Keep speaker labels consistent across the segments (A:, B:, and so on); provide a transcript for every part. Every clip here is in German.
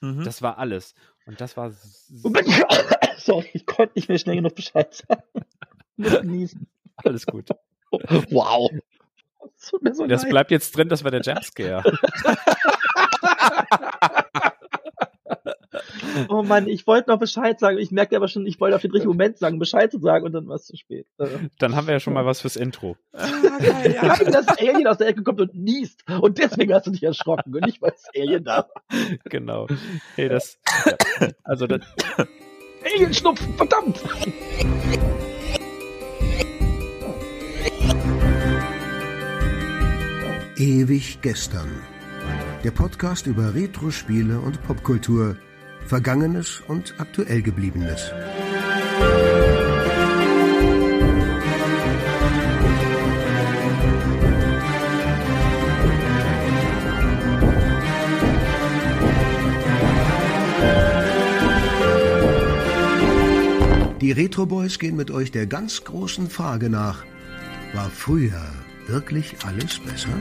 A: Mhm.
B: Das war alles. Und das war.
C: Sorry, ich konnte nicht mehr schnell genug Bescheid sagen.
B: Alles gut.
C: Wow. Das tut mir so
B: Das
C: leid.
B: bleibt jetzt drin, das war der Jumpscare.
C: Oh Mann, ich wollte noch Bescheid sagen. Ich merkte aber schon, ich wollte auf den richtigen Moment sagen, Bescheid zu sagen und dann war es zu spät. Äh,
B: Dann haben wir ja schon mal was fürs Intro.
C: Nein, das Alien aus der Ecke kommt und niest. Und deswegen hast du dich erschrocken und nicht, weil das Alien da war.
B: Genau. Hey, das. Ja. Also, das,
C: Alien-Schnupfen, verdammt!
D: Ewig gestern. Der Podcast über Retro-Spiele und Popkultur, Vergangenes und aktuell gebliebenes. Die Retro Boys gehen mit euch der ganz großen Frage nach: War früher wirklich alles besser?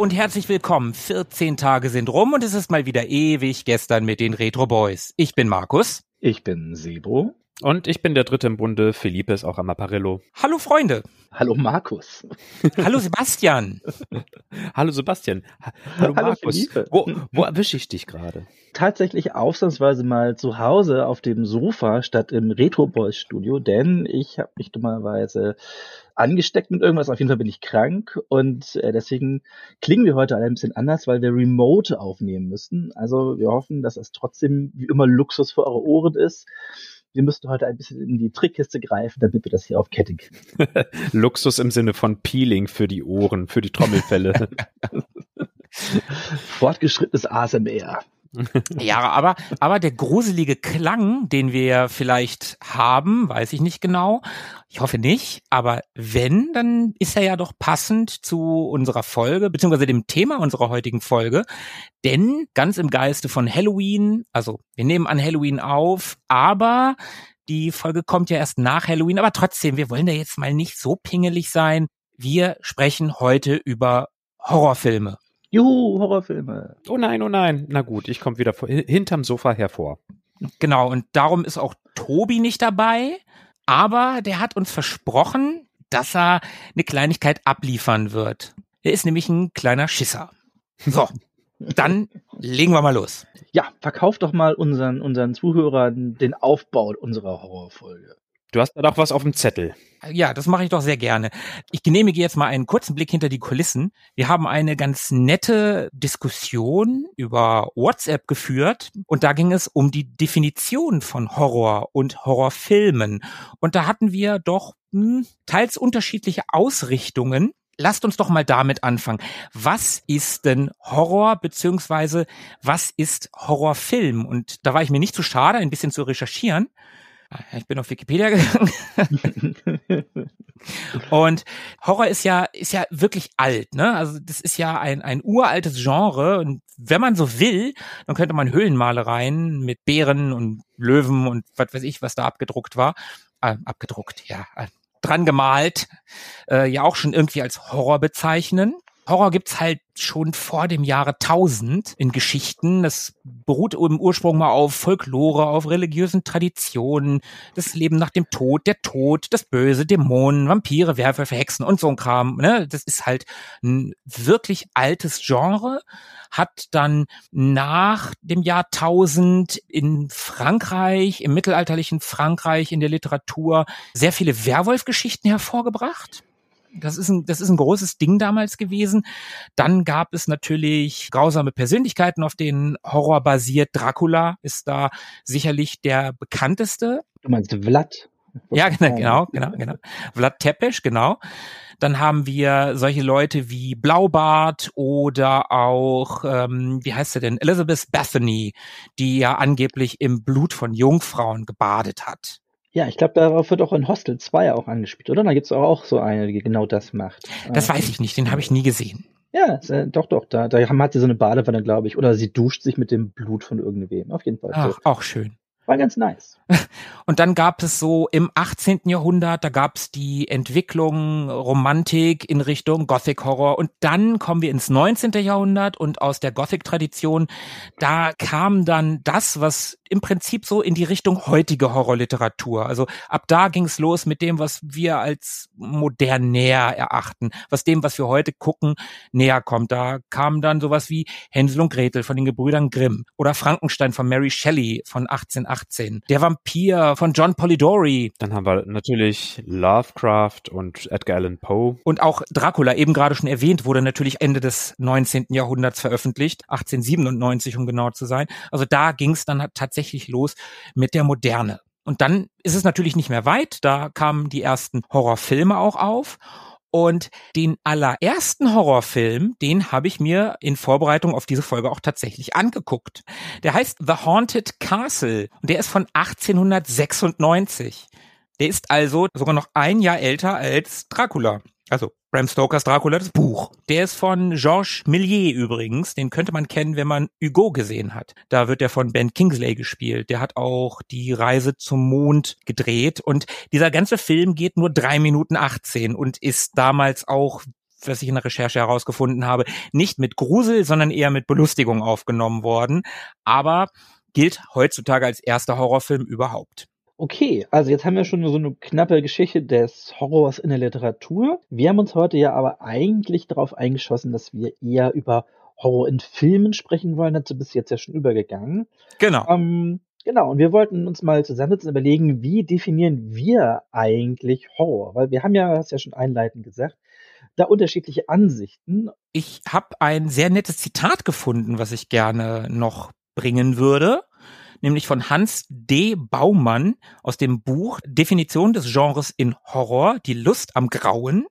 A: Und herzlich willkommen. 14 Tage sind rum und es ist mal wieder ewig gestern mit den Retro Boys. Ich bin Markus.
C: Ich bin Sebo.
B: und ich bin der Dritte im Bunde. Felipe ist auch am Apparello.
A: Hallo Freunde.
C: Hallo Markus.
A: Hallo Sebastian.
B: Hallo Sebastian. Ha- Hallo,
C: Hallo,
B: Markus.
C: Felipe.
B: Wo, wo erwische ich dich gerade?
C: Tatsächlich ausnahmsweise mal zu Hause auf dem Sofa statt im Retro Boys Studio, denn ich habe mich dummerweise angesteckt mit irgendwas. Auf jeden Fall bin ich krank und äh, deswegen klingen wir heute alle ein bisschen anders, weil wir remote aufnehmen müssen. Also wir hoffen, dass es trotzdem wie immer Luxus für eure Ohren ist. Wir müssten heute ein bisschen in die Trickkiste greifen, damit wir das hier auf Kette kriegen.
B: Luxus im Sinne von Peeling für die Ohren, für die Trommelfälle.
C: Fortgeschrittenes ASMR.
A: Ja, aber, aber der gruselige Klang, den wir vielleicht haben, weiß ich nicht genau. Ich hoffe nicht. Aber wenn, dann ist er ja doch passend zu unserer Folge, beziehungsweise dem Thema unserer heutigen Folge. Denn ganz im Geiste von Halloween, also wir nehmen an Halloween auf, aber die Folge kommt ja erst nach Halloween. Aber trotzdem, wir wollen da jetzt mal nicht so pingelig sein. Wir sprechen heute über Horrorfilme.
C: Juhu, Horrorfilme.
B: oh nein, oh nein. Na gut, ich komme wieder vor, hinterm Sofa hervor.
A: Genau, und darum ist auch Tobi nicht dabei, aber der hat uns versprochen, dass er eine Kleinigkeit abliefern wird. Er ist nämlich ein kleiner Schisser. So, dann legen wir mal los.
C: Ja, verkauf doch mal unseren, unseren Zuhörern den Aufbau unserer Horrorfolge.
B: Du hast da doch was auf dem Zettel.
A: Ja, das mache ich doch sehr gerne. Ich genehmige jetzt mal einen kurzen Blick hinter die Kulissen. Wir haben eine ganz nette Diskussion über WhatsApp geführt und da ging es um die Definition von Horror und Horrorfilmen. Und da hatten wir doch hm, teils unterschiedliche Ausrichtungen. Lasst uns doch mal damit anfangen. Was ist denn Horror beziehungsweise was ist Horrorfilm? Und da war ich mir nicht zu schade, ein bisschen zu recherchieren. Ich bin auf Wikipedia gegangen. Und Horror ist ja, ist ja wirklich alt, ne? Also das ist ja ein, ein uraltes Genre. Und wenn man so will, dann könnte man Höhlenmalereien mit Bären und Löwen und was weiß ich, was da abgedruckt war. Äh, abgedruckt, ja. Äh, dran gemalt, äh, ja auch schon irgendwie als Horror bezeichnen. Horror gibt's halt schon vor dem Jahre 1000 in Geschichten. Das beruht im Ursprung mal auf Folklore, auf religiösen Traditionen, das Leben nach dem Tod, der Tod, das Böse, Dämonen, Vampire, Werwölfe, Hexen und so ein Kram. Ne? Das ist halt ein wirklich altes Genre, hat dann nach dem Jahr 1000 in Frankreich, im mittelalterlichen Frankreich in der Literatur sehr viele Werwolf-Geschichten hervorgebracht. Das ist, ein, das ist ein großes Ding damals gewesen. Dann gab es natürlich grausame Persönlichkeiten, auf denen Horror basiert. Dracula ist da sicherlich der bekannteste.
C: Du meinst Vlad?
A: Ja, genau, genau, genau, genau. Vlad Tepes, genau. Dann haben wir solche Leute wie Blaubart oder auch, ähm, wie heißt sie denn, Elizabeth Bethany, die ja angeblich im Blut von Jungfrauen gebadet hat.
C: Ja, ich glaube, darauf wird auch in Hostel 2 auch angespielt, oder? Da gibt's auch so eine, die genau das macht.
A: Das weiß ich nicht, den habe ich nie gesehen.
C: Ja, äh, doch, doch, da, da hat sie so eine Badewanne, glaube ich. Oder sie duscht sich mit dem Blut von irgendwem. Auf jeden Fall.
A: Ach,
C: So.
A: auch schön.
C: War ganz nice.
A: Und dann gab es so im 18. Jahrhundert, da gab es die Entwicklung Romantik in Richtung Gothic Horror. Und dann kommen wir ins 19. Jahrhundert und aus der Gothic-Tradition, da kam dann das, was im Prinzip so in die Richtung heutige Horrorliteratur. Also ab da ging es los mit dem, was wir als modern näher erachten, was dem, was wir heute gucken, näher kommt. Da kam dann sowas wie Hänsel und Gretel von den Gebrüdern Grimm oder Frankenstein von Mary Shelley von 1818, der Vampir von John Polidori
B: Dann haben wir natürlich Lovecraft und Edgar Allan Poe.
A: und auch Dracula, eben gerade schon erwähnt, wurde natürlich Ende des 19. Jahrhunderts veröffentlicht, 1897 um genau zu sein. Also da ging es dann tatsächlich los mit der Moderne. Und dann ist es natürlich nicht mehr weit, da kamen die ersten Horrorfilme auch auf. Und den allerersten Horrorfilm, den habe ich mir in Vorbereitung auf diese Folge auch tatsächlich angeguckt. Der heißt The Haunted Castle und der ist von 1896. Der ist also sogar noch ein Jahr älter als Dracula. Also Bram Stokers Dracula, das Buch. Der ist von Georges Millier übrigens. Den könnte man kennen, wenn man Hugo gesehen hat. Da wird er von Ben Kingsley gespielt. Der hat auch die Reise zum Mond gedreht. Und dieser ganze Film geht nur drei Minuten 18 und ist damals auch was ich in der Recherche herausgefunden habe, nicht mit Grusel, sondern eher mit Belustigung aufgenommen worden. Aber gilt heutzutage als erster Horrorfilm überhaupt.
C: Okay, also jetzt haben wir schon so eine knappe Geschichte des Horrors in der Literatur. Wir haben uns heute ja aber eigentlich darauf eingeschossen, dass wir eher über Horror in Filmen sprechen wollen. Dazu bist du jetzt ja schon übergegangen.
A: Genau.
C: Ähm, genau, und wir wollten uns mal zusammensetzen und überlegen, wie definieren wir eigentlich Horror? Weil wir haben ja, hast ja schon einleitend gesagt, da unterschiedliche Ansichten.
A: Ich habe ein sehr nettes Zitat gefunden, was ich gerne noch bringen würde, nämlich von Hans D. Baumann aus dem Buch Definition des Genres in Horror, die Lust am Grauen.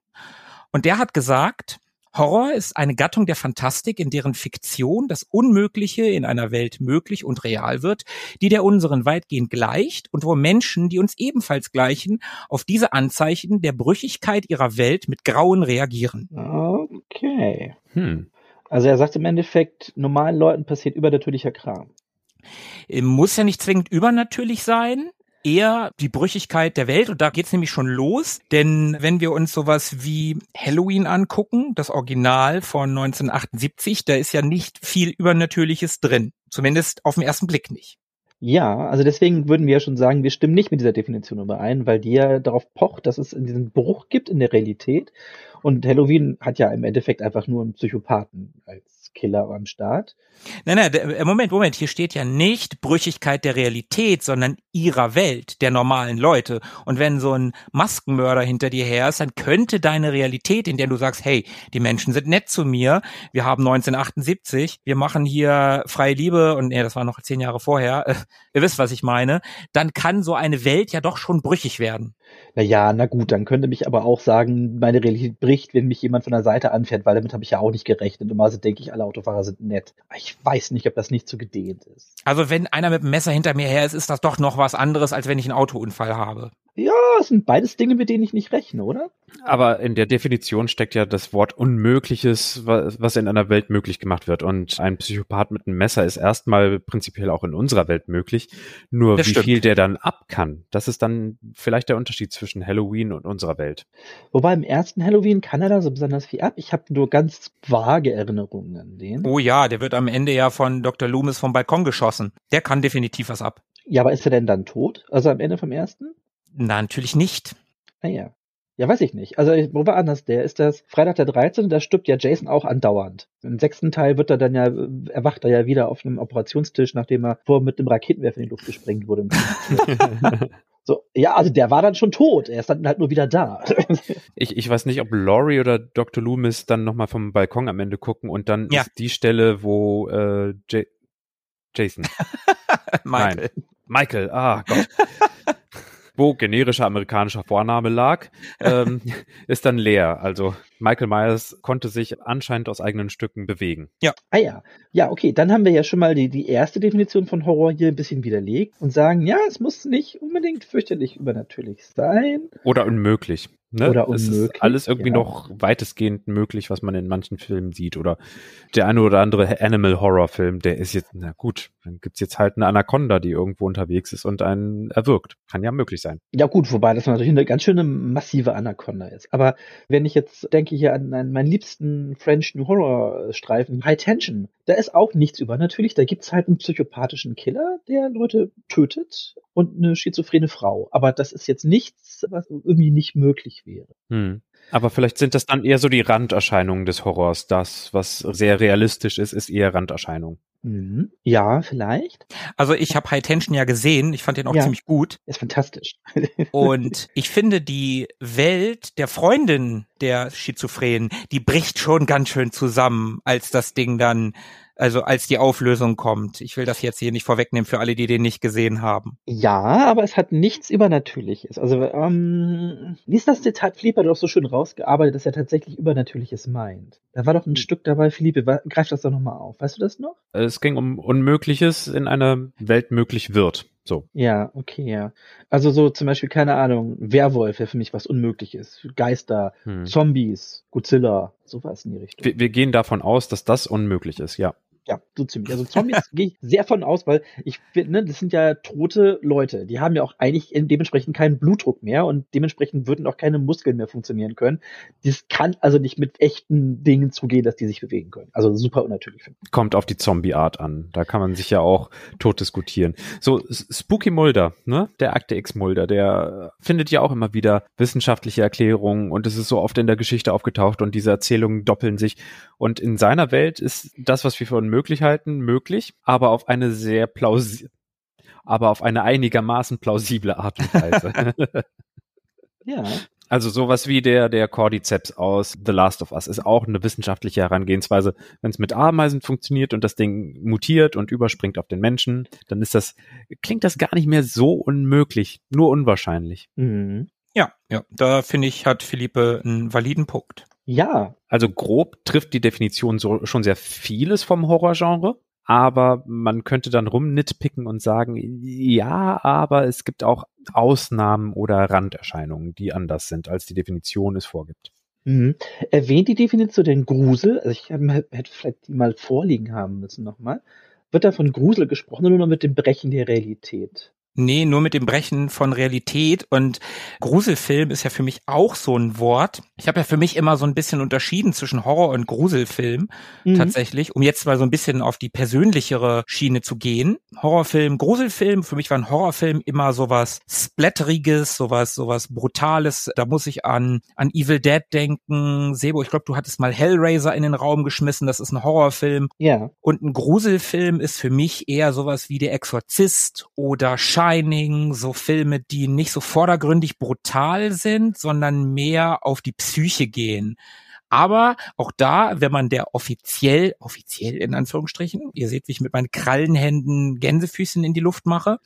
A: Und der hat gesagt, Horror ist eine Gattung der Fantastik, in deren Fiktion das Unmögliche in einer Welt möglich und real wird, die der unseren weitgehend gleicht und wo Menschen, die uns ebenfalls gleichen, auf diese Anzeichen der Brüchigkeit ihrer Welt mit Grauen reagieren.
C: Okay.
B: Hm.
C: Also er sagt im Endeffekt, normalen Leuten passiert übernatürlicher Kram.
A: Äh, Muss ja nicht zwingend übernatürlich sein. Eher die Brüchigkeit der Welt und da geht's nämlich schon los, denn wenn wir uns sowas wie Halloween angucken, das Original von 1978, da ist ja nicht viel Übernatürliches drin, zumindest auf den ersten Blick nicht.
C: Ja, also deswegen würden wir ja schon sagen, wir stimmen nicht mit dieser Definition überein, weil die ja darauf pocht, dass es diesen Bruch gibt in der Realität. Und Halloween hat ja im Endeffekt einfach nur einen Psychopathen als Killer am Start.
A: Nein, nein, äh, Moment, Moment, hier steht ja nicht Brüchigkeit der Realität, sondern ihrer Welt, der normalen Leute. Und wenn so ein Maskenmörder hinter dir her ist, dann könnte deine Realität, in der du sagst, hey, die Menschen sind nett zu mir, wir haben 1978, wir machen hier freie Liebe und nee, das war noch zehn Jahre vorher, äh, ihr wisst, was ich meine, dann kann so eine Welt ja doch schon brüchig werden.
C: Naja, na gut, dann könnte mich aber auch sagen, meine Realität bricht, wenn mich jemand von der Seite anfährt, weil damit habe ich ja auch nicht gerechnet. Normalerweise denke ich, alle Autofahrer sind nett. Ich weiß nicht, ob das nicht zu gedehnt ist.
A: Also wenn einer mit dem Messer hinter mir her ist, ist das doch noch was anderes, als wenn ich einen Autounfall habe.
C: Ja, es sind beides Dinge, mit denen ich nicht rechne, oder?
B: Aber in der Definition steckt ja das Wort Unmögliches, wa- was in einer Welt möglich gemacht wird. Und ein Psychopath mit einem Messer ist erstmal prinzipiell auch in unserer Welt möglich. Nur
A: Das
B: wie
A: stimmt.
B: viel der dann ab kann, das ist dann vielleicht der Unterschied zwischen Halloween und unserer Welt.
C: Wobei im ersten Halloween kann er da so besonders viel ab. Ich habe nur ganz vage Erinnerungen an den.
A: Oh ja, der wird am Ende ja von Dr. Loomis vom Balkon geschossen. Der kann definitiv was ab.
C: Ja, aber ist er denn dann tot? Also am Ende vom ersten?
A: Na, natürlich nicht.
C: Naja. Ja, weiß ich nicht. Also, wo war anders? Der ist das Freitag der 13. Da stirbt ja Jason auch andauernd. Im sechsten Teil wird er dann ja, äh, erwacht er ja wieder auf einem Operationstisch, nachdem er vorher mit einem Raketenwerfer in die Luft gesprengt wurde. so, ja, also der war dann schon tot. Er ist dann halt nur wieder da.
B: Ich, ich weiß nicht, ob Laurie oder Dr. Loomis dann nochmal vom Balkon am Ende gucken und dann
A: Ja.
B: ist die Stelle, wo äh, Ja- Jason,
A: Michael.
B: Michael, ah Gott. Wo generischer amerikanischer Vorname lag, ähm, ist dann leer. Also Michael Myers konnte sich anscheinend aus eigenen Stücken bewegen.
C: Ah ja, ja, okay, dann haben wir ja schon mal die, die erste Definition von Horror hier ein bisschen widerlegt und sagen, ja, es muss nicht unbedingt fürchterlich übernatürlich sein.
B: Oder unmöglich. Ne?
C: Oder
B: Es
C: unmöglich,
B: ist alles irgendwie
C: ja.
B: noch weitestgehend möglich, was man in manchen Filmen sieht. Oder der eine oder andere Animal-Horror-Film, der ist jetzt, na gut, dann gibt's jetzt halt eine Anaconda, die irgendwo unterwegs ist und einen erwürgt. Kann ja möglich sein.
C: Ja gut, wobei das natürlich eine ganz schöne massive Anaconda ist. Aber wenn ich jetzt denke hier an, an meinen liebsten French New Horror Streifen, High Tension, da ist auch nichts übernatürlich. Da gibt's halt einen psychopathischen Killer, der Leute tötet und eine schizophrene Frau. Aber das ist jetzt nichts, was irgendwie nicht möglich wäre.
B: Hm. Aber vielleicht sind das dann eher so die Randerscheinungen des Horrors. Das, was sehr realistisch ist, ist eher Randerscheinung.
C: Mhm. Ja, vielleicht.
A: Also ich habe High Tension ja gesehen, ich fand den auch
C: Ja.
A: ziemlich gut.
C: Ist fantastisch.
A: Und ich finde, die Welt der Freundin der Schizophrenen, die bricht schon ganz schön zusammen, als das Ding dann, also als die Auflösung kommt. Ich will das jetzt hier nicht vorwegnehmen für alle, die den nicht gesehen haben.
C: Ja, aber es hat nichts Übernatürliches. Also, ähm, wie ist das Detail? Philippe hat doch so schön rausgearbeitet, dass er tatsächlich Übernatürliches meint. Da war doch ein Stück dabei, Philippe, greif das doch nochmal auf. Weißt du das noch?
B: Es ging um Unmögliches in einer Welt möglich wird. So.
C: Ja, okay, ja. Also so zum Beispiel, keine Ahnung, Werwolf wäre für mich was Unmögliches. Geister,
B: Hm.
C: Zombies, Godzilla, sowas in die Richtung.
B: Wir, wir gehen davon aus, dass das unmöglich ist, ja.
C: Ja, so ziemlich. Also Zombies gehe ich sehr von aus, weil ich finde, das sind ja tote Leute. Die haben ja auch eigentlich dementsprechend keinen Blutdruck mehr und dementsprechend würden auch keine Muskeln mehr funktionieren können. Das kann also nicht mit echten Dingen zugehen, dass die sich bewegen können. Also super unnatürlich. finde ich.
B: Kommt auf die Zombie-Art an. Da kann man sich ja auch tot diskutieren. So, Spooky Mulder, ne? Der Akte X Mulder, der findet ja auch immer wieder wissenschaftliche Erklärungen und es ist so oft in der Geschichte aufgetaucht und diese Erzählungen doppeln sich. Und in seiner Welt ist das, was wir für unmöglich halten, möglich, aber auf eine sehr plausi aber auf eine einigermaßen plausible Art und Weise.
C: Ja.
B: Also sowas wie der, der Cordyceps aus The Last of Us ist auch eine wissenschaftliche Herangehensweise. Wenn es mit Ameisen funktioniert und das Ding mutiert und überspringt auf den Menschen, dann ist das, klingt das gar nicht mehr so unmöglich, nur unwahrscheinlich.
C: Mhm.
A: Ja, ja, da finde ich, hat Philippe einen validen Punkt.
C: Ja,
B: Also grob trifft die Definition so schon sehr vieles vom Horrorgenre. Aber man könnte dann rumnitpicken und sagen, ja, aber es gibt auch Ausnahmen oder Randerscheinungen, die anders sind, als die Definition es vorgibt.
C: Mhm. Erwähnt die Definition den Grusel? Also ich hätte vielleicht die mal vorliegen haben müssen nochmal. Wird da von Grusel gesprochen oder nur mit dem Brechen der Realität?
A: Nee, nur mit dem Brechen von Realität und Gruselfilm ist ja für mich auch so ein Wort. Ich habe ja für mich immer so ein bisschen unterschieden zwischen Horror- und Gruselfilm
C: Mhm.
A: tatsächlich, um jetzt mal so ein bisschen auf die persönlichere Schiene zu gehen. Horrorfilm, Gruselfilm, für mich war ein Horrorfilm immer sowas Splatteriges, sowas, sowas Brutales. Da muss ich an, an Evil Dead denken. Sebo, ich glaube, du hattest mal Hellraiser in den Raum geschmissen, das ist ein Horrorfilm.
C: Ja.
A: Und ein Gruselfilm ist für mich eher sowas wie Der Exorzist oder Shining, so Filme, die nicht so vordergründig brutal sind, sondern mehr auf die Psyche gehen. Aber auch da, wenn man der offiziell, offiziell in Anführungsstrichen, ihr seht, wie ich mit meinen Krallenhänden Gänsefüßchen in die Luft mache,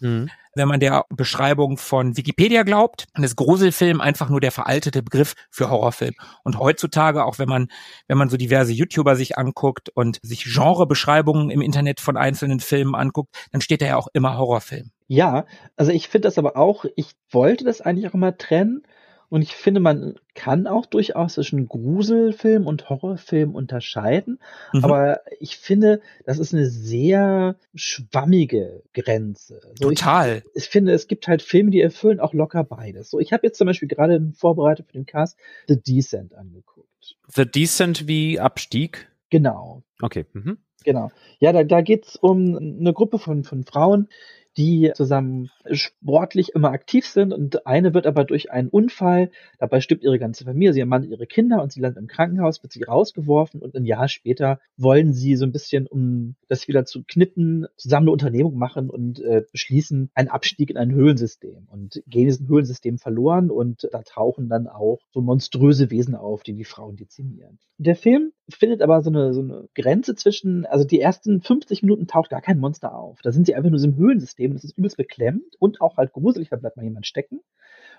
A: wenn man der Beschreibung von Wikipedia glaubt, dann ist Gruselfilm einfach nur der veraltete Begriff für Horrorfilm. Und heutzutage, auch wenn man, wenn man so diverse YouTuber sich anguckt und sich Genrebeschreibungen im Internet von einzelnen Filmen anguckt, dann steht da ja auch immer Horrorfilm.
C: Ja, also ich finde das aber auch, ich wollte das eigentlich auch immer trennen. Und ich finde, man kann auch durchaus zwischen Gruselfilm und Horrorfilm unterscheiden.
A: Mhm.
C: Aber ich finde, das ist eine sehr schwammige Grenze. So, ich,
A: Total.
C: ich finde, es gibt halt Filme, die erfüllen auch locker beides. So, ich habe jetzt zum Beispiel gerade in Vorbereitung für den Cast The Descent angeguckt.
B: The Decent wie Abstieg.
C: Genau.
B: Okay. Mhm.
C: Genau. Ja, da, da geht's um eine Gruppe von, von Frauen, die zusammen sportlich immer aktiv sind und eine wird aber durch einen Unfall, dabei stirbt ihre ganze Familie, ihr Mann, ihre Kinder und sie landet im Krankenhaus, wird sie rausgeworfen und ein Jahr später wollen sie so ein bisschen, um das wieder zu knippen, zusammen eine Unternehmung machen und äh, beschließen einen Abstieg in ein Höhlensystem und gehen diesem Höhlensystem verloren und da tauchen dann auch so monströse Wesen auf, die die Frauen dezimieren. Der Film findet aber so eine, so eine Grenze zwischen, also die ersten 50 Minuten taucht gar kein Monster auf. Da sind sie einfach nur so im Höhlensystem und das ist übelst beklemmt und auch halt gruselig, da bleibt mal jemand stecken.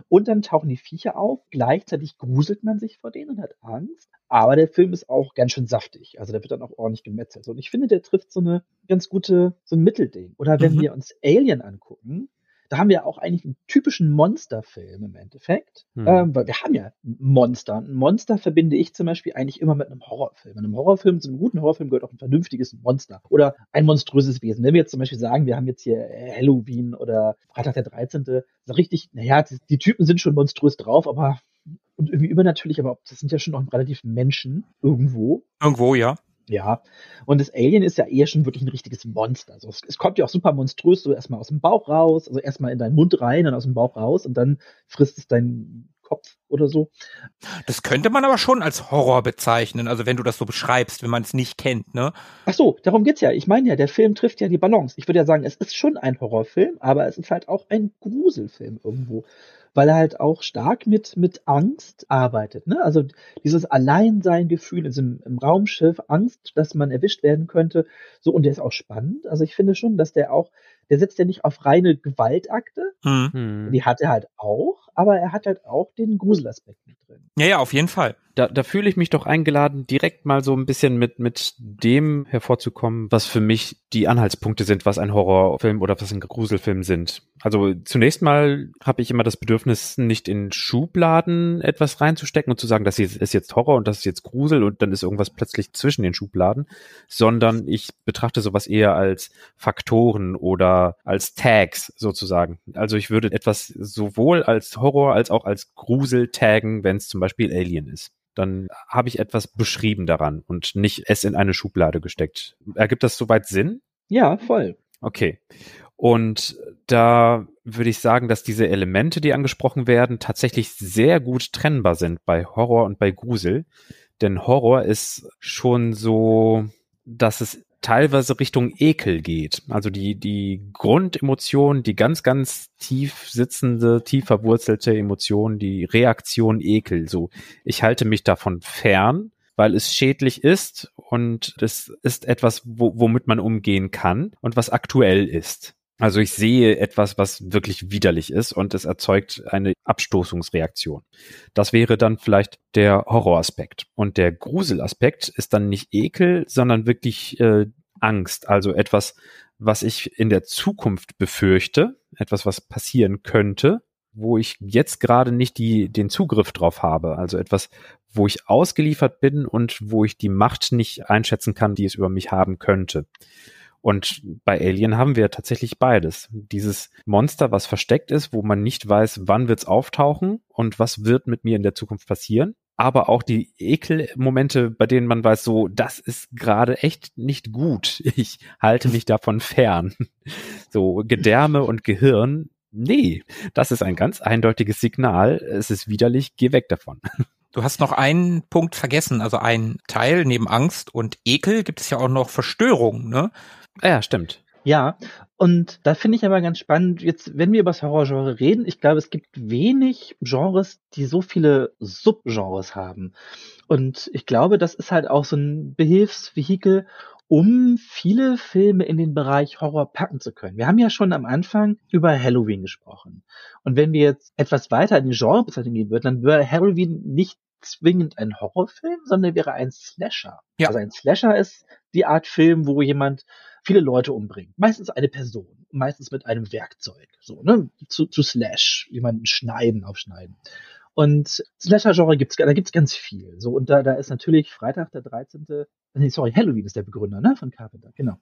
C: Und dann tauchen die Viecher auf, gleichzeitig gruselt man sich vor denen und hat Angst. Aber der Film ist auch ganz schön saftig. Also der wird dann auch ordentlich gemetzelt. Und ich finde, der trifft so eine ganz gute, so ein Mittelding. Oder wenn mhm. wir uns Alien angucken, da haben wir auch eigentlich einen typischen Monsterfilm im Endeffekt. Hm. Ähm, weil wir haben ja Monster. Ein Monster verbinde ich zum Beispiel eigentlich immer mit einem Horrorfilm. In einem Horrorfilm, zu einem guten Horrorfilm gehört auch ein vernünftiges Monster. Oder ein monströses Wesen. Wenn wir jetzt zum Beispiel sagen, wir haben jetzt hier Halloween oder Freitag der 13. So richtig, naja, die, die Typen sind schon monströs drauf, aber und irgendwie übernatürlich, aber das sind ja schon noch relativ Menschen irgendwo.
A: Irgendwo, ja.
C: Ja, und das Alien ist ja eher schon wirklich ein richtiges Monster. Also es, es kommt ja auch super monströs so erstmal aus dem Bauch raus, also erstmal in deinen Mund rein, dann aus dem Bauch raus und dann frisst es deinen Kopf oder so.
A: Das könnte man aber schon als Horror bezeichnen, also wenn du das so beschreibst, wenn man es nicht kennt, ne?
C: Ach so, darum geht's ja. Ich meine ja, der Film trifft ja die Balance. Ich würde ja sagen, es ist schon ein Horrorfilm, aber es ist halt auch ein Gruselfilm irgendwo weil er halt auch stark mit, mit Angst arbeitet. Ne? Also dieses Alleinsein-Gefühl im, im Raumschiff, Angst, dass man erwischt werden könnte. So, und der ist auch spannend. Also ich finde schon, dass der auch, der setzt ja nicht auf reine Gewaltakte. Mhm. Die hat er halt auch, aber er hat halt auch den Gruselaspekt mit drin.
A: Ja, ja, auf jeden Fall
B: da, da fühle ich mich doch eingeladen, direkt mal so ein bisschen mit, mit dem hervorzukommen, was für mich die Anhaltspunkte sind, was ein Horrorfilm oder was ein Gruselfilm sind. Also zunächst mal habe ich immer das Bedürfnis, nicht in Schubladen etwas reinzustecken und zu sagen, das ist jetzt Horror und das ist jetzt Grusel und dann ist irgendwas plötzlich zwischen den Schubladen, sondern ich betrachte sowas eher als Faktoren oder als Tags sozusagen. Also ich würde etwas sowohl als Horror als auch als Grusel taggen, wenn es zum Beispiel Alien ist dann habe ich etwas beschrieben daran und nicht es in eine Schublade gesteckt. Ergibt das soweit Sinn?
C: Ja, voll.
B: Okay. Und da würde ich sagen, dass diese Elemente, die angesprochen werden, tatsächlich sehr gut trennbar sind bei Horror und bei Grusel. Denn Horror ist schon so, dass es teilweise Richtung Ekel geht. Also die, die Grundemotion, die ganz, ganz tief sitzende, tief verwurzelte Emotion, die Reaktion Ekel. So, ich halte mich davon fern, weil es schädlich ist und es ist etwas, wo, womit man umgehen kann und was aktuell ist. Also ich sehe etwas, was wirklich widerlich ist und es erzeugt eine Abstoßungsreaktion. Das wäre dann vielleicht der Horroraspekt. Und der Gruselaspekt ist dann nicht Ekel, sondern wirklich äh, Angst. Also etwas, was ich in der Zukunft befürchte, etwas, was passieren könnte, wo ich jetzt gerade nicht die, den Zugriff drauf habe. Also etwas, wo ich ausgeliefert bin und wo ich die Macht nicht einschätzen kann, die es über mich haben könnte. Und bei Alien haben wir tatsächlich beides. Dieses Monster, was versteckt ist, wo man nicht weiß, wann wird's auftauchen und was wird mit mir in der Zukunft passieren. Aber auch die Ekelmomente, bei denen man weiß, so, das ist gerade echt nicht gut. Ich halte mich davon fern. So, Gedärme und Gehirn, nee, das ist ein ganz eindeutiges Signal. Es ist widerlich, geh weg davon.
A: Du hast noch einen Punkt vergessen, also ein Teil neben Angst und Ekel gibt es ja auch noch Verstörung, ne?
B: Ja, stimmt.
C: Ja, und da finde ich aber ganz spannend, jetzt, wenn wir über das Horrorgenre reden, ich glaube, es gibt wenig Genres, die so viele Subgenres haben. Und ich glaube, das ist halt auch so ein Behilfsvehikel, um viele Filme in den Bereich Horror packen zu können. Wir haben ja schon am Anfang über Halloween gesprochen. Und wenn wir jetzt etwas weiter in die Genrebezeichnung gehen würden, dann wäre Halloween nicht zwingend ein Horrorfilm, sondern wäre ein Slasher. Ja. Also ein Slasher ist die Art Film, wo jemand viele Leute umbringt. Meistens eine Person, meistens mit einem Werkzeug, so, ne, zu, zu Slash, jemanden schneiden, aufschneiden. Und Slasher-Genre gibt's, da gibt's ganz viel. So, und da, da ist natürlich Freitag der 13., nee, sorry, Halloween ist der Begründer, ne, von Carpenter, genau.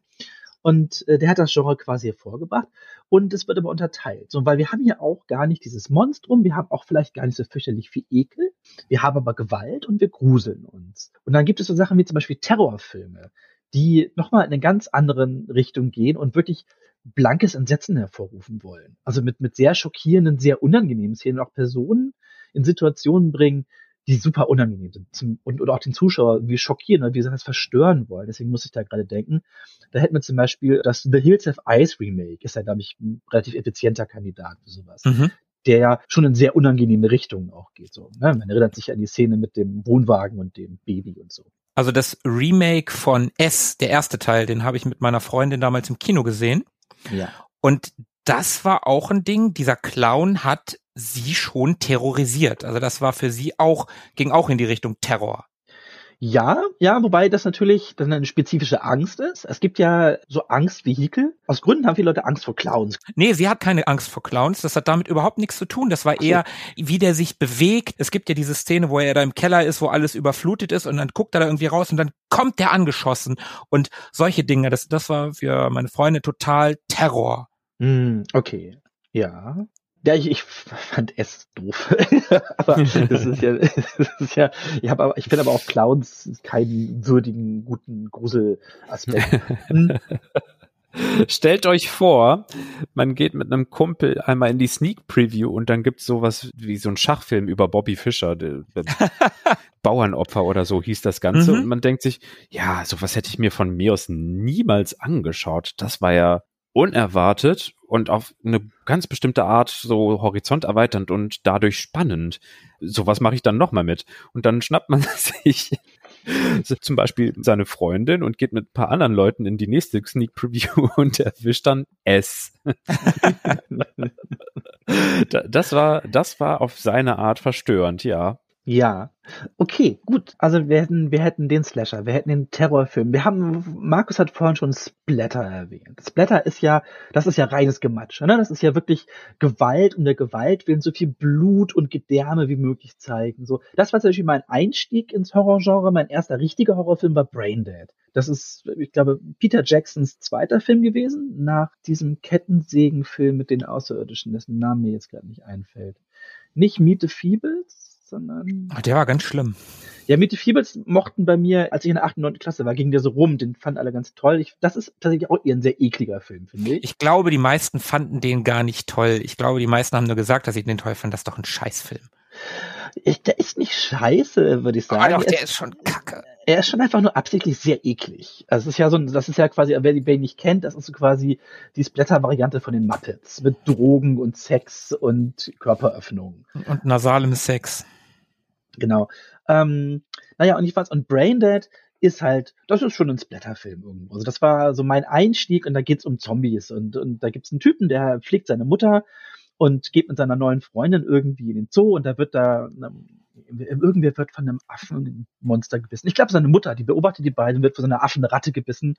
C: Und äh, der hat das Genre quasi hervorgebracht. Und es wird aber unterteilt. So, weil wir haben hier auch gar nicht dieses Monstrum, wir haben auch vielleicht gar nicht so fürchterlich viel Ekel, wir haben aber Gewalt und wir gruseln uns. Und dann gibt es so Sachen wie zum Beispiel Terrorfilme die nochmal in eine ganz anderen Richtung gehen und wirklich blankes Entsetzen hervorrufen wollen. Also mit, mit sehr schockierenden, sehr unangenehmen Szenen auch Personen in Situationen bringen, die super unangenehm sind zum, und, und auch den Zuschauer wie schockieren oder wie das verstören wollen. Deswegen muss ich da gerade denken. Da hätten wir zum Beispiel das The Hills of Ice Remake, ist ja, glaube ich, ein relativ effizienter Kandidat für sowas. Mhm. Der ja schon in sehr unangenehme Richtungen auch geht. So, ne? Man erinnert sich an die Szene mit dem Wohnwagen und dem Baby und so.
A: Also das Remake von S, der erste Teil, den habe ich mit meiner Freundin damals im Kino gesehen.
C: Ja.
A: Und das war auch ein Ding, dieser Clown hat sie schon terrorisiert. Also das war für sie auch, ging auch in die Richtung Terror.
C: Ja, ja, wobei das natürlich dann eine spezifische Angst ist. Es gibt ja so Angstvehikel. Aus Gründen haben viele Leute Angst vor Clowns.
A: Nee, sie hat keine Angst vor Clowns. Das hat damit überhaupt nichts zu tun. Das war
C: so.
A: eher, wie der sich bewegt. Es gibt ja diese Szene, wo er da im Keller ist, wo alles überflutet ist und dann guckt er da irgendwie raus und dann kommt der angeschossen. Und solche Dinge, das, das war für meine Freunde total Terror.
C: Hm, okay. Ja. Ja, ich, ich fand es doof. aber das ist ja, das ist ja, ich habe aber, ich finde aber auch Clowns keinen würdigen, guten Gruselaspekt.
B: Stellt euch vor, man geht mit einem Kumpel einmal in die Sneak Preview und dann gibt's sowas wie so ein Schachfilm über Bobby Fischer, der, der Bauernopfer oder so hieß das Ganze.
A: Mhm.
B: Und man denkt sich, ja, sowas hätte ich mir von mir aus niemals angeschaut. Das war ja unerwartet und auf eine ganz bestimmte Art so horizonterweiternd und dadurch spannend. Sowas mache ich dann nochmal mit. Und dann schnappt man sich zum Beispiel seine Freundin und geht mit ein paar anderen Leuten in die nächste Sneak Preview und erwischt dann S. das war, das war auf seine Art verstörend, ja.
C: Ja, okay, gut. Also wir hätten, wir hätten den Slasher, wir hätten den Terrorfilm. Wir haben, Markus hat vorhin schon Splatter erwähnt. Splatter ist ja, das ist ja reines Gematsch, ne? Das ist ja wirklich Gewalt um der Gewalt willen, so viel Blut und Gedärme wie möglich zeigen. So, das war zum Beispiel mein Einstieg ins Horrorgenre. Mein erster richtiger Horrorfilm war Braindead. Das ist, ich glaube, Peter Jacksons zweiter Film gewesen, nach diesem Kettensägenfilm mit den Außerirdischen, dessen Name mir jetzt gerade nicht einfällt. Nicht Meet the Feebles, sondern.
A: Ach, der war ganz schlimm.
C: Ja, Meet the Feebles mochten bei mir, als ich in der 8. und 9. Klasse war, ging der so rum, den fanden alle ganz toll. Ich, das ist tatsächlich auch eher ein sehr ekliger Film, finde ich.
A: Ich glaube, die meisten fanden den gar nicht toll. Ich glaube, die meisten haben nur gesagt, dass sie den toll fanden. Das ist doch ein Scheißfilm.
C: Ich, der ist nicht scheiße, würde ich sagen.
A: Aber doch,
C: Er
A: der ist schon kacke.
C: er ist schon einfach nur absichtlich sehr eklig. Also es ist ja so, das ist ja quasi, wer die ihn nicht kennt, das ist so quasi die Splatter-Variante von den Muppets mit Drogen und Sex und Körperöffnung.
A: Und nasalem Sex.
C: Genau. Ähm, naja, und ich weiß, und Braindead ist halt, das ist schon ein Splatterfilm irgendwo. Also das war so mein Einstieg und da geht's um Zombies und, und da gibt's einen Typen, der pflegt seine Mutter und geht mit seiner neuen Freundin irgendwie in den Zoo und da wird da ähm, irgendwer wird von einem Affenmonster gebissen. Ich glaube, seine Mutter, die beobachtet die beiden, wird von so einer Affenratte gebissen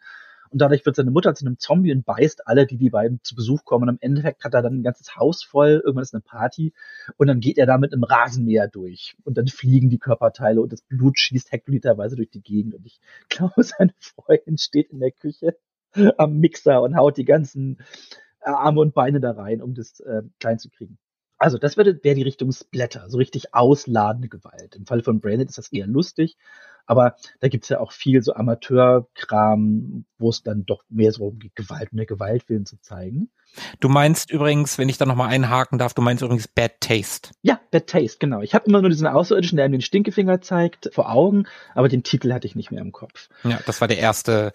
C: und dadurch wird seine Mutter zu einem Zombie und beißt alle, die die beiden zu Besuch kommen. Und am Endeffekt hat er dann ein ganzes Haus voll, irgendwann ist eine Party und dann geht er da mit einem Rasenmäher durch und dann fliegen die Körperteile und das Blut schießt hektoliterweise durch die Gegend und ich glaube, seine Freundin steht in der Küche am Mixer und haut die ganzen Arme und Beine da rein, um das äh, klein zu kriegen. Also das wäre wär die Richtung Splatter, so richtig ausladende Gewalt. Im Fall von Branded ist das eher lustig, aber da gibt's ja auch viel so Amateurkram, wo es dann doch mehr so um Gewalt und der Gewaltwillen zu zeigen.
A: Du meinst übrigens, wenn ich da nochmal einhaken darf, du meinst übrigens Bad Taste.
C: Ja, Bad Taste, genau. Ich habe immer nur diesen Außerirdischen, der einem den Stinkefinger zeigt, vor Augen, aber den Titel hatte ich nicht mehr im Kopf.
A: Ja, das war der erste,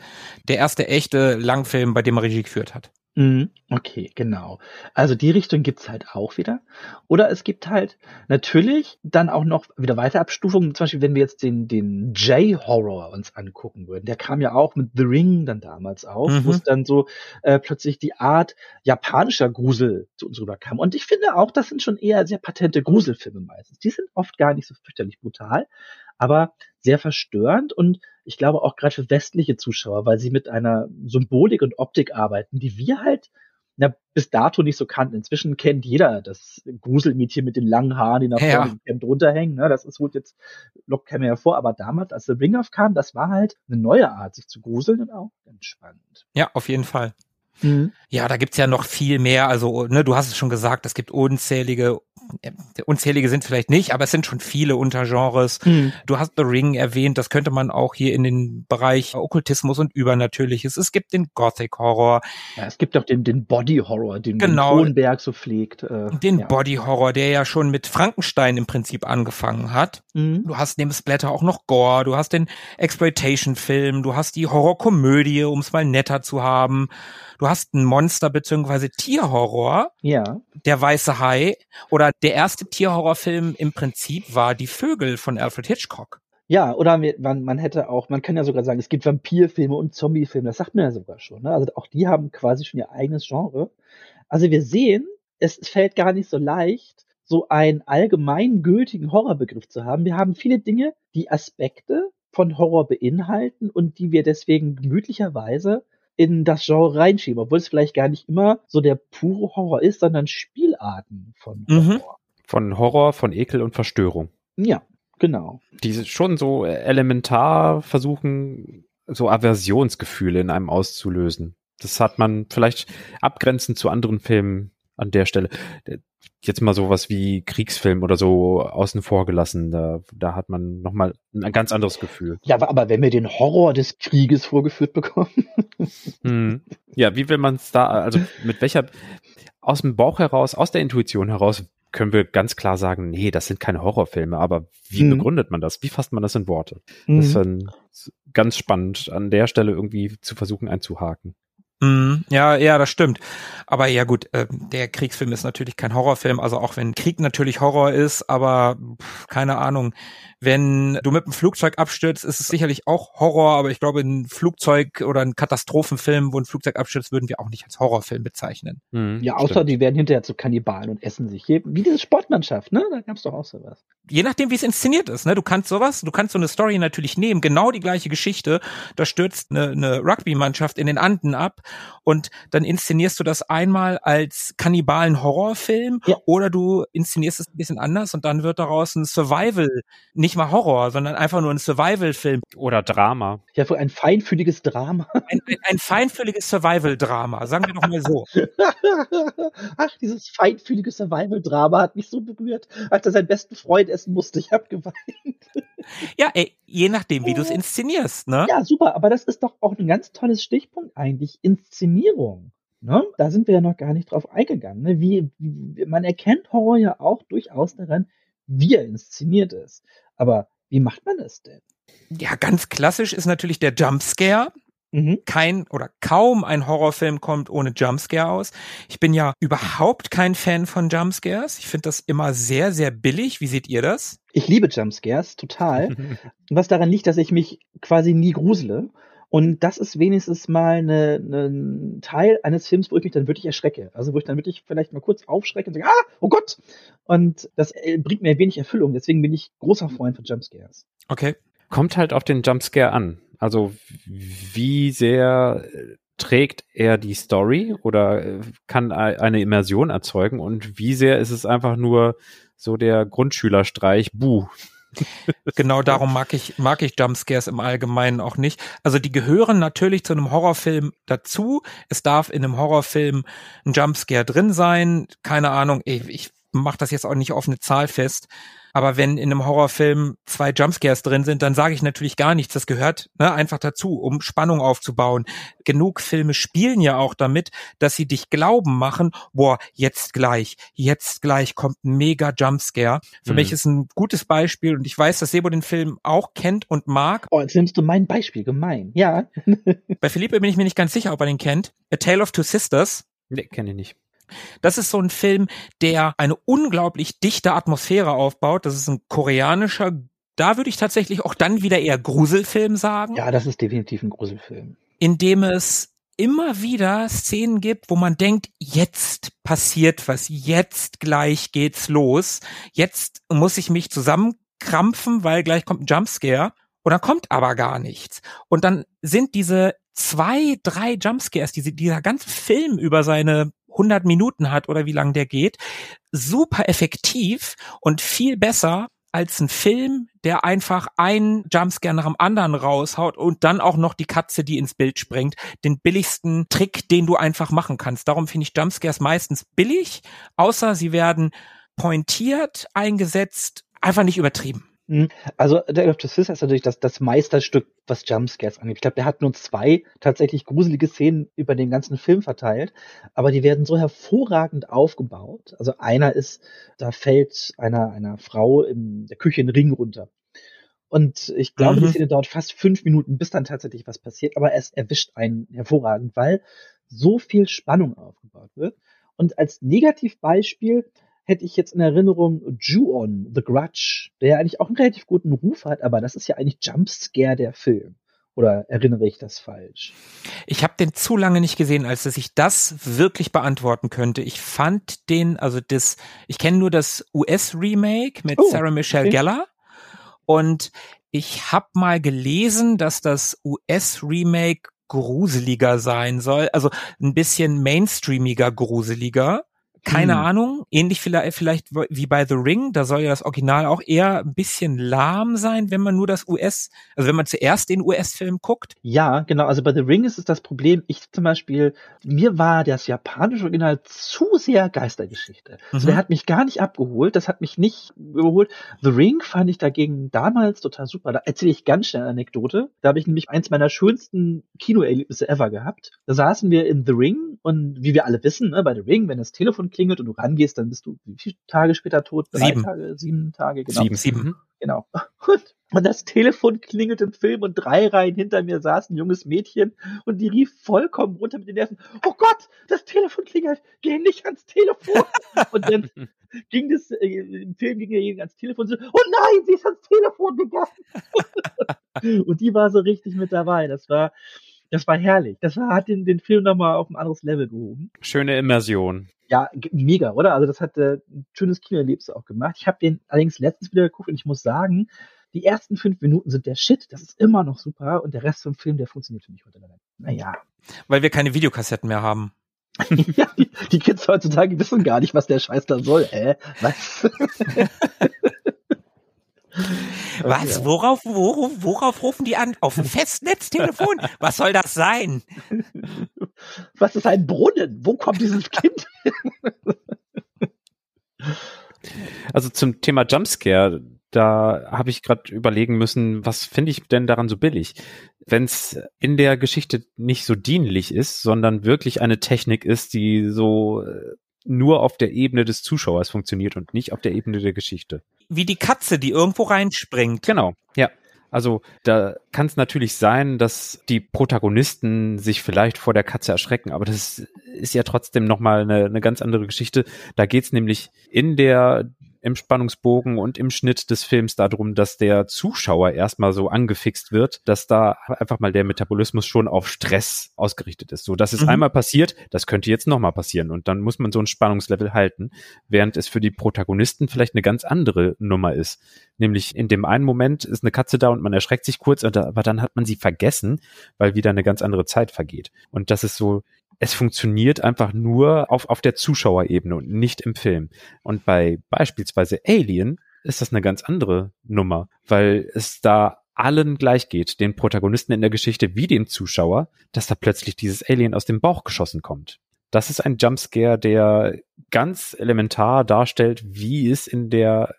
A: der erste echte Langfilm, bei dem er Regie geführt hat.
C: Mhm, Okay, genau. Also die Richtung gibt's halt auch wieder. Oder es gibt halt natürlich dann auch noch wieder weitere Abstufungen. Zum Beispiel, wenn wir jetzt den, den J-Horror uns angucken würden. Der kam ja auch mit The Ring dann damals auf,
A: Mhm.
C: wo es dann so äh, plötzlich die Art japanischer Grusel zu uns rüberkam. Und ich finde auch, das sind schon eher sehr patente Gruselfilme meistens. Die sind oft gar nicht so fürchterlich brutal, aber sehr verstörend und ich glaube auch gerade für westliche Zuschauer, weil sie mit einer Symbolik und Optik arbeiten, die wir halt na, bis dato nicht so kannten. Inzwischen kennt jeder das Gruselmädchen mit den langen Haaren, die nach
A: Ja.
C: vorne ja. drunter hängen. Ne? Das ist wohl jetzt, lockt keiner hervor. Aber damals, als The Ring aufkam, das war halt eine neue Art, sich zu gruseln und auch ganz spannend.
A: Ja, auf jeden Fall. Ja, da gibt's ja noch viel mehr. Also, ne, du hast es schon gesagt, es gibt unzählige, äh, unzählige sind vielleicht nicht, aber es sind schon viele Untergenres.
C: Mhm.
A: Du hast The Ring erwähnt, das könnte man auch hier in den Bereich Okkultismus und Übernatürliches. Es gibt den Gothic Horror,
C: Ja, es gibt auch den, den Body Horror, den,
A: Genau.
C: den Kronberg so pflegt. Äh,
A: den
C: ja.
A: Body Horror, der ja schon mit Frankenstein im Prinzip angefangen hat.
C: Mhm.
A: Du hast neben Splatter auch noch Gore, du hast den Exploitation-Film, du hast die Horrorkomödie, um es mal netter zu haben. Du hast ein Monster beziehungsweise Tierhorror,
C: Ja.
A: der weiße Hai, oder der erste Tierhorrorfilm im Prinzip war Die Vögel von Alfred Hitchcock.
C: Ja, oder man, man hätte auch, man kann ja sogar sagen, es gibt Vampirfilme und Zombiefilme, das sagt man ja sogar schon. Ne? Also auch die haben quasi schon ihr eigenes Genre. Also wir sehen, es fällt gar nicht so leicht, so einen allgemeingültigen Horrorbegriff zu haben. Wir haben viele Dinge, die Aspekte von Horror beinhalten und die wir deswegen gemütlicherweise in das Genre reinschieben, obwohl es vielleicht gar nicht immer so der pure Horror ist, sondern Spielarten von
A: Mhm.
C: Horror.
B: Von Horror, von Ekel und Verstörung.
C: Ja, genau.
B: Die schon so elementar versuchen, so Aversionsgefühle in einem auszulösen. Das hat man vielleicht abgrenzend zu anderen Filmen an der Stelle. Jetzt mal sowas wie Kriegsfilm oder so außen vor gelassen. Da, da hat man nochmal ein ganz anderes Gefühl.
C: Ja, aber- aber wenn wir den Horror des Krieges vorgeführt bekommen,
B: Hm. Ja, wie will man es da, also mit welcher, aus dem Bauch heraus, aus der Intuition heraus, können wir ganz klar sagen, nee, das sind keine Horrorfilme, aber wie
C: Mhm.
B: begründet man das? Wie fasst man das in Worte? Das ist
C: Mhm.
B: dann ganz spannend, an der Stelle irgendwie zu versuchen einzuhaken.
A: Mhm. Ja, ja, das stimmt. Aber ja gut, äh, der Kriegsfilm ist natürlich kein Horrorfilm, also auch wenn Krieg natürlich Horror ist, aber pff, keine Ahnung, wenn du mit einem Flugzeug abstürzt, ist es sicherlich auch Horror, aber ich glaube, ein Flugzeug oder ein Katastrophenfilm, wo ein Flugzeug abstürzt, würden wir auch nicht als Horrorfilm bezeichnen.
B: Hm,
C: ja, außer
B: stimmt.
C: die werden hinterher zu Kannibalen und essen sich. Wie diese Sportmannschaft, ne? Da gab's doch auch sowas.
A: Je nachdem, wie es inszeniert ist, ne? Du kannst sowas, du kannst so eine Story natürlich nehmen, genau die gleiche Geschichte. Da stürzt eine, eine Rugby-Mannschaft in den Anden ab und dann inszenierst du das einmal als kannibalen Horrorfilm
C: Ja.
A: oder du inszenierst es ein bisschen anders und dann wird daraus ein Survival, nicht mal Horror, sondern einfach nur ein Survival-Film.
B: Oder Drama.
C: Ja, für ein feinfühliges Drama.
A: Ein, ein, ein feinfühliges Survival-Drama, sagen wir doch mal so.
C: Ach, dieses feinfühlige Survival-Drama hat mich so berührt, als er seinen besten Freund essen musste. Ich hab geweint.
A: Ja, ey, je nachdem, wie du es inszenierst, ne?
C: Ja, super, aber das ist doch auch ein ganz tolles Stichpunkt eigentlich. Inszenierung. Ne? Da sind wir ja noch gar nicht drauf eingegangen. Ne? Wie, wie, man erkennt Horror ja auch durchaus daran, wie er inszeniert ist. Aber wie macht man das denn?
A: Ja, ganz klassisch ist natürlich der Jumpscare.
C: Mhm.
A: kein oder kaum ein Horrorfilm kommt ohne Jumpscare aus. Ich bin ja überhaupt kein Fan von Jumpscares. Ich finde das immer sehr, sehr billig. Wie seht ihr das?
C: Ich liebe Jumpscares, total. Was daran liegt, dass ich mich quasi nie grusele. Und das ist wenigstens mal ein Teil eines Films, wo ich mich dann wirklich erschrecke. Also wo ich dann wirklich vielleicht mal kurz aufschrecke und sage, ah, oh Gott! Und das äh, bringt mir wenig Erfüllung. Deswegen bin ich großer Freund von Jumpscares.
A: Okay.
B: Kommt halt auf den Jumpscare an. Also wie sehr äh, trägt er die Story oder äh, kann eine Immersion erzeugen und wie sehr ist es einfach nur so der Grundschülerstreich, buh.
A: Genau darum mag ich, mag ich Jumpscares im Allgemeinen auch nicht. Also die gehören natürlich zu einem Horrorfilm dazu. Es darf in einem Horrorfilm ein Jumpscare drin sein. Keine Ahnung, ich, ich mache das jetzt auch nicht auf eine Zahl fest. Aber wenn in einem Horrorfilm zwei Jumpscares drin sind, dann sage ich natürlich gar nichts. Das gehört ne, einfach dazu, um Spannung aufzubauen. Genug Filme spielen ja auch damit, dass sie dich glauben machen, boah, jetzt gleich, jetzt gleich kommt ein mega Jumpscare. Für
B: Mhm.
A: mich ist ein gutes Beispiel und ich weiß, dass Sebo den Film auch kennt und mag.
C: Oh, jetzt nimmst du mein Beispiel, gemein. Ja.
A: Bei Philippe bin ich mir nicht ganz sicher, ob er den kennt. A Tale of Two Sisters.
B: Nee, kenne ich nicht.
A: Das ist so ein Film, der eine unglaublich dichte Atmosphäre aufbaut. Das ist ein koreanischer, da würde ich tatsächlich auch dann wieder eher Gruselfilm sagen,
C: Ja, das ist definitiv ein Gruselfilm.
A: in dem es immer wieder Szenen gibt, wo man denkt, jetzt passiert was, jetzt gleich geht's los, jetzt muss ich mich zusammenkrampfen, weil gleich kommt ein Jumpscare und dann kommt aber gar nichts. Und dann sind diese zwei, drei Jumpscares, die dieser ganze Film über seine 100 Minuten hat oder wie lang der geht, super effektiv und viel besser als ein Film, der einfach einen Jumpscare nach dem anderen raushaut und dann auch noch die Katze, die ins Bild springt, den billigsten Trick, den du einfach machen kannst. Darum finde ich Jumpscares meistens billig, außer sie werden pointiert eingesetzt, einfach nicht übertrieben.
C: Also Dead of the Sisters ist natürlich das, das Meisterstück, was Jumpscares angeht. Ich glaube, der hat nur zwei tatsächlich gruselige Szenen über den ganzen Film verteilt, aber die werden so hervorragend aufgebaut. Also einer ist, da fällt einer, einer Frau in der Küche ein Ring runter. Und ich glaube,
A: Mhm.
C: die Szene dauert fast fünf Minuten, bis dann tatsächlich was passiert, aber es erwischt einen hervorragend, weil so viel Spannung aufgebaut wird. Und als Negativbeispiel hätte ich jetzt in Erinnerung Ju-On, The Grudge, der ja eigentlich auch einen relativ guten Ruf hat, aber das ist ja eigentlich Jumpscare der Film. Oder erinnere ich das falsch?
A: Ich habe den zu lange nicht gesehen, als dass ich das wirklich beantworten könnte. Ich fand den, also das, ich kenne nur das US-Remake mit
C: Oh,
A: Sarah Michelle
C: okay.
A: Gellar und ich habe mal gelesen, dass das US-Remake gruseliger sein soll, also ein bisschen mainstreamiger gruseliger. Keine
C: Hm.
A: Ahnung, ähnlich vielleicht, vielleicht wie bei The Ring, da soll ja das Original auch eher ein bisschen lahm sein, wenn man nur das US, also wenn man zuerst den US-Film guckt.
C: Ja, genau. Also bei The Ring ist es das Problem, ich zum Beispiel, mir war das japanische Original zu sehr Geistergeschichte. Also
A: Mhm.
C: der hat mich gar nicht abgeholt, das hat mich nicht überholt. The Ring fand ich dagegen damals total super. Da erzähle ich ganz schnell eine Anekdote. Da habe ich nämlich eins meiner schönsten Kinoerlebnisse ever gehabt. Da saßen wir in The Ring und wie wir alle wissen, ne, bei The Ring, wenn das Telefon klingelt und du rangehst, dann bist du wie viele Tage später tot? Drei
A: Sieben.
C: Tage, sieben Tage, genau.
B: Sieben.
A: Sieben.
B: Mhm.
C: Genau. Und, und das Telefon klingelt im Film und drei Reihen hinter mir saß ein junges Mädchen und die rief vollkommen runter mit den Nerven, oh Gott, das Telefon klingelt, geh nicht ans Telefon. und dann ging das, äh, im Film ging er ans Telefon und so, oh nein, sie ist ans Telefon gegangen. und die war so richtig mit dabei. Das war, das war herrlich. Das hat den, den Film nochmal auf ein anderes Level gehoben.
B: Schöne Immersion.
C: Ja, mega, oder? Also das hat äh, ein schönes Kinoerlebnis auch gemacht. Ich habe den allerdings letztens wieder geguckt und ich muss sagen, die ersten fünf Minuten sind der Shit, das ist immer noch super und der Rest vom Film, der funktioniert für mich heute leider. nicht. Naja.
A: Weil wir keine Videokassetten mehr haben.
C: ja, die, die Kids heutzutage wissen gar nicht, was der Scheiß da soll. Äh, was?
A: Was? Worauf, worauf, worauf rufen die an? Auf ein Festnetztelefon? Was soll das sein?
C: Was ist ein Brunnen? Wo kommt dieses Kind?
B: Also zum Thema Jumpscare, da habe ich gerade überlegen müssen, was finde ich denn daran so billig? Wenn es in der Geschichte nicht so dienlich ist, sondern wirklich eine Technik ist, die so äh, nur auf der Ebene des Zuschauers funktioniert und nicht auf der Ebene der Geschichte.
A: Wie die Katze, die irgendwo reinspringt.
B: Genau, ja. Also da kann es natürlich sein, dass die Protagonisten sich vielleicht vor der Katze erschrecken, aber das ist ja trotzdem nochmal eine, eine ganz andere Geschichte. Da geht's nämlich in der im Spannungsbogen und im Schnitt des Films darum, dass der Zuschauer erstmal so angefixt wird, dass da einfach mal der Metabolismus schon auf Stress ausgerichtet ist. So, dass es
A: Mhm.
B: einmal passiert, das könnte jetzt nochmal passieren und dann muss man so ein Spannungslevel halten, während es für die Protagonisten vielleicht eine ganz andere Nummer ist. Nämlich in dem einen Moment ist eine Katze da und man erschreckt sich kurz, aber dann hat man sie vergessen, weil wieder eine ganz andere Zeit vergeht. Und das ist so, es funktioniert einfach nur auf, auf der Zuschauerebene und nicht im Film. Und bei beispielsweise Alien ist das eine ganz andere Nummer, weil es da allen gleich geht, den Protagonisten in der Geschichte wie dem Zuschauer, dass da plötzlich dieses Alien aus dem Bauch geschossen kommt. Das ist ein Jumpscare, der ganz elementar darstellt, wie es in der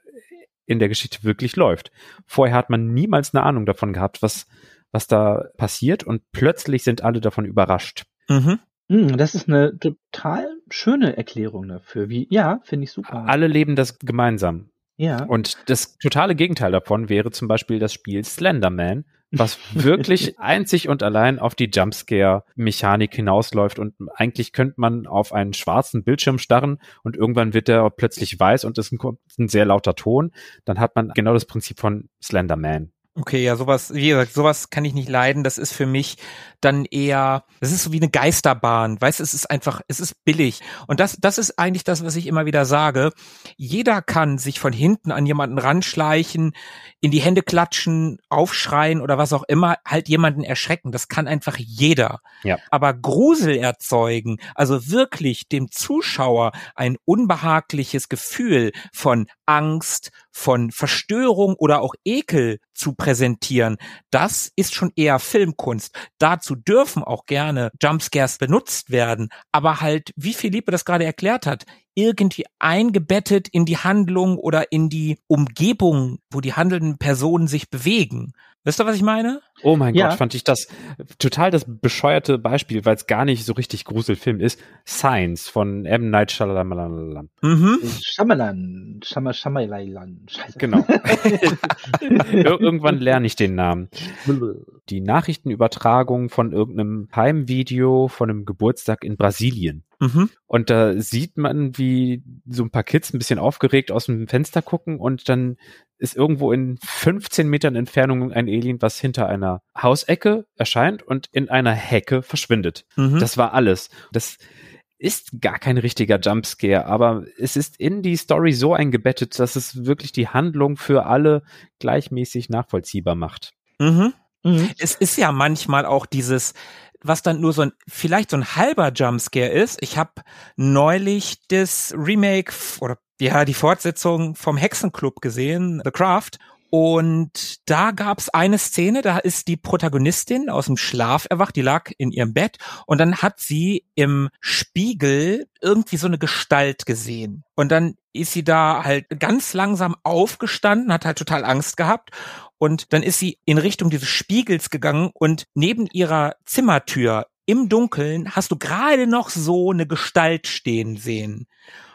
B: in der Geschichte wirklich läuft. Vorher hat man niemals eine Ahnung davon gehabt, was was da passiert und plötzlich sind alle davon überrascht.
A: Mhm.
C: Hm, das ist eine total schöne Erklärung dafür. Wie, ja, finde ich super.
B: Alle leben das gemeinsam.
C: ja.
B: Und das totale Gegenteil davon wäre zum Beispiel das Spiel Slenderman, was wirklich einzig und allein auf die Jumpscare-Mechanik hinausläuft. Und eigentlich könnte man auf einen schwarzen Bildschirm starren und irgendwann wird er plötzlich weiß und es ist ein, ein sehr lauter Ton. Dann hat man genau das Prinzip von Slenderman.
A: Okay, ja, sowas, wie gesagt, sowas kann ich nicht leiden. Das ist für mich dann eher, das ist so wie eine Geisterbahn. Weißt, du, es ist einfach, es ist billig. Und das, das ist eigentlich das, was ich immer wieder sage. Jeder kann sich von hinten an jemanden ranschleichen, in die Hände klatschen, aufschreien oder was auch immer, halt jemanden erschrecken. Das kann einfach jeder.
B: Ja.
A: Aber Grusel erzeugen, also wirklich dem Zuschauer ein unbehagliches Gefühl von Angst, von Verstörung oder auch Ekel zu präsentieren, das ist schon eher Filmkunst. Dazu dürfen auch gerne Jumpscares benutzt werden, aber halt, wie Philippe das gerade erklärt hat, irgendwie eingebettet in die Handlung oder in die Umgebung, wo die handelnden Personen sich bewegen. Wisst ihr, was ich meine?
B: Oh mein
C: Ja.
B: Gott, fand ich das total das bescheuerte Beispiel, weil es gar nicht so richtig Gruselfilm ist. Science von M. Night Shyamalan.
A: Mhm.
C: Schamalan, Schama, Schamalailan. Scheiße.
B: Genau. Ir irgendwann lerne ich den Namen. die Nachrichtenübertragung von irgendeinem Heimvideo von einem Geburtstag in Brasilien.
A: Mhm.
B: Und da sieht man, wie so ein paar Kids ein bisschen aufgeregt aus dem Fenster gucken und dann ist irgendwo in 15 Metern Entfernung ein Alien, was hinter einer Hausecke erscheint und in einer Hecke verschwindet.
A: Mhm.
B: Das war alles. Das ist gar kein richtiger Jumpscare, aber es ist in die Story so eingebettet, dass es wirklich die Handlung für alle gleichmäßig nachvollziehbar macht.
A: Mhm.
C: Mhm.
A: Es ist ja manchmal auch dieses, was dann nur so ein, vielleicht so ein halber Jumpscare ist. Ich habe neulich das Remake oder ja, die Fortsetzung vom Hexenclub gesehen, The Craft. Und da gab's eine Szene, da ist die Protagonistin aus dem Schlaf erwacht, die lag in ihrem Bett und dann hat sie im Spiegel irgendwie so eine Gestalt gesehen. Und dann ist sie da halt ganz langsam aufgestanden, hat halt total Angst gehabt und dann ist sie in Richtung dieses Spiegels gegangen und neben ihrer Zimmertür im Dunkeln hast du gerade noch so eine Gestalt stehen sehen.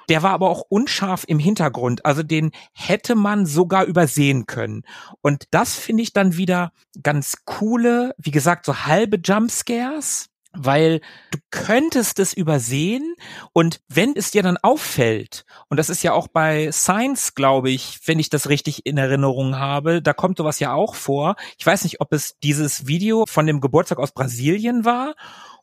A: Der war aber auch unscharf im Hintergrund, also den hätte man sogar übersehen können. Und das finde ich dann wieder ganz coole, wie gesagt, so halbe Jumpscares, weil du könntest es übersehen und wenn es dir dann auffällt, und das ist ja auch bei Science, glaube ich, wenn ich das richtig in Erinnerung habe, da kommt sowas ja auch vor. Ich weiß nicht, ob es dieses Video von dem Geburtstag aus Brasilien war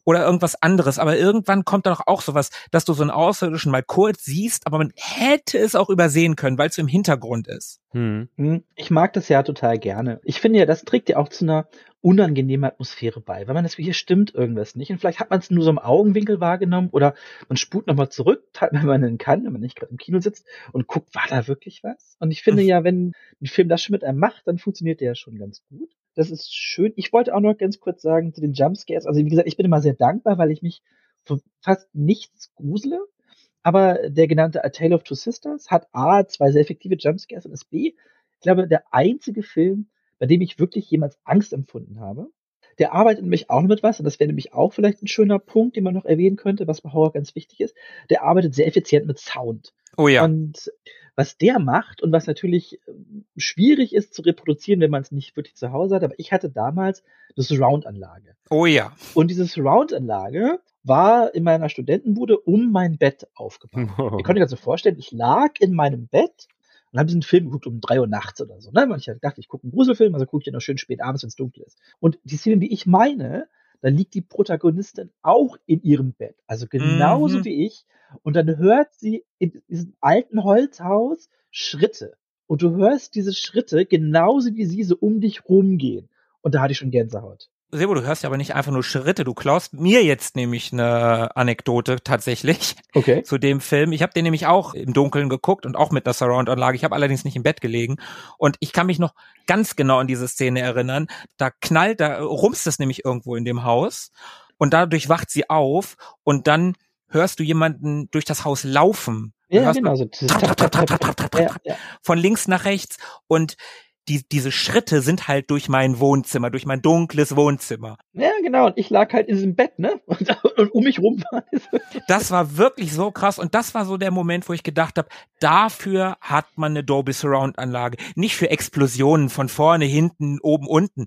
A: oder irgendwas anderes, aber irgendwann kommt da doch auch sowas, dass du so einen Außerirdischen mal kurz siehst, aber man hätte es auch übersehen können, weil es so im Hintergrund ist.
B: Hm.
C: Hm, Ich mag das ja total gerne. Ich finde ja, das trägt ja auch zu einer unangenehmen Atmosphäre bei, weil man das hier stimmt irgendwas nicht und vielleicht hat man es nur so im Augenwinkel wahrgenommen oder man spult nochmal zurück, wenn man denn kann, wenn man nicht gerade im Kino sitzt und guckt, war da wirklich was? Und ich finde ja, wenn ein Film das schon mit einem macht, dann funktioniert der ja schon ganz gut. Das ist schön. Ich wollte auch noch ganz kurz sagen zu den Jumpscares. Also wie gesagt, ich bin immer sehr dankbar, weil ich mich für fast nichts grusele. Aber der genannte A Tale of Two Sisters hat A, zwei sehr effektive Jumpscares und ist B, ich glaube, der einzige Film, bei dem ich wirklich jemals Angst empfunden habe. Der arbeitet nämlich auch noch mit was, und das wäre nämlich auch vielleicht ein schöner Punkt, den man noch erwähnen könnte, was bei Horror ganz wichtig ist. Der arbeitet sehr effizient mit Sound.
A: Oh ja.
C: Und was der macht und was natürlich ähm, schwierig ist zu reproduzieren, wenn man es nicht wirklich zu Hause hat, aber ich hatte damals eine Surround-Anlage.
A: Oh ja.
C: Und diese Surround-Anlage war in meiner Studentenbude um mein Bett aufgebaut. Ihr könnt euch also vorstellen, ich lag in meinem Bett und habe diesen Film geguckt um drei Uhr nachts oder so. Ne? Weil ich dachte, ich gucke einen Gruselfilm, also gucke ich ja noch schön spät abends, wenn es dunkel ist. Und die Szene, die ich meine, da liegt die Protagonistin auch in ihrem Bett. Also genauso
A: Mhm.
C: wie ich. Und dann hört sie in diesem alten Holzhaus Schritte. Und du hörst diese Schritte genauso wie sie so um dich rumgehen. Und da hatte ich schon Gänsehaut.
A: Sebo, du hörst ja aber nicht einfach nur Schritte, du klaust mir jetzt nämlich eine Anekdote tatsächlich
C: Okay.
A: zu dem Film. Ich habe den nämlich auch im Dunkeln geguckt und auch mit einer Surround-Anlage. Ich habe allerdings nicht im Bett gelegen. Und ich kann mich noch ganz genau an diese Szene erinnern. Da knallt, da rumst es nämlich irgendwo in dem Haus. Und dadurch wacht sie auf und dann hörst du jemanden durch das Haus laufen.
C: Ja, genau. So
A: von links nach rechts und die, diese Schritte sind halt durch mein Wohnzimmer, durch mein dunkles Wohnzimmer.
C: Ja, genau. Und ich lag halt in diesem Bett, ne? Und, und um mich rum war es.
A: Das war wirklich so krass und das war so der Moment, wo ich gedacht habe, dafür hat man eine Dolby Surround Anlage, nicht für Explosionen von vorne, hinten, oben, unten.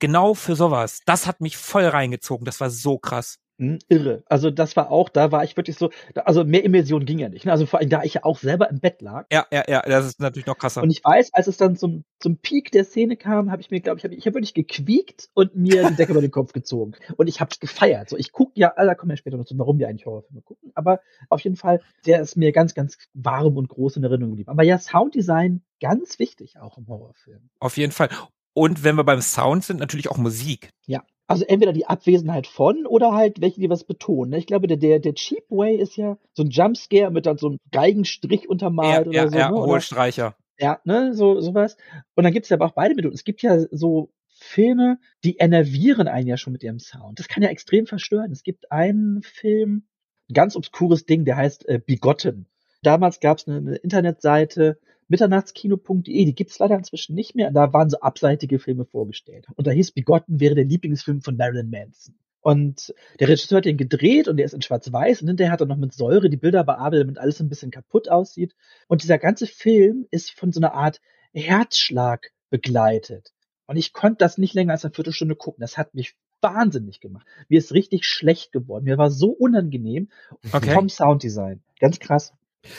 A: Genau für sowas. Das hat mich voll reingezogen. Das war so krass.
C: Hm, Irre. Also das war auch, da war ich wirklich so, also mehr Immersion ging ja nicht. Ne? Also vor allem, da ich ja auch selber im Bett lag.
A: Ja, ja, ja, das ist natürlich noch krasser.
C: Und ich weiß, als es dann zum, zum Peak der Szene kam, habe ich mir, glaube ich, hab, ich habe wirklich gequiekt und mir die Decke über den Kopf gezogen. Und ich habe es gefeiert. So, ich gucke ja, da kommen wir später noch zu, warum wir eigentlich Horrorfilme gucken. Aber auf jeden Fall, der ist mir ganz, ganz warm und groß in Erinnerung geblieben. Aber ja, Sounddesign ganz wichtig auch im Horrorfilm.
A: Auf jeden Fall. Und wenn wir beim Sound sind, natürlich auch Musik.
C: Ja. Also entweder die Abwesenheit von oder halt welche, die was betonen. ne? Ich glaube, der, der, der Cheap Way ist ja so ein Jumpscare mit dann so einem Geigenstrich
A: Ja,
C: untermalt oder
A: ja,
C: so.
A: ja,
C: ne? oder,
A: Hohlstreicher.
C: ja, ne, so, sowas. Und dann gibt's ja aber auch beide Methoden. Es gibt ja so Filme, die enervieren einen ja schon mit ihrem Sound. Das kann ja extrem verstören. Es gibt einen Film, ein ganz obskures Ding, der heißt äh, Bigotten. Damals gab's eine, eine Internetseite, mitternachtskino.de, die gibt's leider inzwischen nicht mehr. Da waren so abseitige Filme vorgestellt. Und da hieß Bigotten wäre der Lieblingsfilm von Marilyn Manson. Und der Regisseur hat den gedreht und der ist in schwarz-weiß und hinterher hat er noch mit Säure die Bilder bearbeitet, damit alles ein bisschen kaputt aussieht. Und dieser ganze Film ist von so einer Art Herzschlag begleitet. Und ich konnte das nicht länger als eine Viertelstunde gucken. Das hat mich wahnsinnig gemacht. Mir ist richtig schlecht geworden. Mir war so unangenehm
A: Okay.
C: vom Sounddesign. Ganz krass.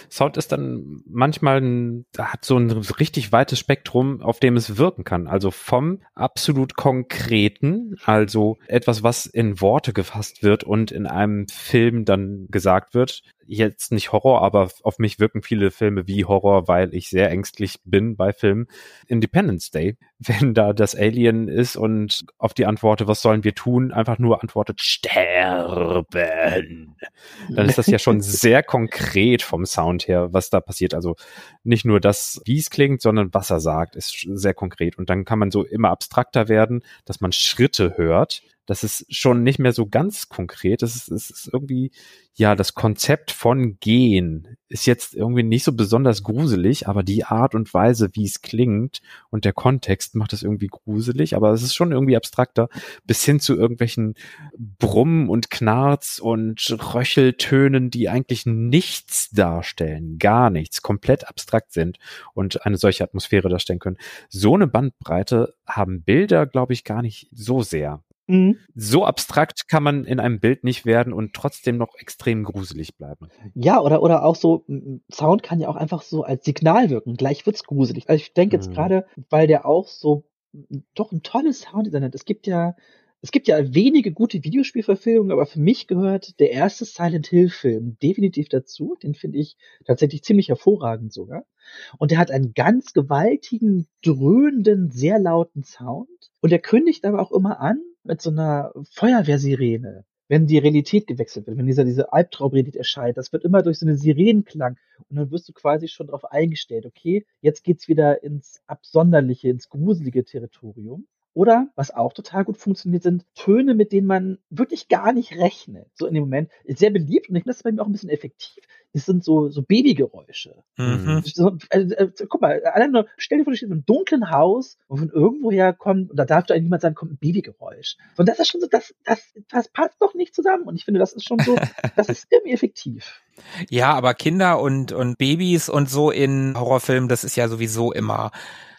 B: Sound ist dann manchmal ein, hat so ein richtig weites Spektrum, auf dem es wirken kann. Also vom absolut konkreten, also etwas, was in Worte gefasst wird und in einem Film dann gesagt wird. Jetzt nicht Horror, aber auf mich wirken viele Filme wie Horror, weil ich sehr ängstlich bin bei Filmen. Independence Day, wenn da das Alien ist und auf die Antwort, was sollen wir tun, einfach nur antwortet, sterben dann ist das ja schon sehr konkret vom Sound her, was da passiert. Also nicht nur das, wie es klingt, sondern was er sagt, ist sehr konkret. Und dann kann man so immer abstrakter werden, dass man Schritte hört. Das ist schon nicht mehr so ganz konkret. Das ist, es ist irgendwie, ja, das Konzept von Gehen ist jetzt irgendwie nicht so besonders gruselig, aber die Art und Weise, wie es klingt und der Kontext macht es irgendwie gruselig, aber es ist schon irgendwie abstrakter, bis hin zu irgendwelchen Brummen und Knarz und Röcheltönen, die eigentlich nichts darstellen, gar nichts, komplett abstrakt sind und eine solche Atmosphäre darstellen können. So eine Bandbreite haben Bilder, glaube ich, gar nicht so sehr.
C: Mhm.
B: So abstrakt kann man in einem Bild nicht werden und trotzdem noch extrem gruselig bleiben.
C: Ja, oder, oder auch so, Sound kann ja auch einfach so als Signal wirken. Gleich wird's gruselig. Also ich denke jetzt
B: Mhm.
C: gerade, weil der auch so doch ein tolles Sounddesign hat. Es gibt ja, es gibt ja wenige gute Videospielverfilmungen, aber für mich gehört der erste Silent Hill Film definitiv dazu. Den finde ich tatsächlich ziemlich hervorragend sogar. Und der hat einen ganz gewaltigen, dröhnenden, sehr lauten Sound. Und der kündigt aber auch immer an mit so einer Feuerwehrsirene. Wenn die Realität gewechselt wird, wenn dieser, diese Albtraumrealität erscheint, das wird immer durch so einen Sirenenklang. Und dann wirst du quasi schon darauf eingestellt, okay, jetzt geht's wieder ins Absonderliche, ins gruselige Territorium. Oder, was auch total gut funktioniert, sind Töne, mit denen man wirklich gar nicht rechnet. So in dem Moment. Ist sehr beliebt und ich finde das ist bei mir auch ein bisschen effektiv. Es sind so, so Babygeräusche.
A: Mhm.
C: So, also, äh, guck mal, allein nur, stell dir vor, du stehst in einem dunklen Haus und von irgendwoher kommt, und da darf doch eigentlich niemand sagen, kommt ein Babygeräusch. Und das ist schon so, das, das, das passt doch nicht zusammen. Und ich finde, das ist schon so, das ist irgendwie effektiv.
A: Ja, aber Kinder und, und Babys und so in Horrorfilmen, das ist ja sowieso immer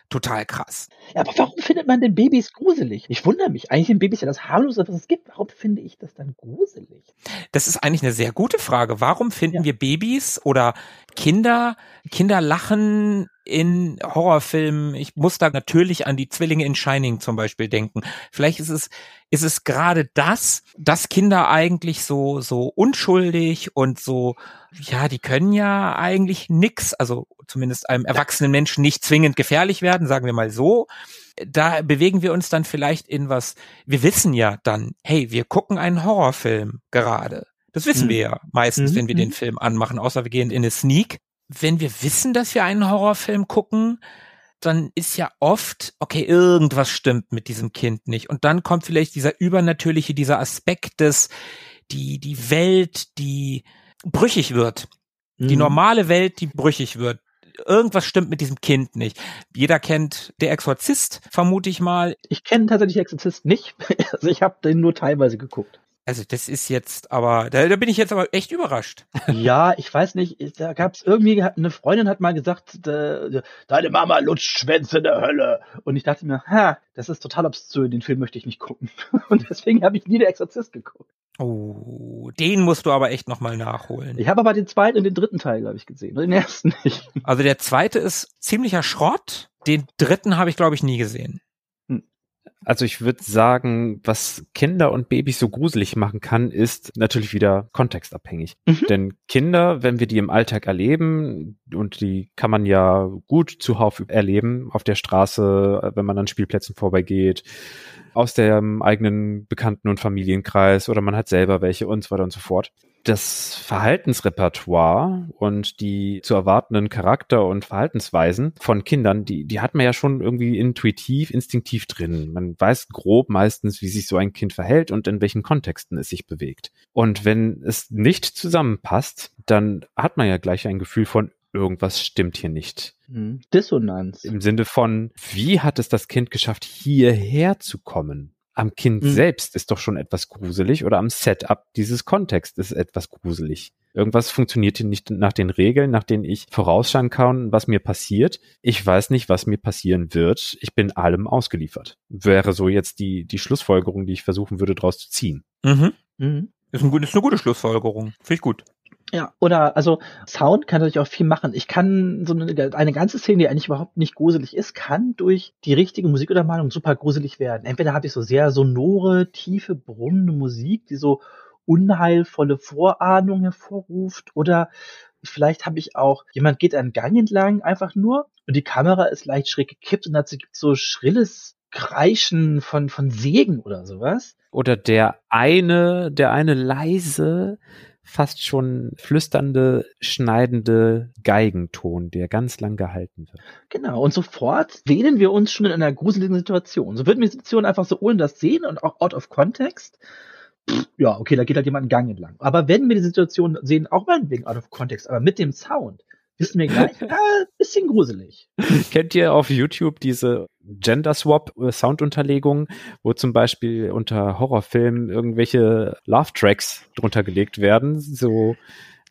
A: total krass.
C: Ja, aber warum findet man denn Babys gruselig? Ich wundere mich. Eigentlich sind Babys ja das harmlose, was es gibt. Warum finde ich das dann gruselig?
A: Das ist eigentlich eine sehr gute Frage. Warum finden
C: Ja.
A: wir Babys oder Kinder, Kinder lachen in Horrorfilmen? Ich muss da natürlich an die Zwillinge in Shining zum Beispiel denken. Vielleicht ist es, ist es gerade das, dass Kinder eigentlich so, so unschuldig und so, ja, die können ja eigentlich nix, also zumindest einem erwachsenen Menschen nicht zwingend gefährlich werden, sagen wir mal so. Da bewegen wir uns dann vielleicht in was, wir wissen ja dann, hey, wir gucken einen Horrorfilm gerade. Das wissen
C: Mhm.
A: wir ja meistens,
C: Mhm,
A: wenn wir den
C: mhm.
A: Film anmachen, außer wir gehen in eine Sneak. Wenn wir wissen, dass wir einen Horrorfilm gucken, dann ist ja oft, okay, irgendwas stimmt mit diesem Kind nicht. Und dann kommt vielleicht dieser übernatürliche, dieser Aspekt des, die, die Welt, die brüchig wird. Die
C: Mhm.
A: normale Welt, die brüchig wird. Irgendwas stimmt mit diesem Kind nicht. Jeder kennt Der Exorzist, vermute ich mal.
C: Ich kenne tatsächlich Exorzist nicht. Also ich habe den nur teilweise geguckt.
A: Also das ist jetzt aber, da, da bin ich jetzt aber echt überrascht.
C: ja, ich weiß nicht, da gab's irgendwie, eine Freundin hat mal gesagt, äh, deine Mama lutscht Schwänze in der Hölle. Und ich dachte mir, ha, das ist total obszön, den Film möchte ich nicht gucken. Und deswegen habe ich nie der Exorzist geguckt.
A: Oh, den musst du aber echt nochmal nachholen.
C: Ich habe aber den zweiten und den dritten Teil, glaube ich, gesehen. Den ersten nicht.
A: Also der zweite ist ziemlicher Schrott. Den dritten habe ich, glaube ich, nie gesehen.
B: Also ich würde sagen, was Kinder und Babys so gruselig machen kann, ist natürlich wieder kontextabhängig.
C: Mhm.
B: Denn Kinder, wenn wir die im Alltag erleben, und die kann man ja gut zuhauf erleben, auf der Straße, wenn man an Spielplätzen vorbeigeht, aus dem eigenen Bekannten- und Familienkreis oder man hat selber welche und so weiter und so fort. Das Verhaltensrepertoire und die zu erwartenden Charakter- und Verhaltensweisen von Kindern, die, die hat man ja schon irgendwie intuitiv, instinktiv drin. Man weiß grob meistens, wie sich so ein Kind verhält und in welchen Kontexten es sich bewegt. Und wenn es nicht zusammenpasst, dann hat man ja gleich ein Gefühl von, irgendwas stimmt hier nicht.
C: Mhm. Dissonanz.
B: Im Sinne von, wie hat es das Kind geschafft, hierher zu kommen? Am Kind
C: Mhm.
B: selbst ist doch schon etwas gruselig oder am Setup dieses Kontext ist etwas gruselig. Irgendwas funktioniert hier nicht nach den Regeln, nach denen ich vorausschauen kann, was mir passiert. Ich weiß nicht, was mir passieren wird. Ich bin allem ausgeliefert. Wäre so jetzt die, die Schlussfolgerung, die ich versuchen würde, daraus zu ziehen.
A: Mhm.
C: Mhm.
A: Ist, ein, ist eine gute Schlussfolgerung. Finde ich gut.
C: Ja, oder also Sound kann natürlich auch viel machen. Ich kann so eine, eine ganze Szene, die eigentlich überhaupt nicht gruselig ist, kann durch die richtige Musikuntermalung super gruselig werden. Entweder habe ich so sehr sonore, tiefe, brummende Musik, die so unheilvolle Vorahnung hervorruft, oder vielleicht habe ich auch, jemand geht einen Gang entlang einfach nur und die Kamera ist leicht schräg gekippt und dazu gibt so schrilles Kreischen von, von Sägen oder sowas.
B: Oder der eine, der eine leise, fast schon flüsternde, schneidende Geigenton, der ganz lang gehalten wird.
C: Genau, und sofort sehnen wir uns schon in einer gruseligen Situation. So würden wir die Situation einfach so ohne das sehen und auch out of context. Ja, okay, da geht halt jemand einen Gang entlang. Aber wenn wir die Situation sehen, auch meinetwegen out of context, aber mit dem Sound, wissen wir gleich, ja, bisschen gruselig.
B: Kennt ihr auf YouTube diese Gender Swap äh, Soundunterlegung, wo zum Beispiel unter Horrorfilmen irgendwelche Love Tracks drunter gelegt werden, so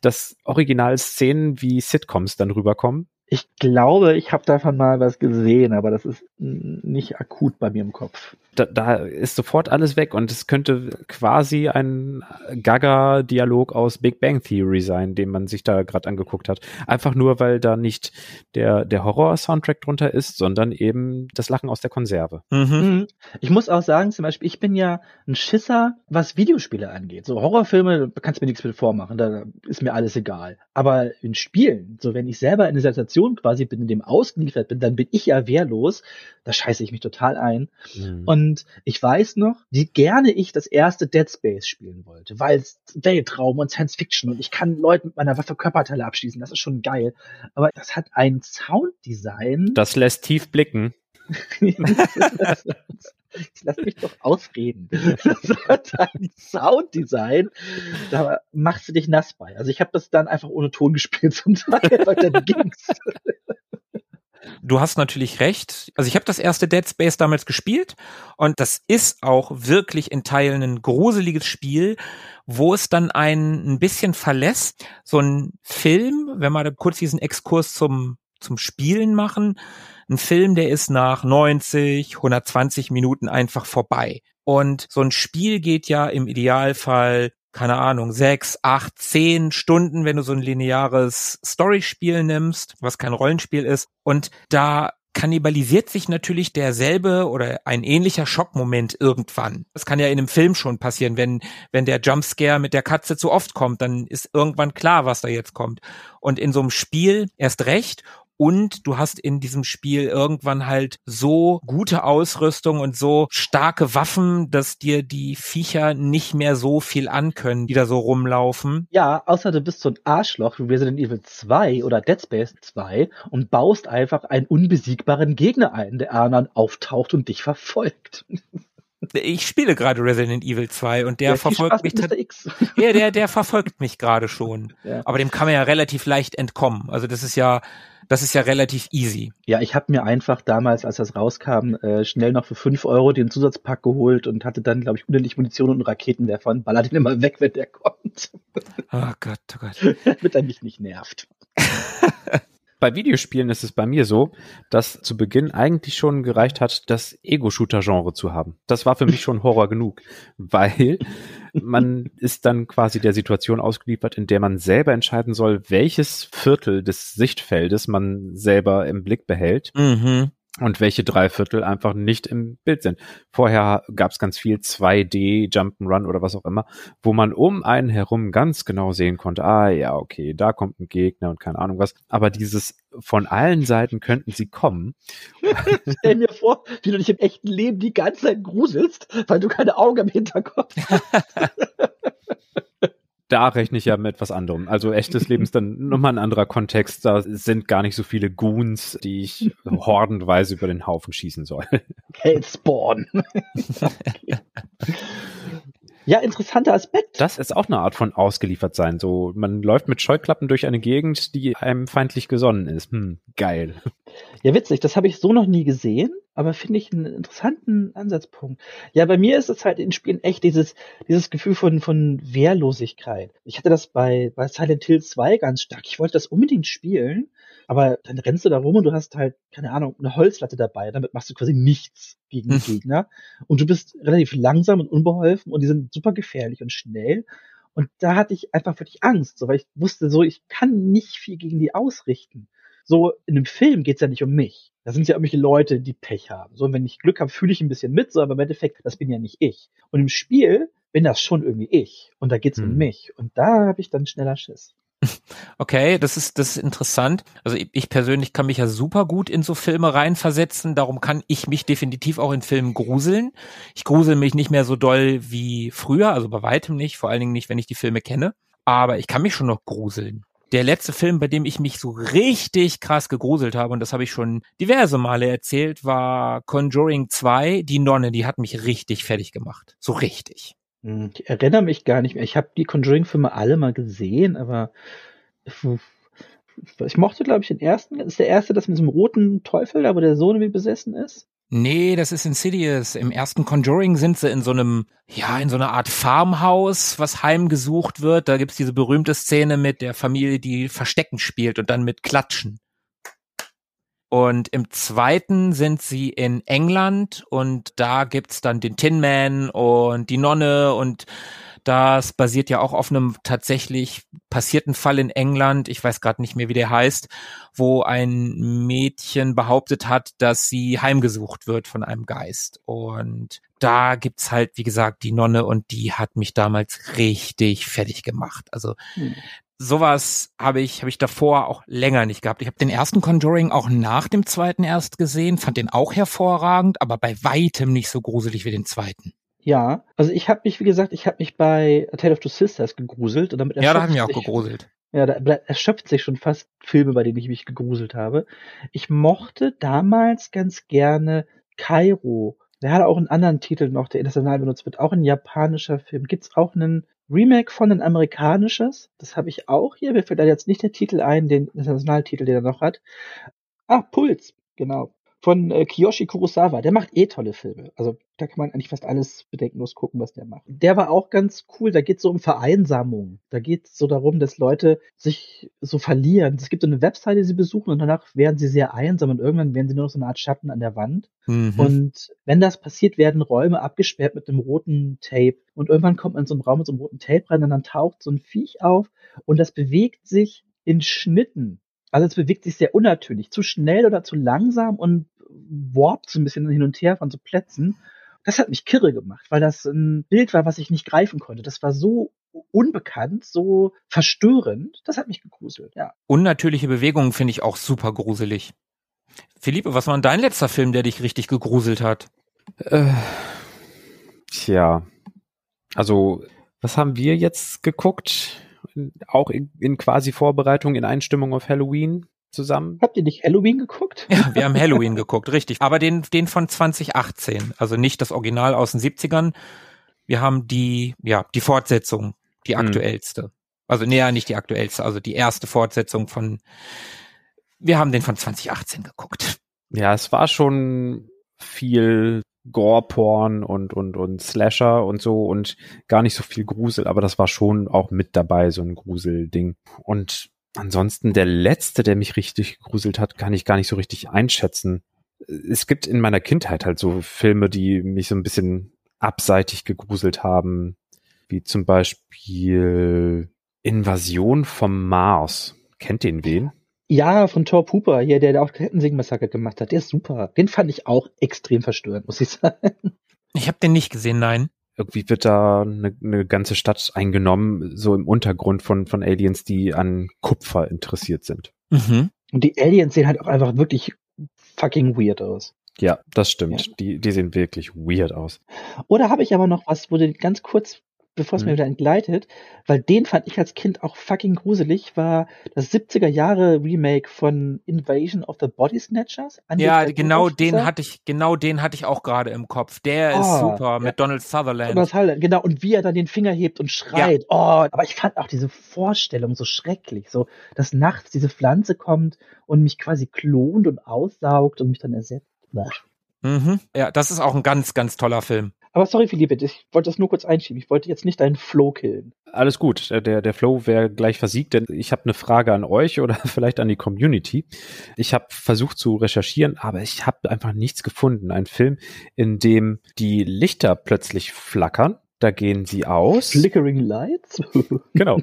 B: dass Originalszenen wie Sitcoms dann rüberkommen?
C: Ich glaube, ich habe davon mal was gesehen, aber das ist nicht akut bei mir im Kopf.
B: Da, da ist sofort alles weg und es könnte quasi ein Gaga-Dialog aus Big Bang Theory sein, den man sich da gerade angeguckt hat. Einfach nur, weil da nicht der, der Horror-Soundtrack drunter ist, sondern eben das Lachen aus der Konserve.
A: Mhm.
C: Mhm. Ich muss auch sagen, zum Beispiel, ich bin ja ein Schisser, was Videospiele angeht. So Horrorfilme, da kannst du mir nichts mit vormachen, da ist mir alles egal. Aber in Spielen, so wenn ich selber in einer Situation quasi bin, in dem ausgeliefert bin, dann bin ich ja wehrlos. Da scheiße ich mich total ein.
B: Mhm.
C: Und ich weiß noch, wie gerne ich das erste Dead Space spielen wollte, weil es Weltraum und Science Fiction und ich kann Leute mit meiner Waffe Körperteile abschießen, das ist schon geil. Aber das hat ein Sounddesign.
B: Das lässt tief blicken.
C: Lass mich doch ausreden. Das Sounddesign, da machst du dich nass bei. Also ich habe das dann einfach ohne Ton gespielt zum Teil, weil dann ging's.
A: Du hast natürlich recht. Also ich habe das erste Dead Space damals gespielt und das ist auch wirklich in Teilen ein gruseliges Spiel, wo es dann einen ein bisschen verlässt. So ein Film, wenn da kurz diesen Exkurs zum zum Spielen machen, ein Film, der ist nach 90, 120 Minuten einfach vorbei. Und so ein Spiel geht ja im Idealfall keine Ahnung, sechs, acht, zehn Stunden, wenn du so ein lineares Storyspiel nimmst, was kein Rollenspiel ist. Und da kannibalisiert sich natürlich derselbe oder ein ähnlicher Schockmoment irgendwann. Das kann ja in einem Film schon passieren, wenn, wenn der Jumpscare mit der Katze zu oft kommt, dann ist irgendwann klar, was da jetzt kommt. Und in so einem Spiel erst recht. Und du hast in diesem Spiel irgendwann halt so gute Ausrüstung und so starke Waffen, dass dir die Viecher nicht mehr so viel ankönnen, die da so rumlaufen.
C: Ja, außer du bist so ein Arschloch wie Resident Evil 2 oder Dead Space 2 und baust einfach einen unbesiegbaren Gegner ein, der anderen auftaucht und dich verfolgt.
A: Ich spiele gerade Resident Evil 2 und der
C: Ja,
A: verfolgt mich. Ja, der, der verfolgt mich gerade schon.
C: Ja.
A: Aber dem kann man ja relativ leicht entkommen. Also das ist ja, das ist ja relativ easy.
C: Ja, ich habe mir einfach damals, als das rauskam, äh, schnell noch für 5 Euro den Zusatzpack geholt und hatte dann, glaube ich, unendlich Munition und einen Raketenwerfer und ballert ihn immer weg, wenn der kommt,
A: Oh Gott, oh Gott.
C: damit er mich nicht nervt.
B: Bei Videospielen ist es bei mir so, dass zu Beginn eigentlich schon gereicht hat, das Ego-Shooter-Genre zu haben. Das war für mich schon Horror genug, weil man ist dann quasi der Situation ausgeliefert, in der man selber entscheiden soll, welches Viertel des Sichtfeldes man selber im Blick behält
A: Mhm.
B: Und welche drei Viertel einfach nicht im Bild sind. Vorher gab es ganz viel 2D, Jump'n'Run oder was auch immer, wo man um einen herum ganz genau sehen konnte, ah ja, okay, da kommt ein Gegner und keine Ahnung was. Aber dieses von allen Seiten könnten sie kommen.
C: Stell mir vor, wie du dich im echten Leben die ganze Zeit gruselst, weil du keine Augen am Hinterkopf hast.
B: Da rechne ich ja mit etwas anderem. Also echtes Leben ist dann nochmal ein anderer Kontext. Da sind gar nicht so viele Goons, die ich hordenweise über den Haufen schießen soll.
C: Hellspawn. Ja, interessanter Aspekt.
B: Das ist auch eine Art von ausgeliefert sein. So, man läuft mit Scheuklappen durch eine Gegend, die einem feindlich gesonnen ist. Hm, geil.
C: Ja, witzig. Das habe ich so noch nie gesehen, aber finde ich einen interessanten Ansatzpunkt. Ja, bei mir ist es halt in Spielen echt dieses, dieses Gefühl von, von Wehrlosigkeit. Ich hatte das bei, bei Silent Hill 2 ganz stark. Ich wollte das unbedingt spielen, aber dann rennst du da rum und du hast halt, keine Ahnung, eine Holzlatte dabei. Damit machst du quasi nichts gegen die
A: Hm.
C: Gegner. Und du bist relativ langsam und unbeholfen und die sind super gefährlich und schnell. Und da hatte ich einfach wirklich Angst, so, weil ich wusste so, ich kann nicht viel gegen die ausrichten. So, in einem Film geht's ja nicht um mich. Da sind ja irgendwelche Leute, die Pech haben. So, und wenn ich Glück habe, fühle ich ein bisschen mit, so, aber im Endeffekt, das bin ja nicht ich. Und im Spiel bin das schon irgendwie ich. Und da geht's um
B: Hm.
C: mich. Und da habe ich dann schneller Schiss.
A: Okay, das ist, das ist interessant. Also ich, ich persönlich kann mich ja super gut in so Filme reinversetzen. Darum kann ich mich definitiv auch in Filmen gruseln. Ich grusel mich nicht mehr so doll wie früher, also bei weitem nicht, vor allen Dingen nicht, wenn ich die Filme kenne. Aber ich kann mich schon noch gruseln. Der letzte Film, bei dem ich mich so richtig krass gegruselt habe, und das habe ich schon diverse Male erzählt, war Conjuring 2, die Nonne, die hat mich richtig fertig gemacht. So richtig.
C: Hm, Ich erinnere mich gar nicht mehr. Ich habe die Conjuring-Filme alle mal gesehen, aber ich mochte, glaube ich, den ersten. Ist der erste, das mit diesem roten Teufel, da wo der Sohn wie besessen ist.
A: Nee, das ist Insidious. Im ersten Conjuring sind sie in so einem, ja, in so einer Art Farmhaus, was heimgesucht wird. Da gibt's diese berühmte Szene mit der Familie, die Verstecken spielt und dann mit Klatschen. Und im zweiten sind sie in England und da gibt's dann den Tin Man und die Nonne und das basiert ja auch auf einem tatsächlich passierten Fall in England. Ich weiß gerade nicht mehr, wie der heißt, wo ein Mädchen behauptet hat, dass sie heimgesucht wird von einem Geist. Und da gibt's halt, wie gesagt, die Nonne und die hat mich damals richtig fertig gemacht. Also
C: Hm.
A: Sowas habe ich habe ich davor auch länger nicht gehabt. Ich habe den ersten Conjuring auch nach dem zweiten erst gesehen, fand den auch hervorragend, aber bei weitem nicht so gruselig wie den zweiten.
C: Ja, also ich habe mich, wie gesagt, ich habe mich bei A Tale of Two Sisters gegruselt und damit
A: Ja, da haben wir auch gegruselt.
C: Ja, da, da erschöpft sich schon fast Filme, bei denen ich mich gegruselt habe. Ich mochte damals ganz gerne Kairo. Der hat auch einen anderen Titel noch, der international benutzt wird. Auch ein japanischer Film. Gibt's auch einen Remake von ein amerikanisches? Das habe ich auch hier. Mir fällt da jetzt nicht der Titel ein, den Internationaltitel, den er noch hat. Ah, Puls, genau. Von äh, Kiyoshi Kurosawa. Der macht eh tolle Filme. Also da kann man eigentlich fast alles bedenkenlos gucken, was der macht. Der war auch ganz cool. Da geht es so um Vereinsamung. Da geht es so darum, dass Leute sich so verlieren. Es gibt so eine Webseite, die sie besuchen und danach werden sie sehr einsam und irgendwann werden sie nur noch so eine Art Schatten an der Wand.
A: Mhm.
C: Und wenn das passiert, werden Räume abgesperrt mit einem roten Tape. Und irgendwann kommt man in so einen Raum mit so einem roten Tape rein und dann taucht so ein Viech auf und das bewegt sich in Schnitten. Also es bewegt sich sehr unnatürlich, zu schnell oder zu langsam und warpt so ein bisschen hin und her von so Plätzen. Das hat mich kirre gemacht, weil das ein Bild war, was ich nicht greifen konnte. Das war so unbekannt, so verstörend. Das hat mich gegruselt, ja.
A: Unnatürliche Bewegungen finde ich auch super gruselig. Philippe, was war denn dein letzter Film, der dich richtig gegruselt hat?
B: Äh, tja, also was haben wir jetzt geguckt? Auch in, in quasi Vorbereitung, in Einstimmung auf Halloween zusammen?
C: Habt ihr nicht Halloween geguckt?
A: Ja, wir haben Halloween geguckt, richtig. Aber den, den von 2018. Also nicht das Original aus den 70ern. Wir haben die, ja, die Fortsetzung, die
B: Hm.
A: aktuellste. Also näher nicht die aktuellste, also die erste Fortsetzung von, wir haben den von 2018 geguckt.
B: Ja, es war schon viel Gore-Porn und, und, und Slasher und so und gar nicht so viel Grusel, aber das war schon auch mit dabei, so ein Gruselding. Und ansonsten der letzte, der mich richtig gegruselt hat, kann ich gar nicht so richtig einschätzen. Es gibt in meiner Kindheit halt so Filme, die mich so ein bisschen abseitig gegruselt haben, wie zum Beispiel Invasion vom Mars. Kennt den wen?
C: Ja, von Thor Pooper, hier, der, der auch Kettensing-Massaker gemacht hat. Der ist super. Den fand ich auch extrem verstörend, muss ich sagen.
A: Ich habe den nicht gesehen, nein.
B: irgendwie wird da eine, eine ganze Stadt eingenommen, so im Untergrund von, von Aliens, die an Kupfer interessiert sind.
A: Mhm.
C: Und die Aliens sehen halt auch einfach wirklich fucking weird aus.
B: Ja, das stimmt.
C: Ja.
B: Die, die sehen wirklich weird aus.
C: Oder habe ich aber noch was, wo du ganz kurz bevor es
B: Hm.
C: mir wieder entgleitet, weil den fand ich als Kind auch fucking gruselig, war das 70er Jahre Remake von Invasion of the Body Snatchers.
A: Ja, genau den hatte ich, genau den hatte ich auch gerade im Kopf. Der ist
C: Oh,
A: super mit Donald Sutherland.
C: Das halt, genau, und wie er dann den Finger hebt und schreit. Oh, aber ich fand auch diese Vorstellung so schrecklich. So, dass nachts diese Pflanze kommt und mich quasi klont und aussaugt und mich dann ersetzt.
A: Mhm. Ja, das ist auch ein ganz, ganz toller Film.
C: Aber sorry, Philippe, ich wollte das nur kurz einschieben. Ich wollte jetzt nicht deinen Flow killen.
B: Alles gut, der, der Flow wäre gleich versiegt, denn ich habe eine Frage an euch oder vielleicht an die Community. Ich habe versucht zu recherchieren, aber ich habe einfach nichts gefunden. Ein Film, in dem die Lichter plötzlich flackern, da gehen sie aus.
C: Flickering Lights?
B: Genau.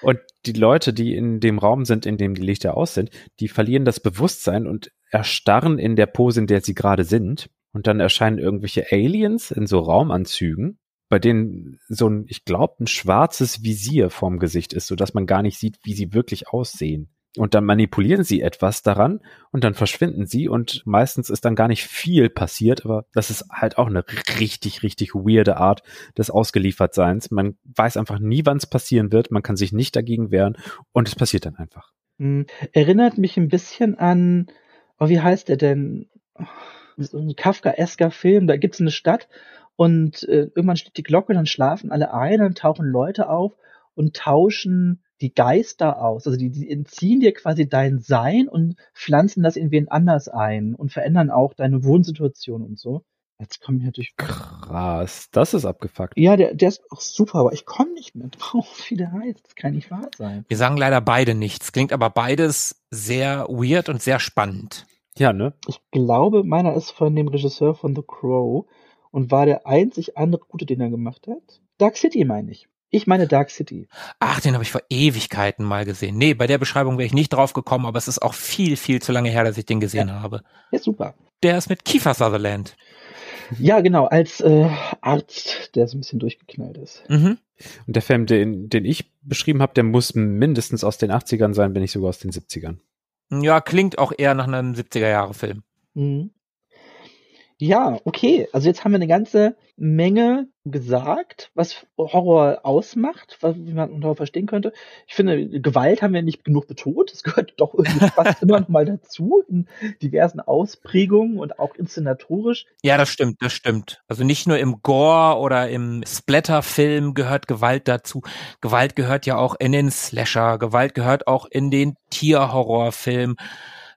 B: Und die Leute, die in dem Raum sind, in dem die Lichter aus sind, die verlieren das Bewusstsein und erstarren in der Pose, in der sie gerade sind. Und dann erscheinen irgendwelche Aliens in so Raumanzügen, bei denen so ein, ich glaube, ein schwarzes Visier vorm Gesicht ist, sodass man gar nicht sieht, wie sie wirklich aussehen. Und dann manipulieren sie etwas daran und dann verschwinden sie und meistens ist dann gar nicht viel passiert, aber das ist halt auch eine richtig, richtig weirde Art des Ausgeliefertseins. Man weiß einfach nie, wann es passieren wird, man kann sich nicht dagegen wehren und es passiert dann einfach.
C: Hm, Erinnert mich ein bisschen an, oh, wie heißt der denn? So ein Kafka-esker Film, da gibt's eine Stadt und äh, irgendwann steht die Glocke, dann schlafen alle ein, dann tauchen Leute auf und tauschen die Geister aus. Also die, die entziehen dir quasi dein Sein und pflanzen das in wen anders ein und verändern auch deine Wohnsituation und so. Jetzt komme ich natürlich.
B: Krass, das ist abgefuckt.
C: Ja, der, der ist auch super, aber ich komme nicht mehr drauf, wie der heißt. Das kann nicht wahr sein.
A: Wir sagen leider beide nichts. Klingt aber beides sehr weird und sehr spannend.
B: Ja, ne?
C: Ich glaube, meiner ist von dem Regisseur von The Crow und war der einzig andere gute, den er gemacht hat. Dark City meine ich. Ich meine Dark City.
A: Ach, den habe ich vor Ewigkeiten mal gesehen. Nee, bei der Beschreibung wäre ich nicht drauf gekommen, aber es ist auch viel, viel zu lange her, dass ich den gesehen habe.
C: Ja, super.
A: Der ist mit Kiefer Sutherland.
C: Ja, genau, als äh, Arzt, der so ein bisschen durchgeknallt ist.
A: Mhm.
B: Und der Film, den, den ich beschrieben habe, der muss mindestens aus den 80ern sein, wenn nicht sogar aus den 70ern.
A: Ja, klingt auch eher nach einem 70er-Jahre-Film.
C: Mhm. Ja, okay. Also jetzt haben wir eine ganze Menge gesagt, was Horror ausmacht, was, wie man Horror verstehen könnte. Ich finde, Gewalt haben wir nicht genug betont. Das gehört doch irgendwie fast immer noch mal dazu in diversen Ausprägungen und auch inszenatorisch.
A: Ja, das stimmt, das stimmt. Also nicht nur im Gore oder im Splatter-Film gehört Gewalt dazu. Gewalt gehört ja auch in den Slasher. Gewalt gehört auch in den Tierhorrorfilm.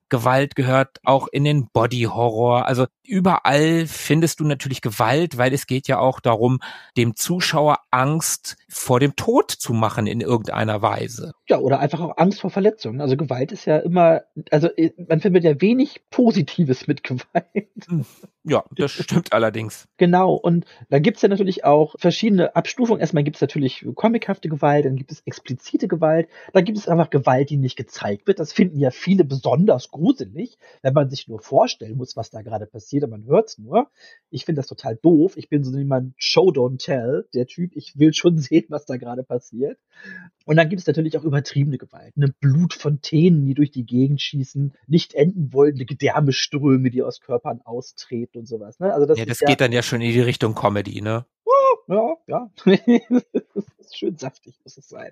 A: Gewalt gehört auch in den Body-Horror. Also überall findest du natürlich Gewalt, weil es geht ja auch darum, dem Zuschauer Angst vor dem Tod zu machen in irgendeiner Weise.
C: Ja, oder einfach auch Angst vor Verletzungen. Also Gewalt ist ja immer, also äh, man findet ja wenig Positives mit Gewalt.
A: Ja, das stimmt allerdings.
C: Genau, und da gibt's ja natürlich auch verschiedene Abstufungen. Erstmal gibt's natürlich comichafte Gewalt, dann gibt es explizite Gewalt, dann gibt es einfach Gewalt, die nicht gezeigt wird. Das finden ja viele besonders gruselig, wenn man sich nur vorstellen muss, was da gerade passiert, aber man hört's nur. Ich finde das total doof. Ich bin so jemand Show Don't Tell, der Typ, ich will schon sehen, was da gerade passiert. Und dann gibt es natürlich auch übertriebene Gewalt. Eine Blutfontänen, die durch die Gegend schießen, nicht enden wollende Gedärmeströme, die aus Körpern austreten und sowas. Ne? Also das,
A: Ja, das
C: ja,
A: geht dann ja schon in die Richtung Comedy, ne?
C: Ja, ja. das ist schön saftig, muss es sein.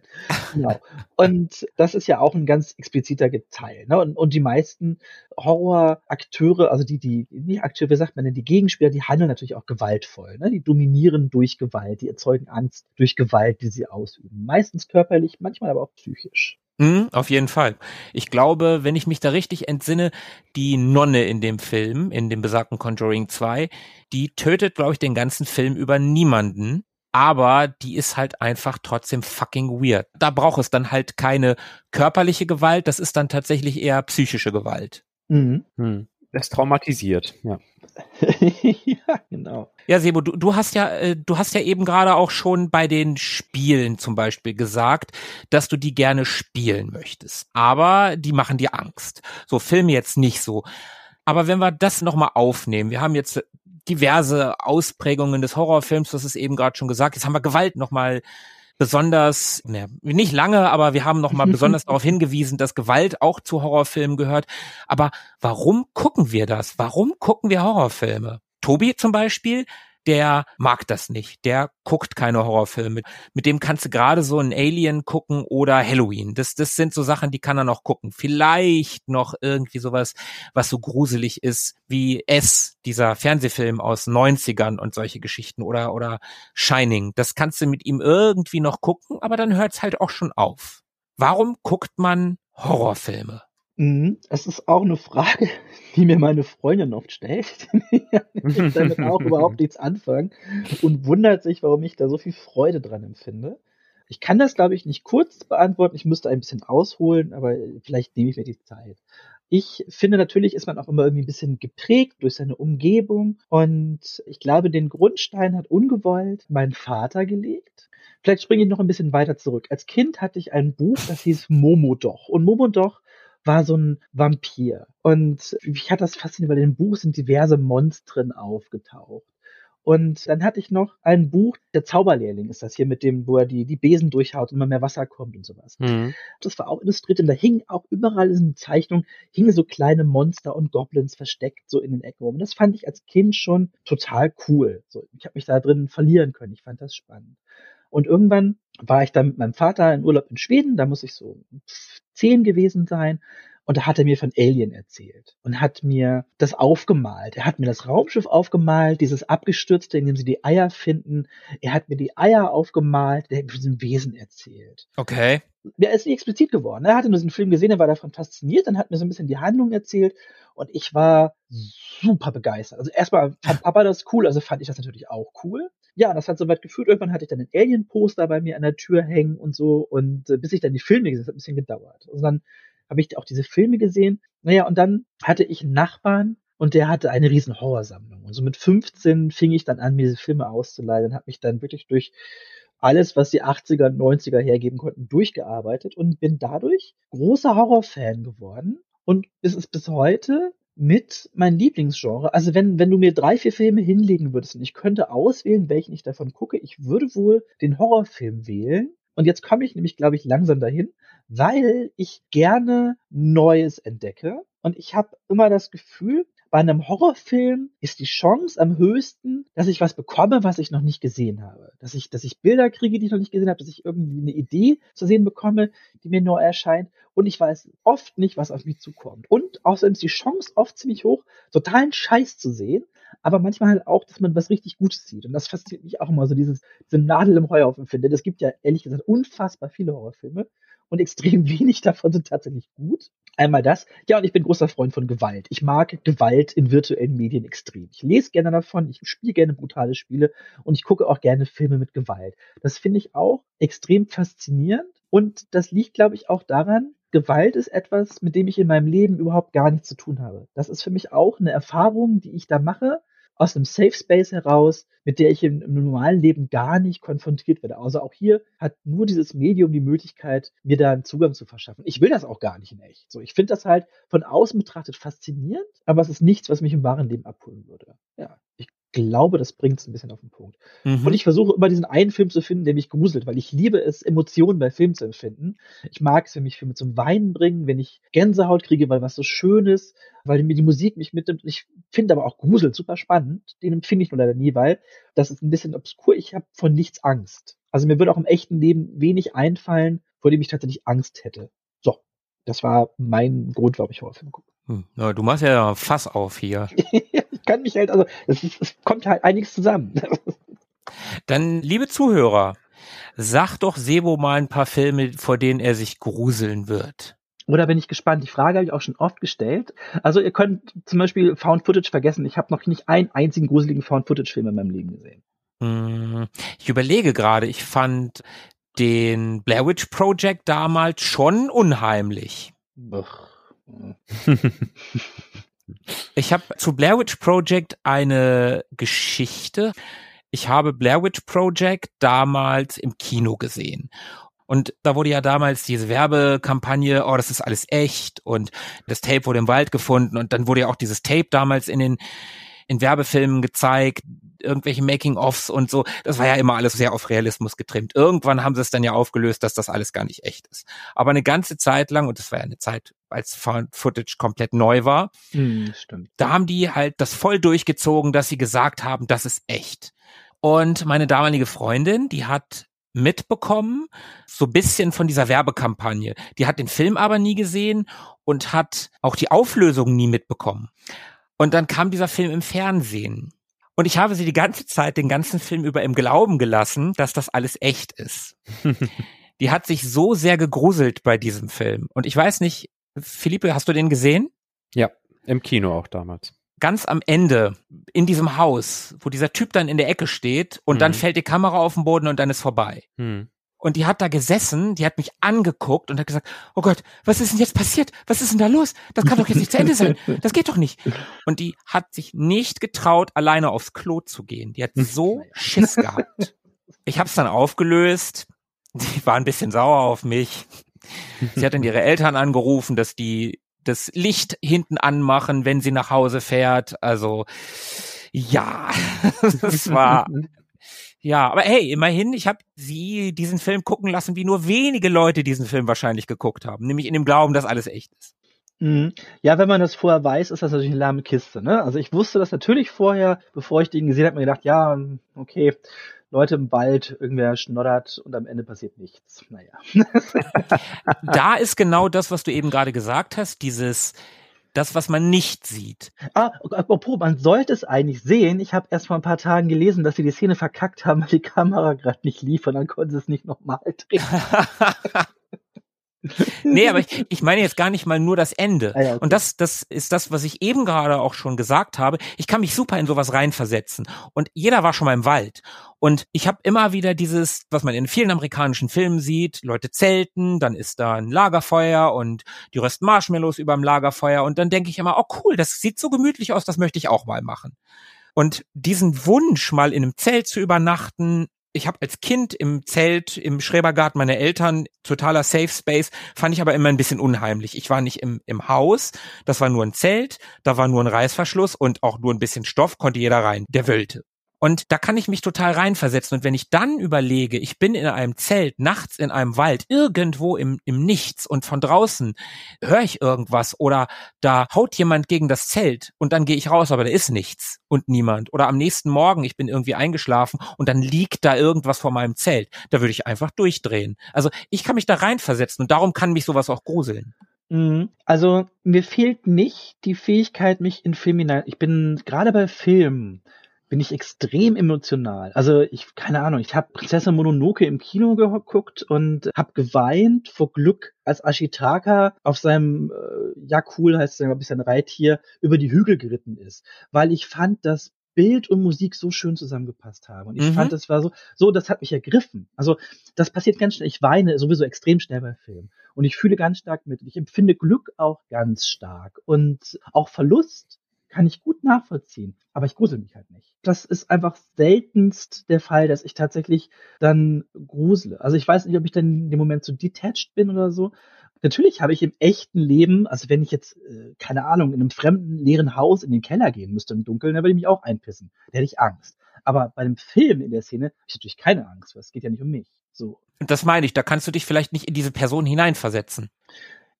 C: Genau. Und das ist ja auch ein ganz expliziter Teil. Ne? Und, und die meisten Horrorakteure, also die, die, nicht Akteure, wie sagt man denn, die Gegenspieler, die handeln natürlich auch gewaltvoll. Ne? Die dominieren durch Gewalt, die erzeugen Angst durch Gewalt, die sie ausüben. Meistens körperlich, manchmal aber auch psychisch.
A: Mhm, auf jeden Fall. Ich glaube, wenn ich mich da richtig entsinne, die Nonne in dem Film, in dem besagten Conjuring 2, die tötet, glaube ich, den ganzen Film über niemanden. Aber die ist halt einfach trotzdem fucking weird. Da braucht es dann halt keine körperliche Gewalt, das ist dann tatsächlich eher psychische Gewalt.
C: Mhm.
B: Hm. Ist traumatisiert, ja.
C: ja, genau.
A: Ja, Sebo, du, du hast ja, äh, du hast ja eben gerade auch schon bei den Spielen zum Beispiel gesagt, dass du die gerne spielen möchtest. Aber die machen dir Angst. So Filme jetzt nicht so. Aber wenn wir das nochmal aufnehmen, wir haben jetzt diverse Ausprägungen des Horrorfilms, das ist eben gerade schon gesagt. Jetzt haben wir Gewalt nochmal besonders, ne, nicht lange, aber wir haben nochmal besonders darauf hingewiesen, dass Gewalt auch zu Horrorfilmen gehört. Aber warum gucken wir das? Warum gucken wir Horrorfilme? Tobi zum Beispiel, der mag das nicht. Der guckt keine Horrorfilme. Mit dem kannst du gerade so ein Alien gucken oder Halloween. Das, das sind so Sachen, die kann er noch gucken. Vielleicht noch irgendwie sowas, was so gruselig ist wie S, dieser Fernsehfilm aus 90ern und solche Geschichten oder, oder Shining. Das kannst du mit ihm irgendwie noch gucken, aber dann hört's halt auch schon auf. Warum guckt man Horrorfilme?
C: Mhm. Es ist auch eine Frage, die mir meine Freundin oft stellt. ich damit auch überhaupt nichts anfangen und wundert sich, warum ich da so viel Freude dran empfinde. Ich kann das, glaube ich, nicht kurz beantworten. Ich müsste ein bisschen ausholen, aber vielleicht nehme ich mir die Zeit. Ich finde, natürlich ist man auch immer irgendwie ein bisschen geprägt durch seine Umgebung. Und ich glaube, den Grundstein hat ungewollt mein Vater gelegt. Vielleicht springe ich noch ein bisschen weiter zurück. Als Kind hatte ich ein Buch, das hieß Momodoch. Und Momodoch war so ein Vampir. Und mich hat das fasziniert, weil in dem Buch sind diverse Monstren aufgetaucht. Und dann hatte ich noch ein Buch, der Zauberlehrling ist das hier, mit dem, wo er die, die Besen durchhaut und immer mehr Wasser kommt und sowas. Mhm. Das war auch illustriert und da hingen auch überall in den Zeichnungen, hingen so kleine Monster und Goblins versteckt so in den Ecken rum. Und das fand ich als Kind schon total cool. So, ich habe mich da drin verlieren können. Ich fand das spannend. Und irgendwann war ich dann mit meinem Vater in Urlaub in Schweden, da muss ich so zehn gewesen sein. Und da hat er mir von Alien erzählt und hat mir das aufgemalt. Er hat mir das Raumschiff aufgemalt, dieses abgestürzte, in dem sie die Eier finden. Er hat mir die Eier aufgemalt, der hat mir von diesem Wesen erzählt.
A: Okay.
C: Der ist nicht explizit geworden. Er hatte nur diesen Film gesehen, er war davon fasziniert, dann hat mir so ein bisschen die Handlung erzählt und ich war super begeistert. Also erstmal fand Papa das cool, also fand ich das natürlich auch cool ja, das hat so weit geführt. Irgendwann hatte ich dann ein Alien-Poster bei mir an der Tür hängen und so. Und äh, bis ich dann die Filme gesehen habe, hat ein bisschen gedauert. Und dann habe ich auch diese Filme gesehen. Naja, und dann hatte ich einen Nachbarn und der hatte eine riesen Horrorsammlung. Und so mit 15 fing ich dann an, mir diese Filme auszuleihen und habe mich dann wirklich durch alles, was die 80er und 90er hergeben konnten, durchgearbeitet und bin dadurch großer Horrorfan geworden. Und es ist bis heute mit mein Lieblingsgenre. Also wenn, wenn du mir drei, vier Filme hinlegen würdest und ich könnte auswählen, welchen ich davon gucke, ich würde wohl den Horrorfilm wählen. Und jetzt komme ich nämlich, glaube ich, langsam dahin, weil ich gerne Neues entdecke. Und ich habe immer das Gefühl, bei einem Horrorfilm ist die Chance am höchsten, dass ich was bekomme, was ich noch nicht gesehen habe. Dass ich, dass ich Bilder kriege, die ich noch nicht gesehen habe, dass ich irgendwie eine Idee zu sehen bekomme, die mir neu erscheint. Und ich weiß oft nicht, was auf mich zukommt. Und außerdem ist die Chance oft ziemlich hoch, totalen Scheiß zu sehen, aber manchmal halt auch, dass man was richtig Gutes sieht. Und das fasziniert mich auch immer so, dieses, diese Nadel im Heuhaufen finde. Es gibt ja ehrlich gesagt unfassbar viele Horrorfilme und extrem wenig davon sind tatsächlich gut. Einmal das. Ja, und ich bin großer Freund von Gewalt. Ich mag Gewalt in virtuellen Medien extrem. Ich lese gerne davon, ich spiele gerne brutale Spiele und ich gucke auch gerne Filme mit Gewalt. Das finde ich auch extrem faszinierend und das liegt, glaube ich, auch daran, Gewalt ist etwas, mit dem ich in meinem Leben überhaupt gar nichts zu tun habe. Das ist für mich auch eine Erfahrung, die ich da mache, aus einem Safe Space heraus, mit der ich im, im, normalen Leben gar nicht konfrontiert werde. Also auch hier hat nur dieses Medium die Möglichkeit, mir da einen Zugang zu verschaffen. Ich will das auch gar nicht in echt. So, ich finde das halt von außen betrachtet faszinierend, aber es ist nichts, was mich im wahren Leben abholen würde. Ja, ich glaube, das bringt es ein bisschen auf den Punkt. Mhm. Und ich versuche immer diesen einen Film zu finden, der mich gruselt, weil ich liebe es, Emotionen bei Filmen zu empfinden. Ich mag es, wenn mich Filme zum Weinen bringen, wenn ich Gänsehaut kriege, weil was so schön ist, weil mir die Musik mich mitnimmt. Ich finde aber auch Grusel super spannend. Den empfinde ich nur leider nie, weil das ist ein bisschen obskur. Ich habe von nichts Angst. Also mir würde auch im echten Leben wenig einfallen, vor dem ich tatsächlich Angst hätte. So, das war mein Grund, warum ich Horrorfilme gucke.
A: Hm, du machst ja Fass auf hier.
C: ich kann mich halt, also es, ist, es kommt halt einiges zusammen.
A: Dann, liebe Zuhörer, sag doch Sebo mal ein paar Filme, vor denen er sich gruseln wird.
C: Oder bin ich gespannt? Die Frage habe ich auch schon oft gestellt. Also ihr könnt zum Beispiel Found Footage vergessen. Ich habe noch nicht einen einzigen gruseligen Found Footage Film in meinem Leben gesehen.
A: Hm, ich überlege gerade. Ich fand den Blair Witch Project damals schon unheimlich. Ich habe zu Blair Witch Project eine Geschichte. Ich habe Blair Witch Project damals im Kino gesehen. Und da wurde ja damals diese Werbekampagne, oh, das ist alles echt und das Tape wurde im Wald gefunden und dann wurde ja auch dieses Tape damals in den in Werbefilmen gezeigt, irgendwelche Making-ofs und so. Das war ja immer alles sehr auf Realismus getrimmt. Irgendwann haben sie es dann ja aufgelöst, dass das alles gar nicht echt ist. Aber eine ganze Zeit lang, und das war ja eine Zeit, als Found Footage komplett neu war,
C: Hm, stimmt.
A: da haben die halt das voll durchgezogen, dass sie gesagt haben, das ist echt. Und meine damalige Freundin, die hat mitbekommen, so bisschen von dieser Werbekampagne. Die hat den Film aber nie gesehen und hat auch die Auflösung nie mitbekommen. Und dann kam dieser Film im Fernsehen. Und ich habe sie die ganze Zeit, den ganzen Film über im Glauben gelassen, dass das alles echt ist. die hat sich so sehr gegruselt bei diesem Film. Und ich weiß nicht, Philippe, hast du den gesehen?
B: Ja, im Kino auch damals.
A: ganz am Ende in diesem Haus, wo dieser Typ dann in der Ecke steht und dann
B: Mhm.
A: fällt die Kamera auf den Boden und dann ist vorbei.
B: Hm.
A: Und die hat da gesessen, die hat mich angeguckt und hat gesagt, oh Gott, was ist denn jetzt passiert? Was ist denn da los? Das kann doch jetzt nicht zu Ende sein. Das geht doch nicht. Und die hat sich nicht getraut, alleine aufs Klo zu gehen. Die hat so Schiss gehabt. Ich habe es dann aufgelöst. Die war ein bisschen sauer auf mich. Sie hat dann ihre Eltern angerufen, dass die das Licht hinten anmachen, wenn sie nach Hause fährt. Also ja, das war ja, aber hey, immerhin, ich habe sie diesen Film gucken lassen, wie nur wenige Leute diesen Film wahrscheinlich geguckt haben, nämlich in dem Glauben, dass alles echt ist.
C: Mhm. Ja, wenn man das vorher weiß, ist das natürlich eine lahme Kiste. Ne? Also ich wusste das natürlich vorher, bevor ich den gesehen habe, mir gedacht, ja, okay, Leute im Wald, irgendwer schnoddert und am Ende passiert nichts. Naja.
A: Da ist genau das, was du eben gerade gesagt hast, dieses das, was man nicht sieht.
C: ah, apropos, man sollte es eigentlich sehen. Ich habe erst vor ein paar Tagen gelesen, dass sie die Szene verkackt haben, weil die Kamera gerade nicht lief und dann konnten sie es nicht nochmal drehen.
A: nee, aber ich, ich meine jetzt gar nicht mal nur das Ende.
C: Ah ja, okay.
A: Und das, das ist das, was ich eben gerade auch schon gesagt habe. Ich kann mich super in sowas reinversetzen. Und jeder war schon mal im Wald. Und ich habe immer wieder dieses, was man in vielen amerikanischen Filmen sieht, Leute zelten, dann ist da ein Lagerfeuer und die rösten Marshmallows überm Lagerfeuer. Und dann denke ich immer, oh cool, das sieht so gemütlich aus, das möchte ich auch mal machen. Und diesen Wunsch, mal in einem Zelt zu übernachten, ich habe als Kind im Zelt, im Schrebergarten meiner Eltern, totaler Safe Space, fand ich aber immer ein bisschen unheimlich. Ich war nicht im, im Haus, das war nur ein Zelt, da war nur ein Reißverschluss und auch nur ein bisschen Stoff, konnte jeder rein, der wollte. Und da kann ich mich total reinversetzen. Und wenn ich dann überlege, ich bin in einem Zelt, nachts in einem Wald, irgendwo im, im Nichts und von draußen höre ich irgendwas oder da haut jemand gegen das Zelt und dann gehe ich raus, aber da ist nichts und niemand. Oder am nächsten Morgen, ich bin irgendwie eingeschlafen und dann liegt da irgendwas vor meinem Zelt. Da würde ich einfach durchdrehen. Also ich kann mich da reinversetzen und darum kann mich sowas auch gruseln.
C: Mhm. Also mir fehlt nicht die Fähigkeit, mich in Film hinein. Ich bin gerade bei Filmen bin ich extrem emotional. Also ich keine Ahnung, ich habe Prinzessin Mononoke im Kino geguckt und habe geweint vor Glück, als Ashitaka auf seinem äh, ja cool heißt es ja glaube ich sein Reittier über die Hügel geritten ist, weil ich fand, dass Bild und Musik so schön zusammengepasst haben. Und ich
A: Mhm.
C: fand, das war so, so, das hat mich ergriffen. Also, das passiert ganz schnell. Ich weine sowieso extrem schnell bei Filmen. Und ich fühle ganz stark mit. Ich empfinde Glück auch ganz stark. Und auch Verlust kann ich gut nachvollziehen. Aber ich grusel mich halt nicht. Das ist einfach seltenst der Fall, dass ich tatsächlich dann grusele. Also ich weiß nicht, ob ich dann in dem Moment so detached bin oder so. Natürlich habe ich im echten Leben, also wenn ich jetzt, äh, keine Ahnung, in einem fremden leeren Haus in den Keller gehen müsste im Dunkeln, dann würde ich mich auch einpissen. Da hätte ich Angst. Aber bei einem Film in der Szene habe ich natürlich keine Angst, weil es geht ja nicht um mich. So.
A: Das meine ich, da kannst du dich vielleicht nicht in diese Person hineinversetzen.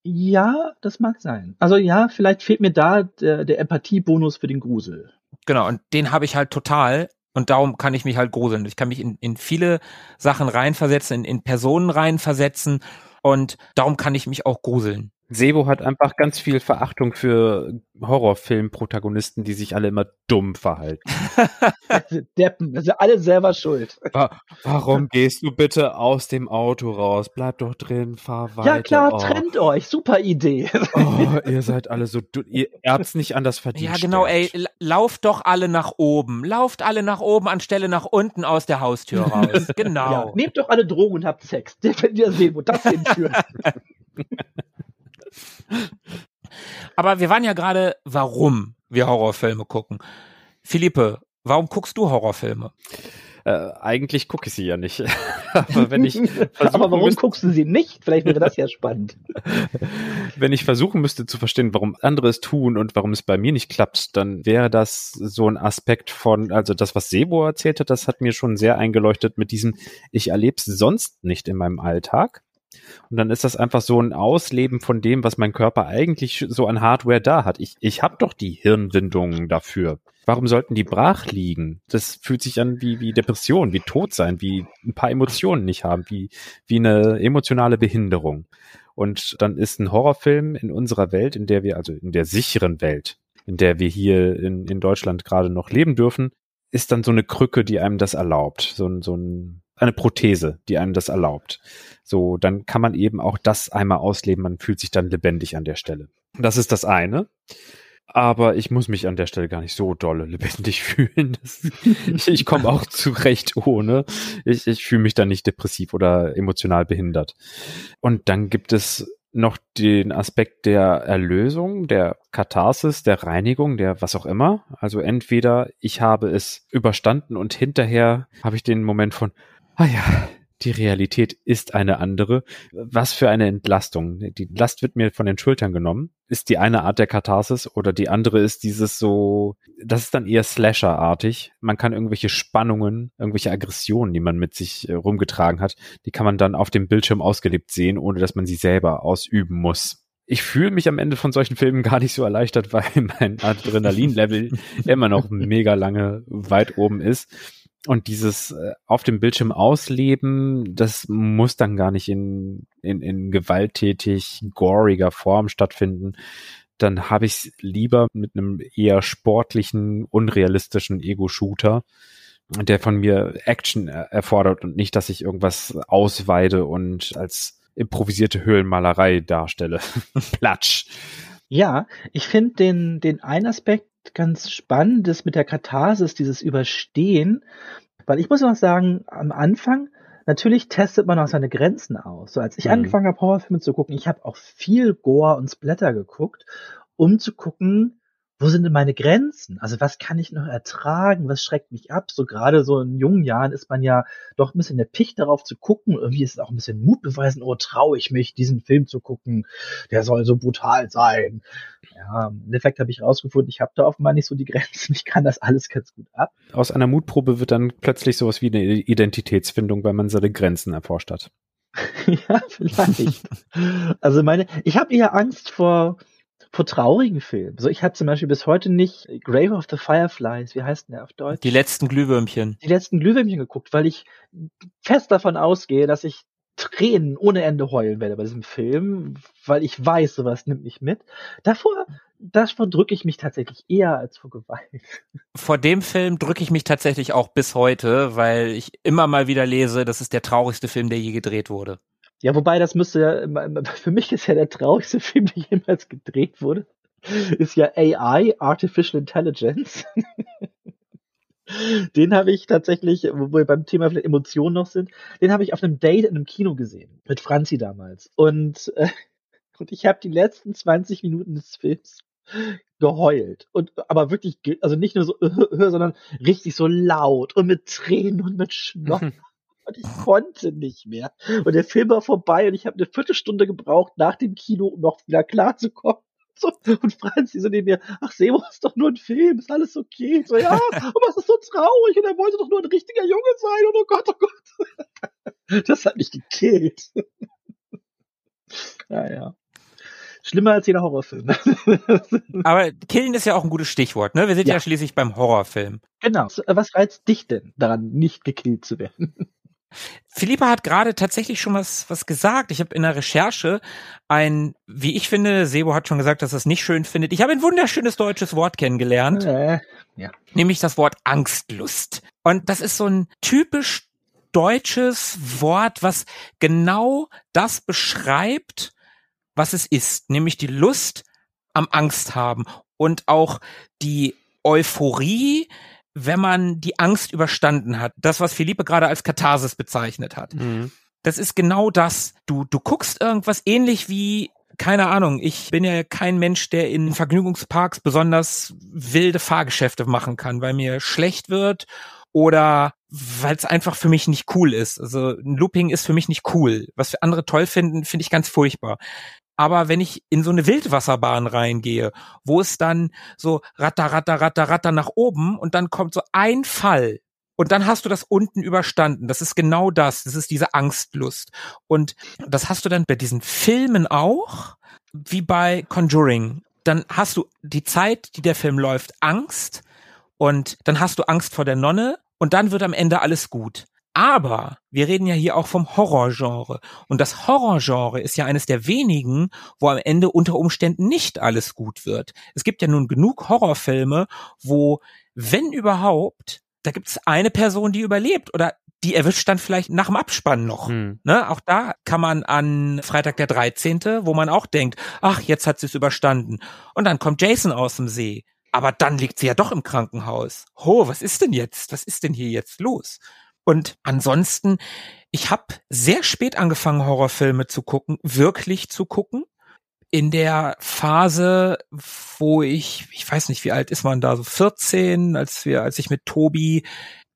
C: Ja, das mag sein. Also ja, vielleicht fehlt mir da der, der Empathiebonus für den Grusel.
A: Genau, und den habe ich halt total. Und darum kann ich mich halt gruseln. Ich kann mich in, in viele Sachen reinversetzen, in, in Personen reinversetzen. Und darum kann ich mich auch gruseln.
B: Sebo hat einfach ganz viel Verachtung für Horrorfilm-Protagonisten, die sich alle immer dumm verhalten.
C: Deppen, das sind alle selber schuld.
B: Wa- Warum gehst du bitte aus dem Auto raus? Bleib doch drin, fahr weiter.
C: Ja klar,
B: oh,
C: trennt euch, super Idee.
B: oh, ihr seid alle so, ihr habt's nicht anders verdient.
A: Ja, genau, ey, lauft doch alle nach oben. Lauft alle nach oben anstelle nach unten aus der Haustür raus. Genau.
C: Ja, nehmt doch alle Drogen und habt Sex. Sehen, wo das hinführt.
A: Aber wir waren ja gerade, warum wir Horrorfilme gucken. Philippe, warum guckst du Horrorfilme?
B: Äh, eigentlich gucke ich sie ja nicht. Aber wenn ich
C: Aber warum müsste, guckst du sie nicht? Vielleicht wäre das ja spannend.
B: wenn ich versuchen müsste zu verstehen, warum andere es tun und warum es bei mir nicht klappt, dann wäre das so ein Aspekt von, also das, was Sebo erzählt hat, das hat mir schon sehr eingeleuchtet mit diesem, ich erlebe es sonst nicht in meinem Alltag. Und dann ist das einfach so ein Ausleben von dem, was mein Körper eigentlich so an Hardware da hat. Ich, ich habe doch die Hirnwindungen dafür. Warum sollten die brach liegen? Das fühlt sich an wie, wie Depression, wie Tod sein, wie ein paar Emotionen nicht haben, wie, wie eine emotionale Behinderung. Und dann ist ein Horrorfilm in unserer Welt, in der wir, also in der sicheren Welt, in der wir hier in, in Deutschland gerade noch leben dürfen, ist dann so eine Krücke, die einem das erlaubt. So, ein so ein, eine Prothese, die einem das erlaubt. So, dann kann man eben auch das einmal ausleben. Man fühlt sich dann lebendig an der Stelle. Das ist das eine. Aber ich muss mich an der Stelle gar nicht so dolle lebendig fühlen. Das, ich ich komme auch zurecht ohne. Ich, ich fühle mich dann nicht depressiv oder emotional behindert. Und dann gibt es noch den Aspekt der Erlösung, der Katharsis, der Reinigung, der was auch immer. Also entweder ich habe es überstanden und hinterher habe ich den Moment von, ah ja, die Realität ist eine andere. Was für eine Entlastung. Die Last wird mir von den Schultern genommen. Ist die eine Art der Katharsis oder die andere ist dieses so, das ist dann eher Slasher-artig. Man kann irgendwelche Spannungen, irgendwelche Aggressionen, die man mit sich äh, rumgetragen hat, die kann man dann auf dem Bildschirm ausgelebt sehen, ohne dass man sie selber ausüben muss ich fühle mich am Ende von solchen Filmen gar nicht so erleichtert, weil mein Adrenalin-Level immer noch mega lange weit oben ist. Und dieses äh, auf dem Bildschirm ausleben, das muss dann gar nicht in, in, in gewalttätig, goriger Form stattfinden. Dann habe ich es lieber mit einem eher sportlichen, unrealistischen Ego-Shooter, der von mir Action erfordert und nicht, dass ich irgendwas ausweide und als improvisierte Höhlenmalerei darstelle. Platsch.
C: Ja, ich finde den, den einen Aspekt ganz Spannendes mit der Katharsis, dieses Überstehen, weil ich muss mal sagen, am Anfang, natürlich testet man auch seine Grenzen aus. So als ich mhm. angefangen habe, Horrorfilme zu gucken, ich habe auch viel Gore und Splatter geguckt, um zu gucken, wo sind denn meine Grenzen? Also was kann ich noch ertragen? Was schreckt mich ab? So gerade so in jungen Jahren ist man ja doch ein bisschen der Picht darauf zu gucken. Irgendwie ist es auch ein bisschen Mut beweisen. Oh, traue ich mich, diesen Film zu gucken? Der soll so brutal sein. Ja, im Endeffekt habe ich rausgefunden, ich habe da offenbar nicht so die Grenzen. Ich kann das alles ganz gut ab.
B: Aus einer Mutprobe wird dann plötzlich sowas wie eine Identitätsfindung, weil man seine Grenzen erforscht hat.
C: ja, vielleicht. also meine, ich habe eher Angst vor vor traurigen Filmen. So, ich habe zum Beispiel bis heute nicht Grave of the Fireflies, wie heißt denn der auf Deutsch?
A: Die letzten Glühwürmchen.
C: Die letzten Glühwürmchen geguckt, weil ich fest davon ausgehe, dass ich Tränen ohne Ende heulen werde bei diesem Film, weil ich weiß, sowas nimmt mich mit. Davor, davor drücke ich mich tatsächlich eher als vor Gewalt.
A: Vor dem Film drücke ich mich tatsächlich auch bis heute, weil ich immer mal wieder lese, das ist der traurigste Film, der je gedreht wurde.
C: Ja, wobei das müsste ja, für mich ist ja der traurigste Film, der jemals gedreht wurde, ist ja AI, Artificial Intelligence. den habe ich tatsächlich, wo wir beim Thema vielleicht Emotionen noch sind, den habe ich auf einem Date in einem Kino gesehen, mit Franzi damals. Und, äh, und ich habe die letzten 20 Minuten des Films geheult. Und aber wirklich, also nicht nur so, sondern richtig so laut und mit Tränen und mit Schnochen. Und ich konnte nicht mehr. Und der Film war vorbei und ich habe eine Viertelstunde gebraucht nach dem Kino, um noch wieder klarzukommen. So, und Franzi so neben mir, ach Sebo, ist doch nur ein Film, ist alles okay. So, ja, aber es ist so traurig und er wollte doch nur ein richtiger Junge sein und oh Gott, oh Gott. Das hat mich gekillt. Naja. Schlimmer als jeder Horrorfilm.
A: Aber killen ist ja auch ein gutes Stichwort, ne? Wir sind ja, ja schließlich beim Horrorfilm.
C: Genau. Was reizt dich denn daran, nicht gekillt zu werden?
A: Philippa hat gerade tatsächlich schon was, was gesagt. Ich habe in der Recherche ein, wie ich finde, Sebo hat schon gesagt, dass er es nicht schön findet. Ich habe ein wunderschönes deutsches Wort kennengelernt. Äh, ja. Nämlich das Wort Angstlust. Und das ist so ein typisch deutsches Wort, was genau das beschreibt, was es ist. Nämlich die Lust am Angst haben und auch die Euphorie, wenn man die Angst überstanden hat. Das, was Philippe gerade als Katharsis bezeichnet hat. Mhm. Das ist genau das. Du, du guckst irgendwas ähnlich wie keine Ahnung, ich bin ja kein Mensch, der in Vergnügungsparks besonders wilde Fahrgeschäfte machen kann, weil mir schlecht wird oder weil es einfach für mich nicht cool ist. Also ein Looping ist für mich nicht cool. Was für andere toll finden, finde ich ganz furchtbar. Aber wenn ich in so eine Wildwasserbahn reingehe, wo es dann so ratter, ratter, ratter, ratter nach oben und dann kommt so ein Fall und dann hast du das unten überstanden. Das ist genau das. Das ist diese Angstlust. Und das hast du dann bei diesen Filmen auch, wie bei Conjuring. Dann hast du die Zeit, die der Film läuft, Angst. Und dann hast du Angst vor der Nonne. Und dann wird am Ende alles gut. Aber wir reden ja hier auch vom Horrorgenre. Und das Horrorgenre ist ja eines der wenigen, wo am Ende unter Umständen nicht alles gut wird. Es gibt ja nun genug Horrorfilme, wo, wenn überhaupt, da gibt es eine Person, die überlebt oder die erwischt dann vielleicht nach dem Abspann noch. Hm. Ne? Auch da kann man an Freitag der 13., wo man auch denkt, ach, jetzt hat sie es überstanden. Und dann kommt Jason aus dem See. Aber dann liegt sie ja doch im Krankenhaus. Ho, was ist denn jetzt? Was ist denn hier jetzt los? Und ansonsten, ich habe sehr spät angefangen, Horrorfilme zu gucken, wirklich zu gucken. In der Phase, wo ich, ich weiß nicht, wie alt ist man da, so 14, als wir, als ich mit Tobi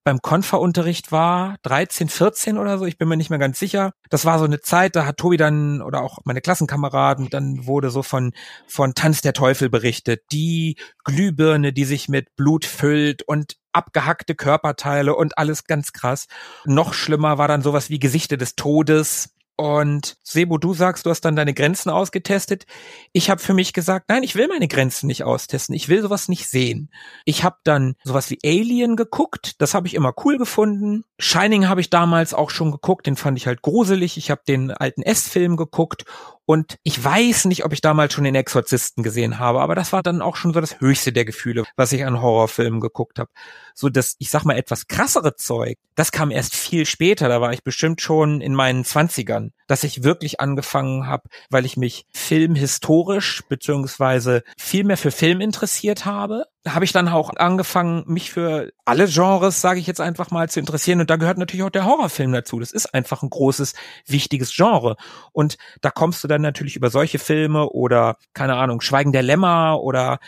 A: beim Konferunterricht war, 13, 14 oder so, ich bin mir nicht mehr ganz sicher. Das war so eine Zeit, da hat Tobi dann oder auch meine Klassenkameraden, dann wurde so von, von Tanz der Teufel berichtet. Die Glühbirne, die sich mit Blut füllt und abgehackte Körperteile und alles ganz krass. Noch schlimmer war dann sowas wie Gesichter des Todes und Sebo, du sagst, du hast dann deine Grenzen ausgetestet. Ich habe für mich gesagt, nein, ich will meine Grenzen nicht austesten. Ich will sowas nicht sehen. Ich habe dann sowas wie Alien geguckt. Das habe ich immer cool gefunden. Shining habe ich damals auch schon geguckt. Den fand ich halt gruselig. Ich habe den alten S-Film geguckt und ich weiß nicht, ob ich damals schon den Exorzisten gesehen habe, aber das war dann auch schon so das höchste der Gefühle, was ich an Horrorfilmen geguckt habe. So das, ich sag mal, etwas krassere Zeug, das kam erst viel später, da war ich bestimmt schon in meinen Zwanzigern, dass ich wirklich angefangen habe, weil ich mich filmhistorisch beziehungsweise viel mehr für Film interessiert habe habe ich dann auch angefangen, mich für alle Genres, sage ich jetzt einfach mal, zu interessieren. Und da gehört natürlich auch der Horrorfilm dazu. Das ist einfach ein großes, wichtiges Genre. Und da kommst du dann natürlich über solche Filme oder, keine Ahnung, Schweigen der Lämmer oder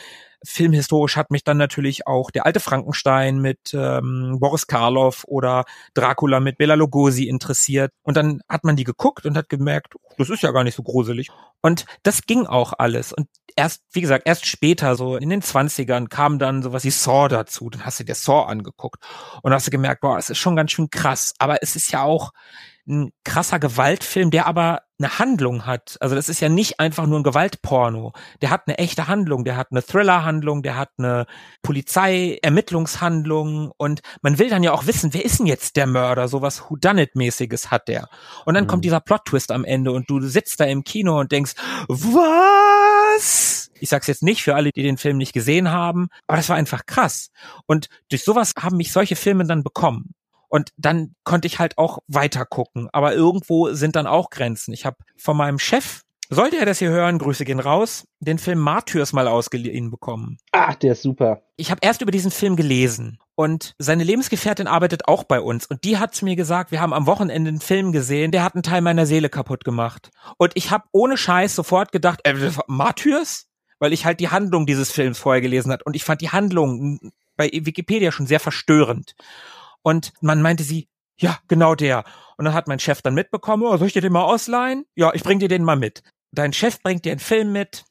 A: filmhistorisch hat mich dann natürlich auch der alte Frankenstein mit ähm, Boris Karloff oder Dracula mit Bela Lugosi interessiert. Und dann hat man die geguckt und hat gemerkt, das ist ja gar nicht so gruselig. Und das ging auch alles. Und erst, wie gesagt, erst später, so in den Zwanzigern, kam dann sowas wie Saw dazu. Dann hast du dir Saw angeguckt und hast du gemerkt, boah, es ist schon ganz schön krass. Aber es ist ja auch ein krasser Gewaltfilm, der aber eine Handlung hat. Also das ist ja nicht einfach nur ein Gewaltporno. Der hat eine echte Handlung, der hat eine Thriller-Handlung, der hat eine Polizei-Ermittlungshandlung und man will dann ja auch wissen, wer ist denn jetzt der Mörder? Sowas Whodunit-mäßiges hat der. Und dann mhm. kommt dieser Plot-Twist am Ende und du sitzt da im Kino und denkst, was? Ich sag's jetzt nicht für alle, die den Film nicht gesehen haben, aber das war einfach krass. Und durch sowas haben mich solche Filme dann bekommen. Und dann konnte ich halt auch weiter gucken. Aber irgendwo sind dann auch Grenzen. Ich habe von meinem Chef, sollte er das hier hören, Grüße gehen raus, den Film Martyrs mal ausgeliehen bekommen.
C: Ach, der ist super.
A: Ich habe erst über diesen Film gelesen. Und seine Lebensgefährtin arbeitet auch bei uns. Und die hat zu mir gesagt, wir haben am Wochenende einen Film gesehen, der hat einen Teil meiner Seele kaputt gemacht. Und ich habe ohne Scheiß sofort gedacht, äh, Martyrs? Weil ich halt die Handlung dieses Films vorher gelesen hat. Und ich fand die Handlung bei Wikipedia schon sehr verstörend. Und man meinte sie, ja, genau der. Und dann hat mein Chef dann mitbekommen, oh, soll ich dir den mal ausleihen? Ja, ich bring dir den mal mit. Dein Chef bringt dir einen Film mit.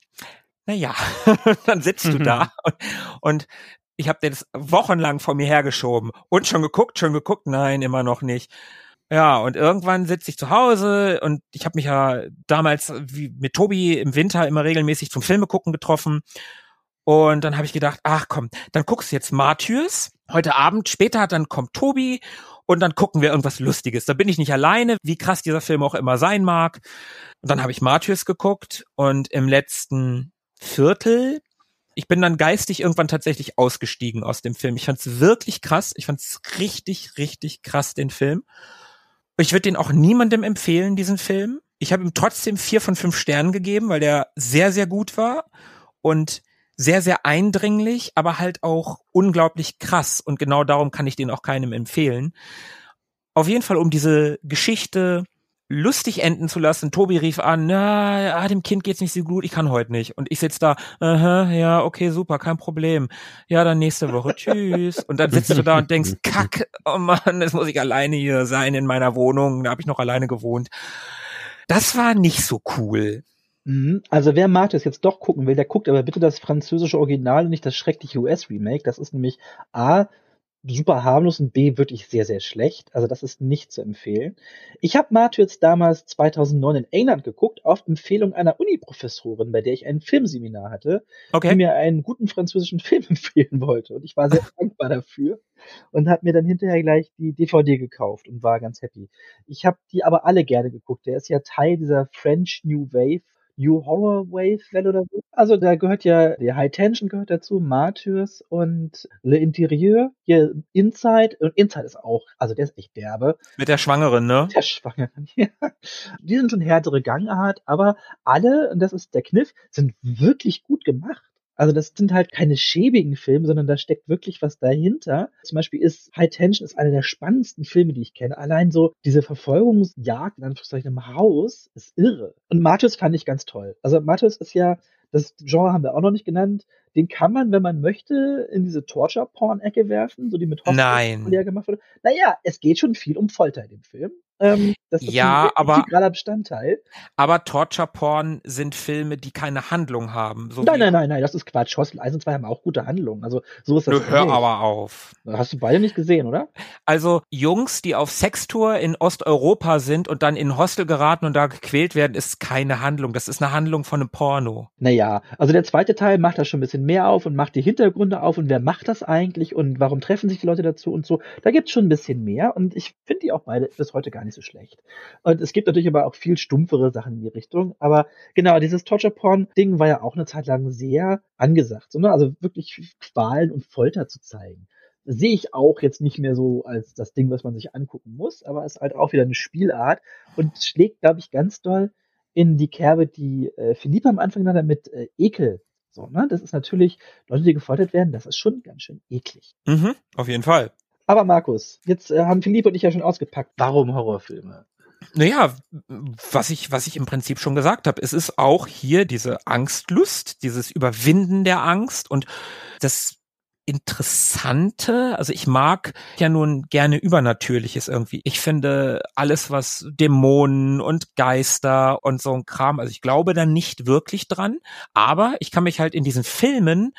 A: Naja, dann sitzt du da und, und ich habe den wochenlang vor mir hergeschoben und schon geguckt, schon geguckt, nein, immer noch nicht. Ja, und irgendwann sitze ich zu Hause und ich habe mich ja damals wie mit Tobi im Winter immer regelmäßig zum Filme gucken getroffen. Und dann habe ich gedacht, ach komm, dann guckst du jetzt Martyrs heute Abend. Später dann kommt Tobi und dann gucken wir irgendwas Lustiges. Da bin ich nicht alleine, wie krass dieser Film auch immer sein mag. Und dann habe ich Martyrs geguckt und im letzten Viertel, ich bin dann geistig irgendwann tatsächlich ausgestiegen aus dem Film. Ich fand es wirklich krass. Ich fand es richtig, richtig krass, den Film. Ich würde den auch niemandem empfehlen, diesen Film. Ich habe ihm trotzdem vier von fünf Sternen gegeben, weil der sehr, sehr gut war. Und sehr, sehr eindringlich, aber halt auch unglaublich krass. Und genau darum kann ich den auch keinem empfehlen. Auf jeden Fall um diese Geschichte lustig enden zu lassen. Tobi rief an, na, ah, dem Kind geht's nicht so gut, ich kann heute nicht. Und ich sitz da, aha, ja, okay, super, kein Problem. Ja, dann nächste Woche, tschüss. Und dann sitzt du da und denkst, kack, oh Mann, jetzt muss ich alleine hier sein in meiner Wohnung. Da habe ich noch alleine gewohnt. Das war nicht so cool.
C: Mhm. Also wer mag das jetzt doch gucken will, der guckt aber bitte das französische Original und nicht das schreckliche US-Remake. Das ist nämlich A, super harmlos und B wirklich sehr, sehr schlecht. Also das ist nicht zu empfehlen. Ich habe Martyrs damals 2009 in England geguckt, auf Empfehlung einer Uni-Professorin, bei der ich ein Filmseminar hatte,
A: Okay.
C: die mir einen guten französischen Film empfehlen wollte. Und ich war sehr dankbar dafür und habe mir dann hinterher gleich die DVD gekauft und war ganz happy. Ich habe die aber alle gerne geguckt. Der ist ja Teil dieser French New Wave New Horror Wave Welle oder so. Also da gehört ja, die High Tension gehört dazu, Martyrs und Le Interieur, hier Inside und Inside ist auch, also der ist echt derbe.
A: Mit der Schwangeren, ne?
C: Der Schwangeren, ja. Die sind schon härtere Gangart, aber alle, und das ist der Kniff, sind wirklich gut gemacht. Also das sind halt keine schäbigen Filme, sondern da steckt wirklich was dahinter. Zum Beispiel ist High Tension ist einer der spannendsten Filme, die ich kenne. Allein so diese Verfolgungsjagd in Anführungszeichen im Haus ist irre. Und Martyrs fand ich ganz toll. Also Martyrs ist ja, das Genre haben wir auch noch nicht genannt. Den kann man, wenn man möchte, in diese Torture-Porn-Ecke werfen, so die mit
A: Nein.
C: ja gemacht wurde. Naja, es geht schon viel um Folter in dem Film. Ähm, das ist
A: Ja,
C: ein
A: aber-
C: integraler Bestandteil.
A: Aber Torture-Porn sind Filme, die keine Handlung haben. So
C: Nein, nein, nein, nein, das ist Quatsch. Hostel 1 und 2 haben auch gute Handlungen. Also so ist das.
A: Nö, hör aber auf.
C: Hast du beide nicht gesehen, oder?
A: Also Jungs, die auf Sextour in Osteuropa sind und dann in Hostel geraten und da gequält werden, ist keine Handlung. Das ist eine Handlung von einem Porno.
C: Naja, also der zweite Teil macht da schon ein bisschen mehr auf und macht die Hintergründe auf und wer macht das eigentlich und warum treffen sich die Leute dazu und so. Da gibt's schon ein bisschen mehr und ich finde die auch beide bis heute gar nicht so schlecht. Und es gibt natürlich aber auch viel stumpfere Sachen in die Richtung. Aber genau, dieses Torture-Porn-Ding war ja auch eine Zeit lang sehr angesagt. So, ne? Also wirklich Qualen und Folter zu zeigen. Sehe ich auch jetzt nicht mehr so als das Ding, was man sich angucken muss, aber es ist halt auch wieder eine Spielart und schlägt, glaube ich, ganz doll in die Kerbe, die äh, Philippe am Anfang nannte mit äh, Ekel. So, ne? Das ist natürlich, Leute, die gefoltert werden, das ist schon ganz schön eklig.
A: Mhm, auf jeden Fall.
C: Aber Markus, jetzt äh, haben Philippe und ich ja schon ausgepackt. Warum Horrorfilme?
A: Naja, was ich, was ich im Prinzip schon gesagt habe, es ist auch hier diese Angstlust, dieses Überwinden der Angst und das Interessante, also ich mag ja nun gerne Übernatürliches irgendwie. Ich finde alles, was Dämonen und Geister und so ein Kram, also ich glaube da nicht wirklich dran, aber ich kann mich halt in diesen Filmen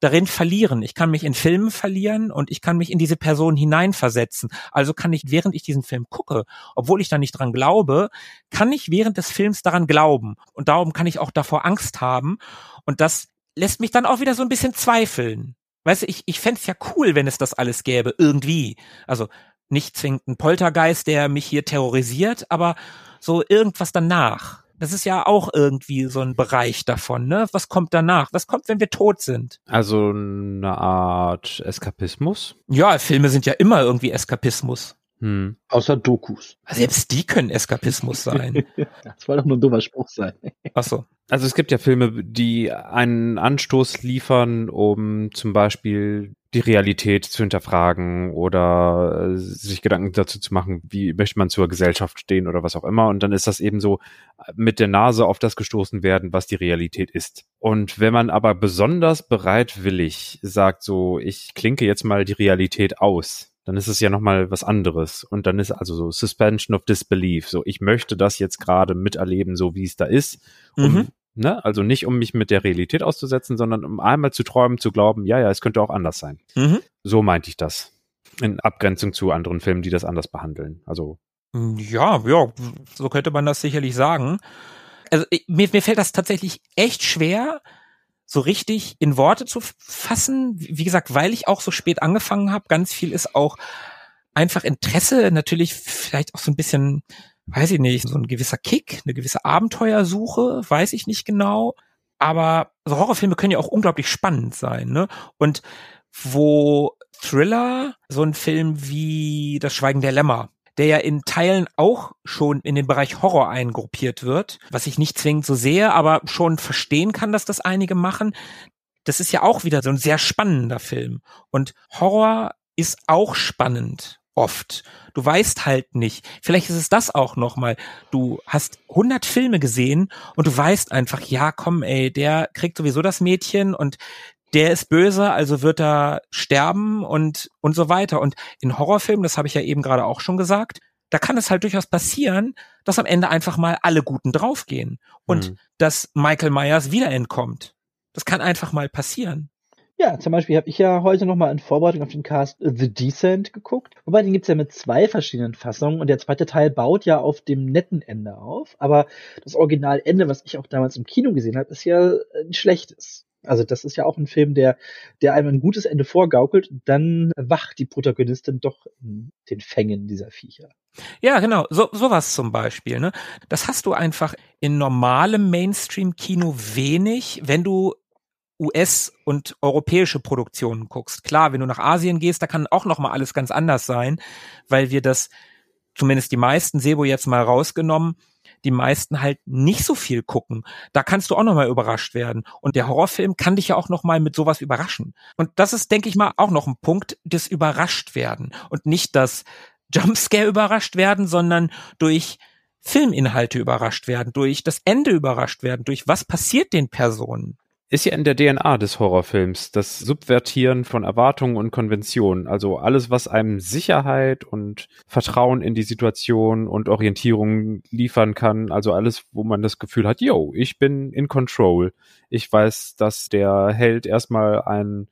A: darin verlieren. Ich kann mich in Filmen verlieren und ich kann mich in diese Person hineinversetzen. Also kann ich, während ich diesen Film gucke, obwohl ich da nicht dran glaube, kann ich während des Films daran glauben. Und darum kann ich auch davor Angst haben. Und das lässt mich dann auch wieder so ein bisschen zweifeln. Weißt du, ich, ich fände ja cool, wenn es das alles gäbe, irgendwie. Also nicht zwingend ein Poltergeist, der mich hier terrorisiert, aber so irgendwas danach. Das ist ja auch irgendwie so ein Bereich davon, ne? Was kommt danach? Was kommt, wenn wir tot sind?
B: Also eine Art Eskapismus.
A: Ja, Filme sind ja immer irgendwie Eskapismus.
B: Hm.
C: Außer Dokus.
A: Selbst die können Eskapismus sein.
C: Das war doch nur ein dummer Spruch sein.
A: Ach so.
B: Also es gibt ja Filme, die einen Anstoß liefern, um zum Beispiel die Realität zu hinterfragen oder äh, sich Gedanken dazu zu machen, wie möchte man zur Gesellschaft stehen oder was auch immer. Und dann ist das eben so äh, mit der Nase auf das gestoßen werden, was die Realität ist. Und wenn man aber besonders bereitwillig sagt, so ich klinke jetzt mal die Realität aus, dann ist es ja nochmal was anderes. Und dann ist also so Suspension of Disbelief. So, ich möchte das jetzt gerade miterleben, so wie es da ist. Um,
A: Mhm.
B: Ne? Also nicht, um mich mit der Realität auszusetzen, sondern um einmal zu träumen, zu glauben, ja, ja, es könnte auch anders sein.
A: Mhm.
B: So meinte ich das. In Abgrenzung zu anderen Filmen, die das anders behandeln. Also,
A: Ja, ja, so könnte man das sicherlich sagen. Also mir, mir fällt das tatsächlich echt schwer, so richtig in Worte zu fassen. Wie wie gesagt, weil ich auch so spät angefangen habe, ganz viel ist auch einfach Interesse, natürlich vielleicht auch so ein bisschen, weiß ich nicht, so ein gewisser Kick, eine gewisse Abenteuersuche, weiß ich nicht genau. Aber so Horrorfilme können ja auch unglaublich spannend sein, ne? Und wo Thriller, so ein Film wie Das Schweigen der Lämmer, der ja in Teilen auch schon in den Bereich Horror eingruppiert wird, was ich nicht zwingend so sehe, aber schon verstehen kann, dass das einige machen. Das ist ja auch wieder so ein sehr spannender Film. Und Horror ist auch spannend. Oft. Du weißt halt nicht. Vielleicht ist es das auch nochmal. Du hast 100 Filme gesehen und du weißt einfach, ja, komm, ey, der kriegt sowieso das Mädchen und der ist böse, also wird er sterben und, und so weiter. Und in Horrorfilmen, das habe ich ja eben gerade auch schon gesagt, da kann es halt durchaus passieren, dass am Ende einfach mal alle Guten draufgehen und mhm. dass Michael Myers wieder entkommt. Das kann einfach mal passieren.
C: Ja, zum Beispiel habe ich ja heute nochmal in Vorbereitung auf den Cast The Descent geguckt. Wobei den gibt's ja mit zwei verschiedenen Fassungen und der zweite Teil baut ja auf dem netten Ende auf. Aber das Originalende, was ich auch damals im Kino gesehen habe, ist ja ein schlechtes. Also das ist ja auch ein Film, der, der einem ein gutes Ende vorgaukelt, dann wacht die Protagonistin doch in den Fängen dieser Viecher.
A: Ja, genau, so sowas zum Beispiel. Ne? Das hast du einfach in normalem Mainstream-Kino wenig, wenn du US- und europäische Produktionen guckst. Klar, wenn du nach Asien gehst, da kann auch noch mal alles ganz anders sein, weil wir das, zumindest die meisten, Sebo jetzt mal rausgenommen, die meisten halt nicht so viel gucken. Da kannst du auch noch mal überrascht werden. Und der Horrorfilm kann dich ja auch noch mal mit sowas überraschen. Und das ist, denke ich mal, auch noch ein Punkt des überrascht werden. Und nicht das Jumpscare überrascht werden, sondern durch Filminhalte überrascht werden, durch das Ende überrascht werden, durch was passiert den Personen
B: ist ja in der DNA des Horrorfilms, das Subvertieren von Erwartungen und Konventionen. Also alles, was einem Sicherheit und Vertrauen in die Situation und Orientierung liefern kann. Also alles, wo man das Gefühl hat, yo, ich bin in control. Ich weiß, dass der Held erstmal ein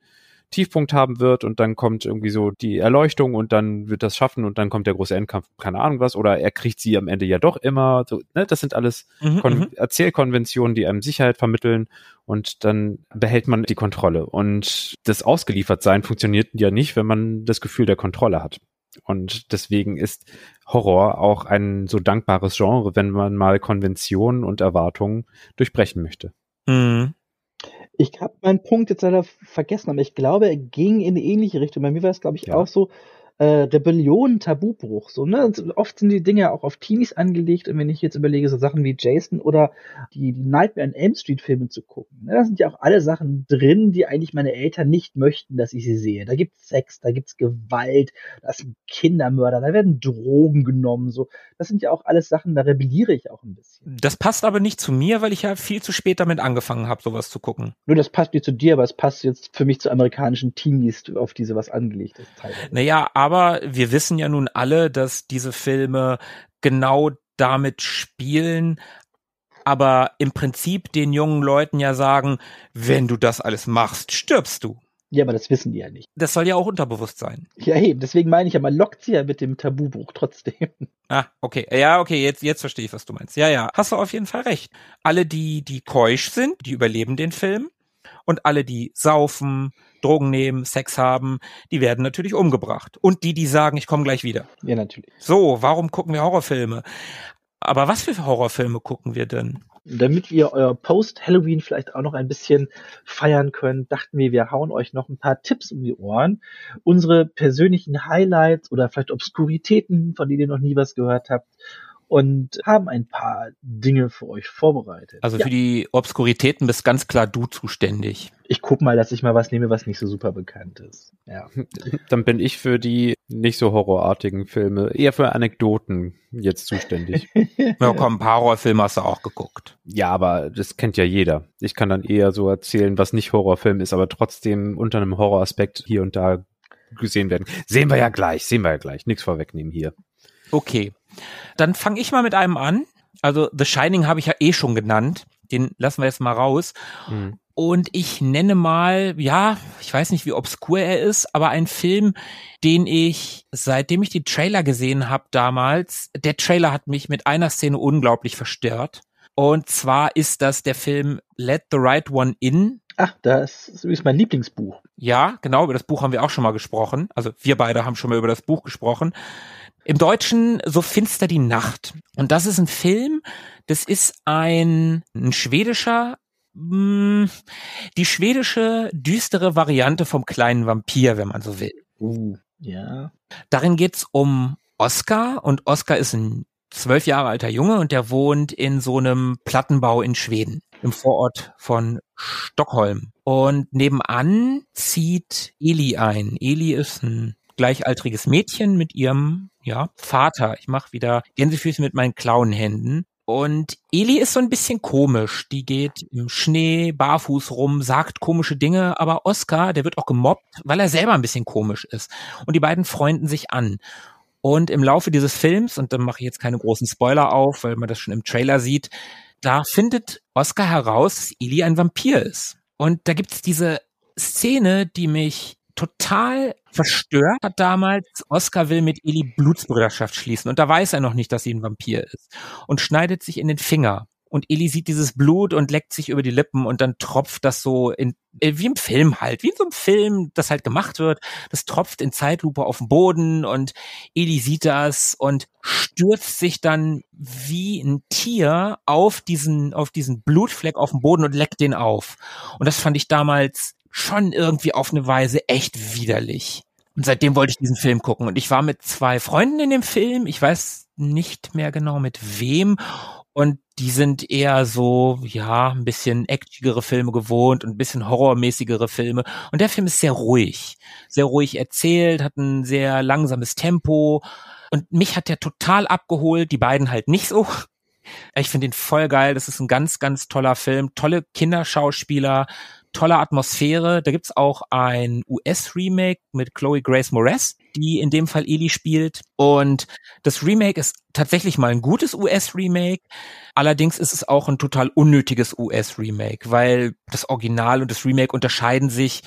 B: Tiefpunkt haben wird und dann kommt irgendwie so die Erleuchtung und dann wird das schaffen und dann kommt der große Endkampf, keine Ahnung was, oder er kriegt sie am Ende ja doch immer. So, ne? Das sind alles mhm, mhm. Erzählkonventionen, die einem Sicherheit vermitteln und dann behält man die Kontrolle. Und das Ausgeliefertsein funktioniert ja nicht, wenn man das Gefühl der Kontrolle hat. Und deswegen ist Horror auch ein so dankbares Genre, wenn man mal Konventionen und Erwartungen durchbrechen möchte. Mhm.
C: Ich habe meinen Punkt jetzt leider vergessen, aber ich glaube, er ging in eine ähnliche Richtung. Bei mir war es, glaube ich, ja. auch so, äh, Rebellion, Tabubruch. So, ne? Oft sind die Dinge auch auf Teenies angelegt und wenn ich jetzt überlege, so Sachen wie Jason oder die, die Nightmare on Elm Street Filme zu gucken, ne? da sind ja auch alle Sachen drin, die eigentlich meine Eltern nicht möchten, dass ich sie sehe. Da gibt's Sex, da gibt's Gewalt, da sind Kindermörder, da werden Drogen genommen. So, das sind ja auch alles Sachen, da rebelliere ich auch ein bisschen.
A: Das passt aber nicht zu mir, weil ich ja viel zu spät damit angefangen habe, sowas zu gucken.
C: Nur das passt nicht zu dir, aber es passt jetzt für mich zu amerikanischen Teenies, auf die sowas angelegt ist.
A: Naja, aber wir wissen ja nun alle, dass diese Filme genau damit spielen, aber im Prinzip den jungen Leuten ja sagen, wenn du das alles machst, stirbst du.
C: Ja, aber das wissen die ja nicht.
A: Das soll ja auch unterbewusst sein.
C: Ja, eben. Deswegen meine ich ja, man lockt sie ja mit dem Tabubruch trotzdem.
A: Ah, okay. Ja, okay, jetzt, jetzt verstehe ich, was du meinst. Ja, ja. Hast du auf jeden Fall recht. Alle, die, die keusch sind, die überleben den Film. Und alle, die saufen, Drogen nehmen, Sex haben, die werden natürlich umgebracht. Und die, die sagen, ich komme gleich wieder.
C: Ja, natürlich.
A: So, warum gucken wir Horrorfilme? Aber was für Horrorfilme gucken wir denn?
C: Damit wir euer Post-Halloween vielleicht auch noch ein bisschen feiern können, dachten wir, wir hauen euch noch ein paar Tipps um die Ohren. Unsere persönlichen Highlights oder vielleicht Obskuritäten, von denen ihr noch nie was gehört habt und haben ein paar Dinge für euch vorbereitet.
A: Also ja. für die Obskuritäten bist ganz klar du zuständig.
C: Ich guck mal, dass ich mal was nehme, was nicht so super bekannt ist. Ja.
B: Dann bin ich für die nicht so horrorartigen Filme, eher für Anekdoten jetzt zuständig.
A: ja, komm, ein paar Horrorfilme hast du auch geguckt.
B: Ja, aber das kennt ja jeder. Ich kann dann eher so erzählen, was nicht Horrorfilm ist, aber trotzdem unter einem Horroraspekt hier und da gesehen werden. Sehen wir ja gleich, sehen wir ja gleich. Nichts vorwegnehmen hier.
A: Okay. Dann fange ich mal mit einem an. Also The Shining habe ich ja eh schon genannt. Den lassen wir jetzt mal raus. Mhm. Und ich nenne mal, ja, ich weiß nicht, wie obskur er ist, aber ein Film, den ich, seitdem ich die Trailer gesehen habe damals, der Trailer hat mich mit einer Szene unglaublich verstört. Und zwar ist das der Film Let the Right One In.
C: Ach, das ist mein Lieblingsbuch.
A: Ja, genau, über das Buch haben wir auch schon mal gesprochen. Also wir beide haben schon mal über das Buch gesprochen. Im Deutschen So finster die Nacht. Und das ist ein Film, das ist ein, ein schwedischer, hm, die schwedische düstere Variante vom kleinen Vampir, wenn man so will.
C: Uh, ja.
A: Darin geht's um Oscar und Oscar ist ein zwölf Jahre alter Junge und der wohnt in so einem Plattenbau in Schweden, im Vorort von Stockholm. Und nebenan zieht Eli ein. Eli ist ein gleichaltriges Mädchen mit ihrem ja, Vater. Ich mache wieder Gänsefüße mit meinen Klauenhänden. Und Eli ist so ein bisschen komisch. Die geht im Schnee barfuß rum, sagt komische Dinge, aber Oscar, der wird auch gemobbt, weil er selber ein bisschen komisch ist. Und die beiden freunden sich an. Und im Laufe dieses Films, und dann mache ich jetzt keine großen Spoiler auf, weil man das schon im Trailer sieht, da findet Oscar heraus, dass Eli ein Vampir ist. Und da gibt's diese Szene, die mich total verstört hat damals. Oscar will mit Eli Blutsbrüderschaft schließen und da weiß er noch nicht, dass sie ein Vampir ist und schneidet sich in den Finger. Und Eli sieht dieses Blut und leckt sich über die Lippen und dann tropft das so in, äh, wie im Film halt, wie in so einem Film, das halt gemacht wird. Das tropft in Zeitlupe auf den Boden und Eli sieht das und stürzt sich dann wie ein Tier auf diesen, auf diesen Blutfleck auf dem Boden und leckt den auf. Und das fand ich damals schon irgendwie auf eine Weise echt widerlich. Und seitdem wollte ich diesen Film gucken. Und ich war mit zwei Freunden in dem Film. Ich weiß nicht mehr genau mit wem. Und die sind eher so, ja, ein bisschen actigere Filme gewohnt und ein bisschen horrormäßigere Filme. Und der Film ist sehr ruhig. Sehr ruhig erzählt, hat ein sehr langsames Tempo. Und mich hat der total abgeholt, die beiden halt nicht so. Ich finde ihn voll geil. Das ist ein ganz, ganz toller Film. Tolle Kinderschauspieler, tolle Atmosphäre. Da gibt's auch ein US-Remake mit Chloe Grace Moretz, die in dem Fall Eli spielt. Und das Remake ist tatsächlich mal ein gutes US-Remake. Allerdings ist es auch ein total unnötiges US-Remake, weil das Original und das Remake unterscheiden sich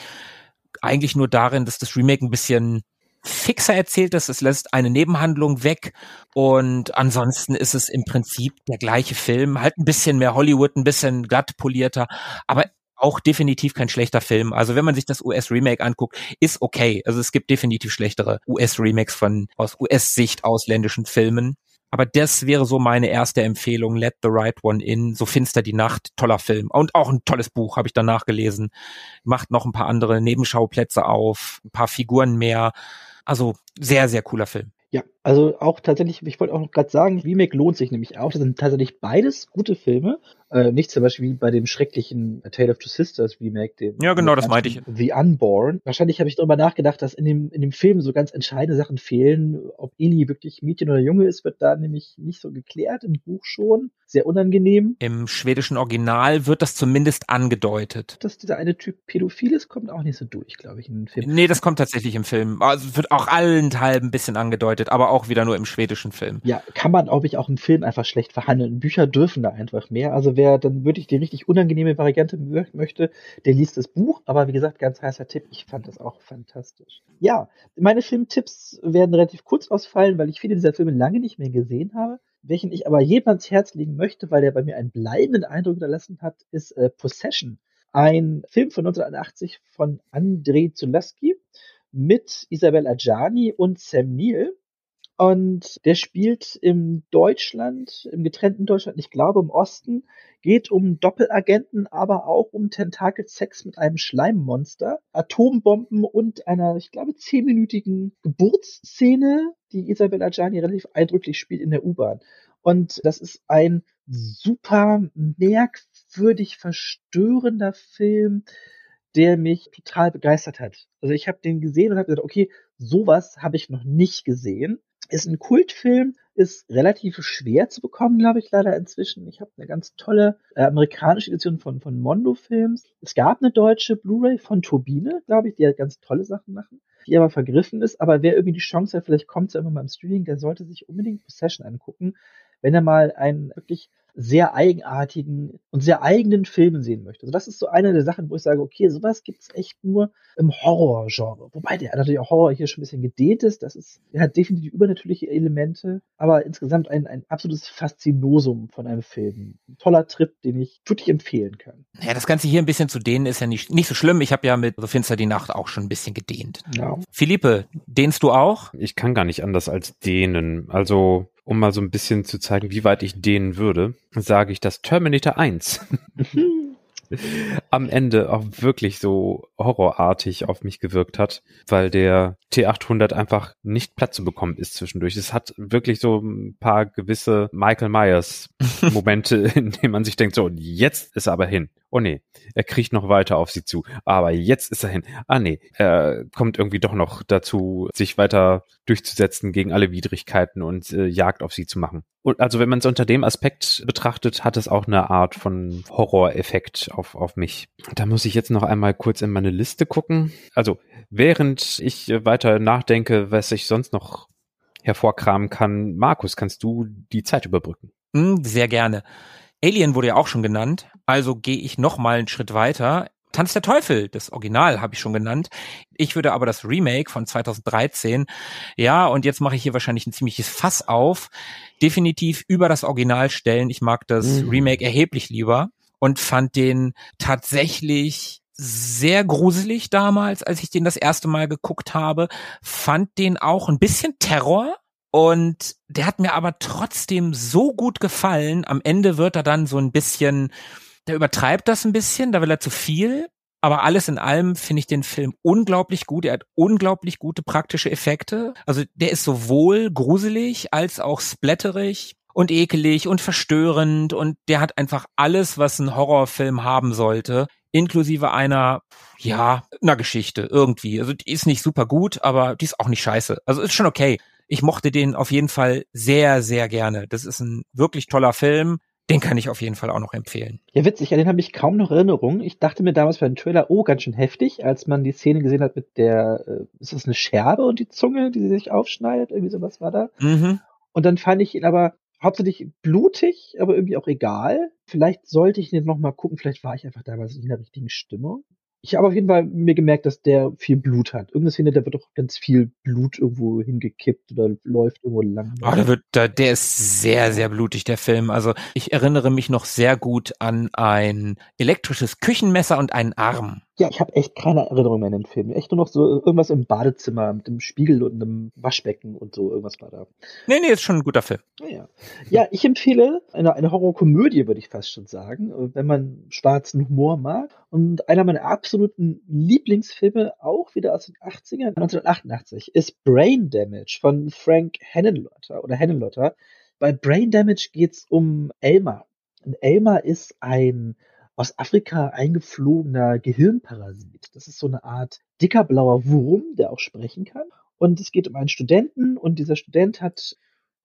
A: eigentlich nur darin, dass das Remake ein bisschen fixer erzählt ist. Es lässt eine Nebenhandlung weg und ansonsten ist es im Prinzip der gleiche Film, halt ein bisschen mehr Hollywood, ein bisschen glatt polierter, aber auch definitiv kein schlechter Film. Also wenn man sich das US-Remake anguckt, ist okay. Also es gibt definitiv schlechtere US-Remakes von aus US-Sicht ausländischen Filmen. Aber das wäre so meine erste Empfehlung. Let the Right One In. So finster die Nacht. Toller Film. Und auch ein tolles Buch, habe ich danach gelesen. Macht noch ein paar andere Nebenschauplätze auf, ein paar Figuren mehr. Also sehr, sehr cooler Film.
C: Ja, also auch tatsächlich, ich wollte auch gerade sagen, Remake lohnt sich nämlich auch. Das sind tatsächlich beides gute Filme. Äh, nicht zum Beispiel wie bei dem schrecklichen A Tale of Two Sisters Remake. Dem,
A: ja, genau, das meinte ich.
C: The Unborn. Wahrscheinlich habe ich darüber nachgedacht, dass in dem, in dem Film so ganz entscheidende Sachen fehlen. Ob Eli wirklich Mädchen oder Junge ist, wird da nämlich nicht so geklärt. Im Buch schon. Sehr unangenehm.
A: Im schwedischen Original wird das zumindest angedeutet.
C: Dass dieser eine Typ pädophil ist, kommt auch nicht so durch, glaube ich, in
A: dem Film. Nee, das kommt tatsächlich im Film. Also wird auch allenthalben ein bisschen angedeutet, aber auch wieder nur im schwedischen Film.
C: Ja, kann man, glaube ich, auch im Film einfach schlecht verhandeln. Bücher dürfen da einfach mehr. Also wer dann wirklich die richtig unangenehme Variante möchte, der liest das Buch. Aber wie gesagt, ganz heißer Tipp. Ich fand das auch fantastisch. Ja, meine Filmtipps werden relativ kurz ausfallen, weil ich viele dieser Filme lange nicht mehr gesehen habe. Welchen ich aber jedem ans Herz legen möchte, weil der bei mir einen bleibenden Eindruck hinterlassen hat, ist äh, Possession. Ein Film von 1981 von Andrei Zulaski mit Isabel Adjani und Sam Neill. Und der spielt im Deutschland, im getrennten Deutschland, ich glaube im Osten, geht um Doppelagenten, aber auch um Tentakelsex mit einem Schleimmonster, Atombomben und einer, ich glaube, zehnminütigen Geburtsszene, die Isabella Gianni relativ eindrücklich spielt in der U-Bahn. Und das ist ein super merkwürdig verstörender Film, der mich total begeistert hat. Also ich habe den gesehen und habe gesagt, okay, sowas habe ich noch nicht gesehen. Ist ein Kultfilm, ist relativ schwer zu bekommen, glaube ich, leider inzwischen. Ich habe eine ganz tolle äh, amerikanische Edition von, von Mondo Films. Es gab eine deutsche Blu-ray von Turbine, glaube ich, die ja ganz tolle Sachen machen, die aber vergriffen ist. Aber wer irgendwie die Chance hat, vielleicht kommt es ja immer mal im Streaming, der sollte sich unbedingt Possession angucken, wenn er mal einen wirklich sehr eigenartigen und sehr eigenen Filmen sehen möchte. Also das ist so eine der Sachen, wo ich sage, okay, sowas gibt's echt nur im Horrorgenre. Wobei der natürlich auch Horror hier schon ein bisschen gedehnt ist. Das ist, der hat definitiv übernatürliche Elemente, aber insgesamt ein, ein absolutes Faszinosum von einem Film. Ein toller Trip, den ich wirklich empfehlen kann.
A: Ja, das Ganze hier ein bisschen zu dehnen ist ja nicht, nicht so schlimm. Ich habe ja mit So finster die Nacht auch schon ein bisschen gedehnt. Ja. Philippe, dehnst du auch?
B: Ich kann gar nicht anders als dehnen. Also um mal so ein bisschen zu zeigen, wie weit ich dehnen würde, sage ich, dass Terminator 1 am Ende auch wirklich so horrorartig auf mich gewirkt hat, weil der T800 einfach nicht platt zu bekommen ist zwischendurch. Es hat wirklich so ein paar gewisse Michael Myers Momente, in denen man sich denkt, so, jetzt ist er aber hin. Oh nee, er kriecht noch weiter auf sie zu. Aber jetzt ist er hin. Ah nee, er kommt irgendwie doch noch dazu, sich weiter durchzusetzen gegen alle Widrigkeiten und äh, Jagd auf sie zu machen. Und also wenn man es unter dem Aspekt betrachtet, hat es auch eine Art von Horroreffekt auf, auf mich. Da muss ich jetzt noch einmal kurz in meine Liste gucken. Also während ich weiter nachdenke, was ich sonst noch hervorkramen kann, Markus, kannst du die Zeit überbrücken?
A: Hm, sehr gerne. Alien wurde ja auch schon genannt, also gehe ich noch mal einen Schritt weiter. Tanz der Teufel, das Original habe ich schon genannt. Ich würde aber das Remake von 2013, ja, und jetzt mache ich hier wahrscheinlich ein ziemliches Fass auf, definitiv über das Original stellen. Ich mag das mhm. Remake erheblich lieber und fand den tatsächlich sehr gruselig damals, als ich den das erste Mal geguckt habe, fand den auch ein bisschen Terror, und der hat mir aber trotzdem so gut gefallen. Am Ende wird er dann so ein bisschen, der übertreibt das ein bisschen, da will er zu viel. Aber alles in allem finde ich den Film unglaublich gut. Er hat unglaublich gute praktische Effekte. Also der ist sowohl gruselig als auch splatterig und ekelig und verstörend und der hat einfach alles, was ein Horrorfilm haben sollte, inklusive einer, ja, einer Geschichte irgendwie. Also die ist nicht super gut, aber die ist auch nicht scheiße. Also ist schon okay ich mochte den auf jeden Fall sehr, sehr gerne. Das ist ein wirklich toller Film. Den kann ich auf jeden Fall auch noch empfehlen.
C: Ja, witzig, an den habe ich kaum noch Erinnerungen. Ich dachte mir damals bei dem Trailer, oh, ganz schön heftig, als man die Szene gesehen hat mit der, äh, ist das eine Scherbe und die Zunge, die sie sich aufschneidet? Irgendwie sowas war da. Mhm. Und dann fand ich ihn aber hauptsächlich blutig, aber irgendwie auch egal. Vielleicht sollte ich ihn noch mal gucken, vielleicht war ich einfach damals nicht in der richtigen Stimmung ich habe auf jeden Fall mir gemerkt, dass der viel Blut hat. Irgendwas Szene, da wird doch ganz viel Blut irgendwo hingekippt oder läuft irgendwo lang.
A: Oh, der, wird, der, der ist sehr, sehr blutig, der Film. Also ich erinnere mich noch sehr gut an ein elektrisches Küchenmesser und einen Arm.
C: Ja, ich habe echt keine Erinnerung mehr an den Film. Echt nur noch so irgendwas im Badezimmer mit dem Spiegel und einem Waschbecken und so irgendwas war da.
A: Nee, nee, ist schon ein guter Film.
C: Ja, ja ich empfehle eine, eine Horrorkomödie, würde ich fast schon sagen, wenn man schwarzen Humor mag. Und einer meiner absoluten Lieblingsfilme, auch wieder aus den 80ern, 1988, ist Brain Damage von Frank Hennenlotter oder Hennenlotter. Bei Brain Damage geht's um Elmar. Und Elmar ist ein aus Afrika eingeflogener Gehirnparasit. Das ist so eine Art dicker blauer Wurm, der auch sprechen kann. Und es geht um einen Studenten und dieser Student hat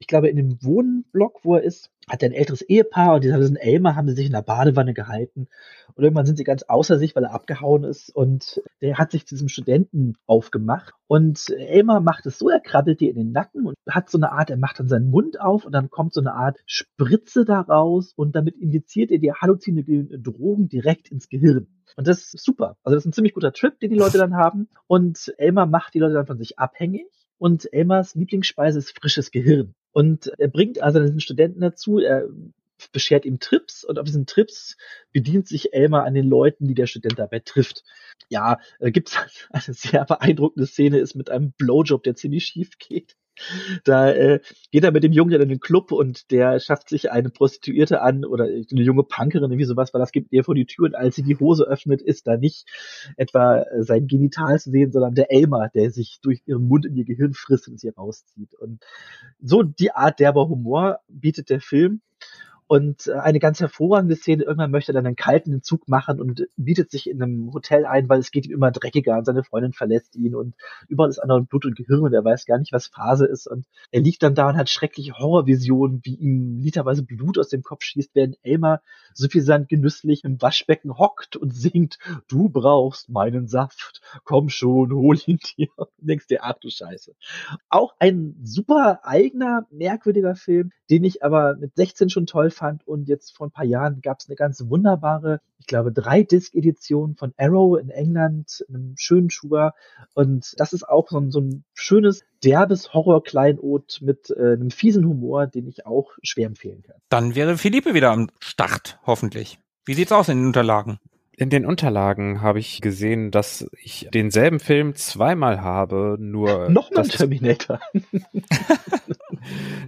C: ich glaube, in dem Wohnblock, wo er ist, hat er ein älteres Ehepaar und diesen Elmer haben sie sich in der Badewanne gehalten. Und irgendwann sind sie ganz außer sich, weil er abgehauen ist. Und der hat sich zu diesem Studenten aufgemacht. Und Elmer macht es so, er krabbelt dir in den Nacken und hat so eine Art, er macht dann seinen Mund auf und dann kommt so eine Art Spritze daraus und damit injiziert er dir halluzinogene Drogen direkt ins Gehirn. Und das ist super. Also das ist ein ziemlich guter Trip, den die Leute dann haben. Und Elmer macht die Leute dann von sich abhängig. Und Elmers Lieblingsspeise ist frisches Gehirn. Und er bringt also diesen Studenten dazu, er beschert ihm Trips und auf diesen Trips bedient sich Elmar an den Leuten, die der Student dabei trifft. Ja, äh, gibt's eine sehr beeindruckende Szene ist mit einem Blowjob, der ziemlich schief geht. Da äh, geht er mit dem Jungen in den Club und der schafft sich eine Prostituierte an oder eine junge Punkerin, irgendwie sowas, weil das gibt ihr vor die Tür und als sie die Hose öffnet, ist da nicht etwa äh, sein Genital zu sehen, sondern der Elmer, der sich durch ihren Mund in ihr Gehirn frisst und sie rauszieht. Und so die Art derber Humor bietet der Film. Und äh, eine ganz hervorragende Szene, irgendwann möchte er dann einen kalten Entzug machen und bietet sich in einem Hotel ein, weil es geht ihm immer dreckiger und seine Freundin verlässt ihn und überall ist anderen Blut und Gehirn und er weiß gar nicht, was Phase ist. Und er liegt dann da und hat schreckliche Horrorvisionen, wie ihm literweise Blut aus dem Kopf schießt, während Elmar suffisant genüsslich im Waschbecken hockt und singt, du brauchst meinen Saft, komm schon, hol ihn dir. Und denkst dir, ach du Scheiße. Auch ein super eigener, merkwürdiger Film, den ich aber mit 16 schon toll fand fand. Und jetzt vor ein paar Jahren gab es eine ganz wunderbare, ich glaube, drei Disc-Edition von Arrow in England, einem schönen Schuber. Und das ist auch so ein, so ein schönes, derbes Horror-Kleinod mit äh, einem fiesen Humor, den ich auch schwer empfehlen kann.
A: Dann wäre Philippe wieder am Start, hoffentlich. Wie sieht's aus in den Unterlagen?
B: In den Unterlagen habe ich gesehen, dass ich denselben Film zweimal habe, nur.
C: Nochmal Terminator.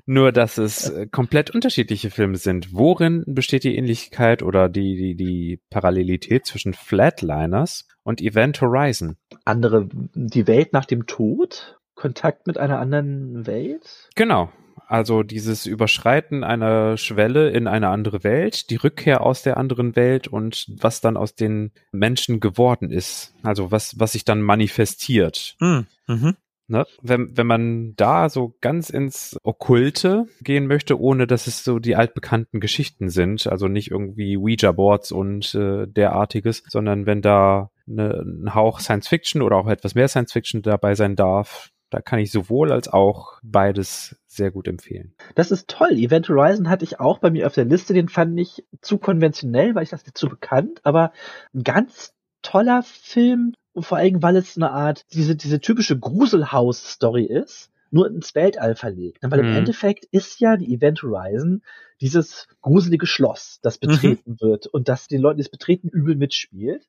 B: nur, dass es äh, komplett unterschiedliche Filme sind. Worin besteht die Ähnlichkeit oder die, die, die Parallelität zwischen Flatliners und Event Horizon?
C: Andere, die Welt nach dem Tod? Kontakt mit einer anderen Welt?
B: Genau. Also dieses Überschreiten einer Schwelle in eine andere Welt, die Rückkehr aus der anderen Welt und was dann aus den Menschen geworden ist. Also was, was sich dann manifestiert.
A: Hm, mhm.
B: Ne? Wenn, wenn man da so ganz ins Okkulte gehen möchte, ohne dass es so die altbekannten Geschichten sind, also nicht irgendwie Ouija-Boards und äh, derartiges, sondern wenn da ne, ein Hauch Science Fiction oder auch etwas mehr Science Fiction dabei sein darf, da kann ich sowohl als auch beides sehr gut empfehlen.
C: Das ist toll. Event Horizon hatte ich auch bei mir auf der Liste. Den fand ich zu konventionell, weil ich das nicht zu bekannt. Aber ein ganz toller Film. Und vor allem, weil es eine Art, diese, diese typische Gruselhaus-Story ist, nur ins Weltall verlegt. Weil mhm. im Endeffekt ist ja die Event Horizon dieses gruselige Schloss, das mhm. betreten mhm. wird und das den Leuten, die es betreten, übel mitspielt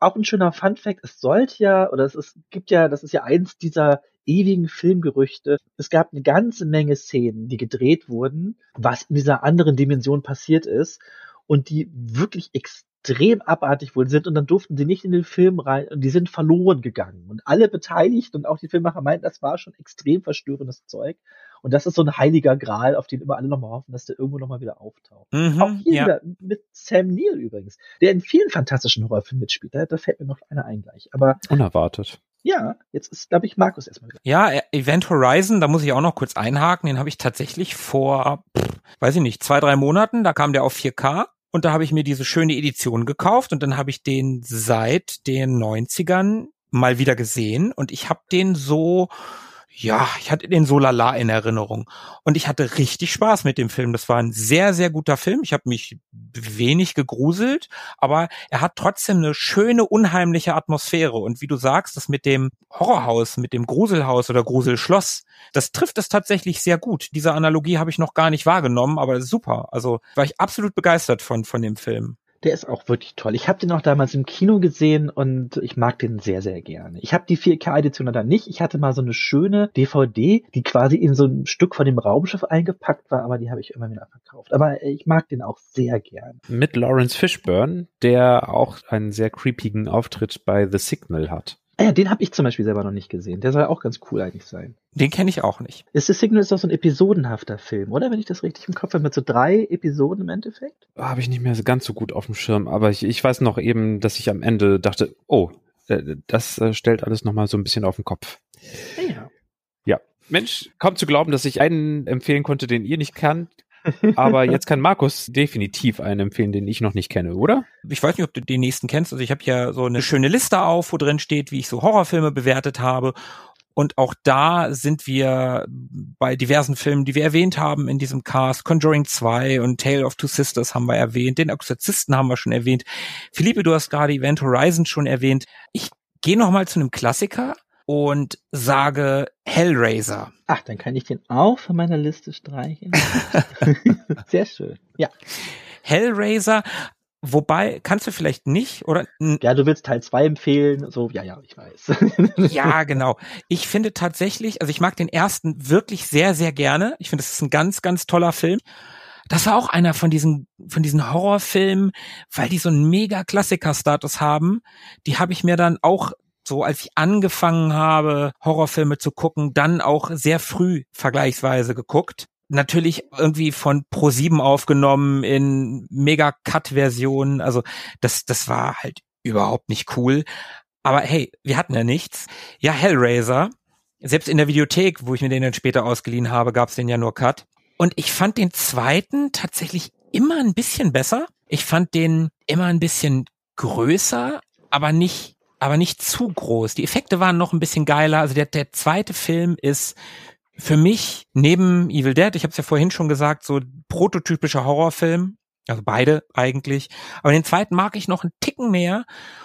C: auch ein schöner Fun Fact, es sollte ja, oder es ist, gibt ja, das ist ja eins dieser ewigen Filmgerüchte. Es gab eine ganze Menge Szenen, die gedreht wurden, was in dieser anderen Dimension passiert ist und die wirklich extrem abartig wohl sind und dann durften sie nicht in den Film rein und die sind verloren gegangen. Und alle Beteiligten und auch die Filmemacher meinten, das war schon extrem verstörendes Zeug. Und das ist so ein heiliger Gral, auf den immer alle nochmal hoffen, dass der irgendwo nochmal wieder auftaucht. Mhm, auch hier ja. wieder mit Sam Neill übrigens, der in vielen fantastischen Horrorfilmen mitspielt. Da, da fällt mir noch einer ein gleich. Aber
B: unerwartet.
C: Ja, jetzt ist, glaube ich, Markus erstmal wieder.
A: Ja, äh, Event Horizon, da muss ich auch noch kurz einhaken. Den habe ich tatsächlich vor, pff, weiß ich nicht, zwei, drei Monaten, da kam der auf 4K. Und da habe ich mir diese schöne Edition gekauft und dann habe ich den seit den 90ern mal wieder gesehen. Und ich habe den so ja, ich hatte den so lala in Erinnerung. Und ich hatte richtig Spaß mit dem Film. Das war ein sehr, sehr guter Film. Ich habe mich wenig gegruselt, aber er hat trotzdem eine schöne, unheimliche Atmosphäre. Und wie du sagst, das mit dem Horrorhaus, mit dem Gruselhaus oder Gruselschloss, das trifft es tatsächlich sehr gut. Diese Analogie habe ich noch gar nicht wahrgenommen, aber super. Also war ich absolut begeistert von, von dem Film.
C: Der ist auch wirklich toll. Ich habe den auch damals im Kino gesehen und ich mag den sehr, sehr gerne. Ich habe die 4K-Edition dann nicht. Ich hatte mal so eine schöne DVD, die quasi in so ein Stück von dem Raumschiff eingepackt war, aber die habe ich immer wieder verkauft. Aber ich mag den auch sehr gern.
B: Mit Lawrence Fishburne, der auch einen sehr creepigen Auftritt bei The Signal hat.
C: Ah ja, den habe ich zum Beispiel selber noch nicht gesehen. Der soll auch ganz cool eigentlich sein.
A: Den kenne ich auch nicht.
C: Ist The Signal ist doch so ein episodenhafter Film, oder? Wenn ich das richtig im Kopf habe, mit so drei Episoden im Endeffekt?
B: Habe ich nicht mehr so ganz so gut auf dem Schirm, aber ich, ich weiß noch eben, dass ich am Ende dachte, oh, äh, das äh, stellt alles nochmal so ein bisschen auf den Kopf. Ja. Ja. Mensch, kaum zu glauben, dass ich einen empfehlen konnte, den ihr nicht kannt, aber jetzt kann Markus definitiv einen empfehlen, den ich noch nicht kenne, oder?
A: Ich weiß nicht, ob du den nächsten kennst. Also ich habe ja so eine schöne Liste auf, wo drin steht, wie ich so Horrorfilme bewertet habe. Und auch da sind wir bei diversen Filmen, die wir erwähnt haben in diesem Cast. Conjuring 2 und Tale of Two Sisters haben wir erwähnt. Den Exorzisten haben wir schon erwähnt. Philippe, du hast gerade Event Horizon schon erwähnt. Ich gehe noch mal zu einem Klassiker und sage Hellraiser.
C: Ach, dann kann ich den auch von meiner Liste streichen. Sehr schön. Ja.
A: Hellraiser, Wobei, kannst du vielleicht nicht, oder?
C: Ja, du willst Teil 2 empfehlen, so, ja, ja, ich weiß.
A: ja, genau. Ich finde tatsächlich, also ich mag den ersten wirklich sehr, sehr gerne. Ich finde, das ist ein ganz, ganz toller Film. Das war auch einer von diesen, von diesen Horrorfilmen, weil die so einen mega Klassiker-Status haben. Die habe ich mir dann auch so als ich angefangen habe, Horrorfilme zu gucken, dann auch sehr früh vergleichsweise geguckt. Natürlich irgendwie von Pro7 aufgenommen in Mega-Cut-Versionen. Also das, das war halt überhaupt nicht cool. Aber hey, wir hatten ja nichts. Ja, Hellraiser. Selbst in der Videothek, wo ich mir den dann später ausgeliehen habe, gab's den ja nur Cut. Und ich fand den zweiten tatsächlich immer ein bisschen besser. Ich fand den immer ein bisschen größer, aber nicht aber nicht zu groß. Die Effekte waren noch ein bisschen geiler. Also der, der zweite Film ist für mich neben Evil Dead, ich habe es ja vorhin schon gesagt, so prototypischer Horrorfilm. Also beide eigentlich. Aber den zweiten mag ich noch einen Ticken mehr.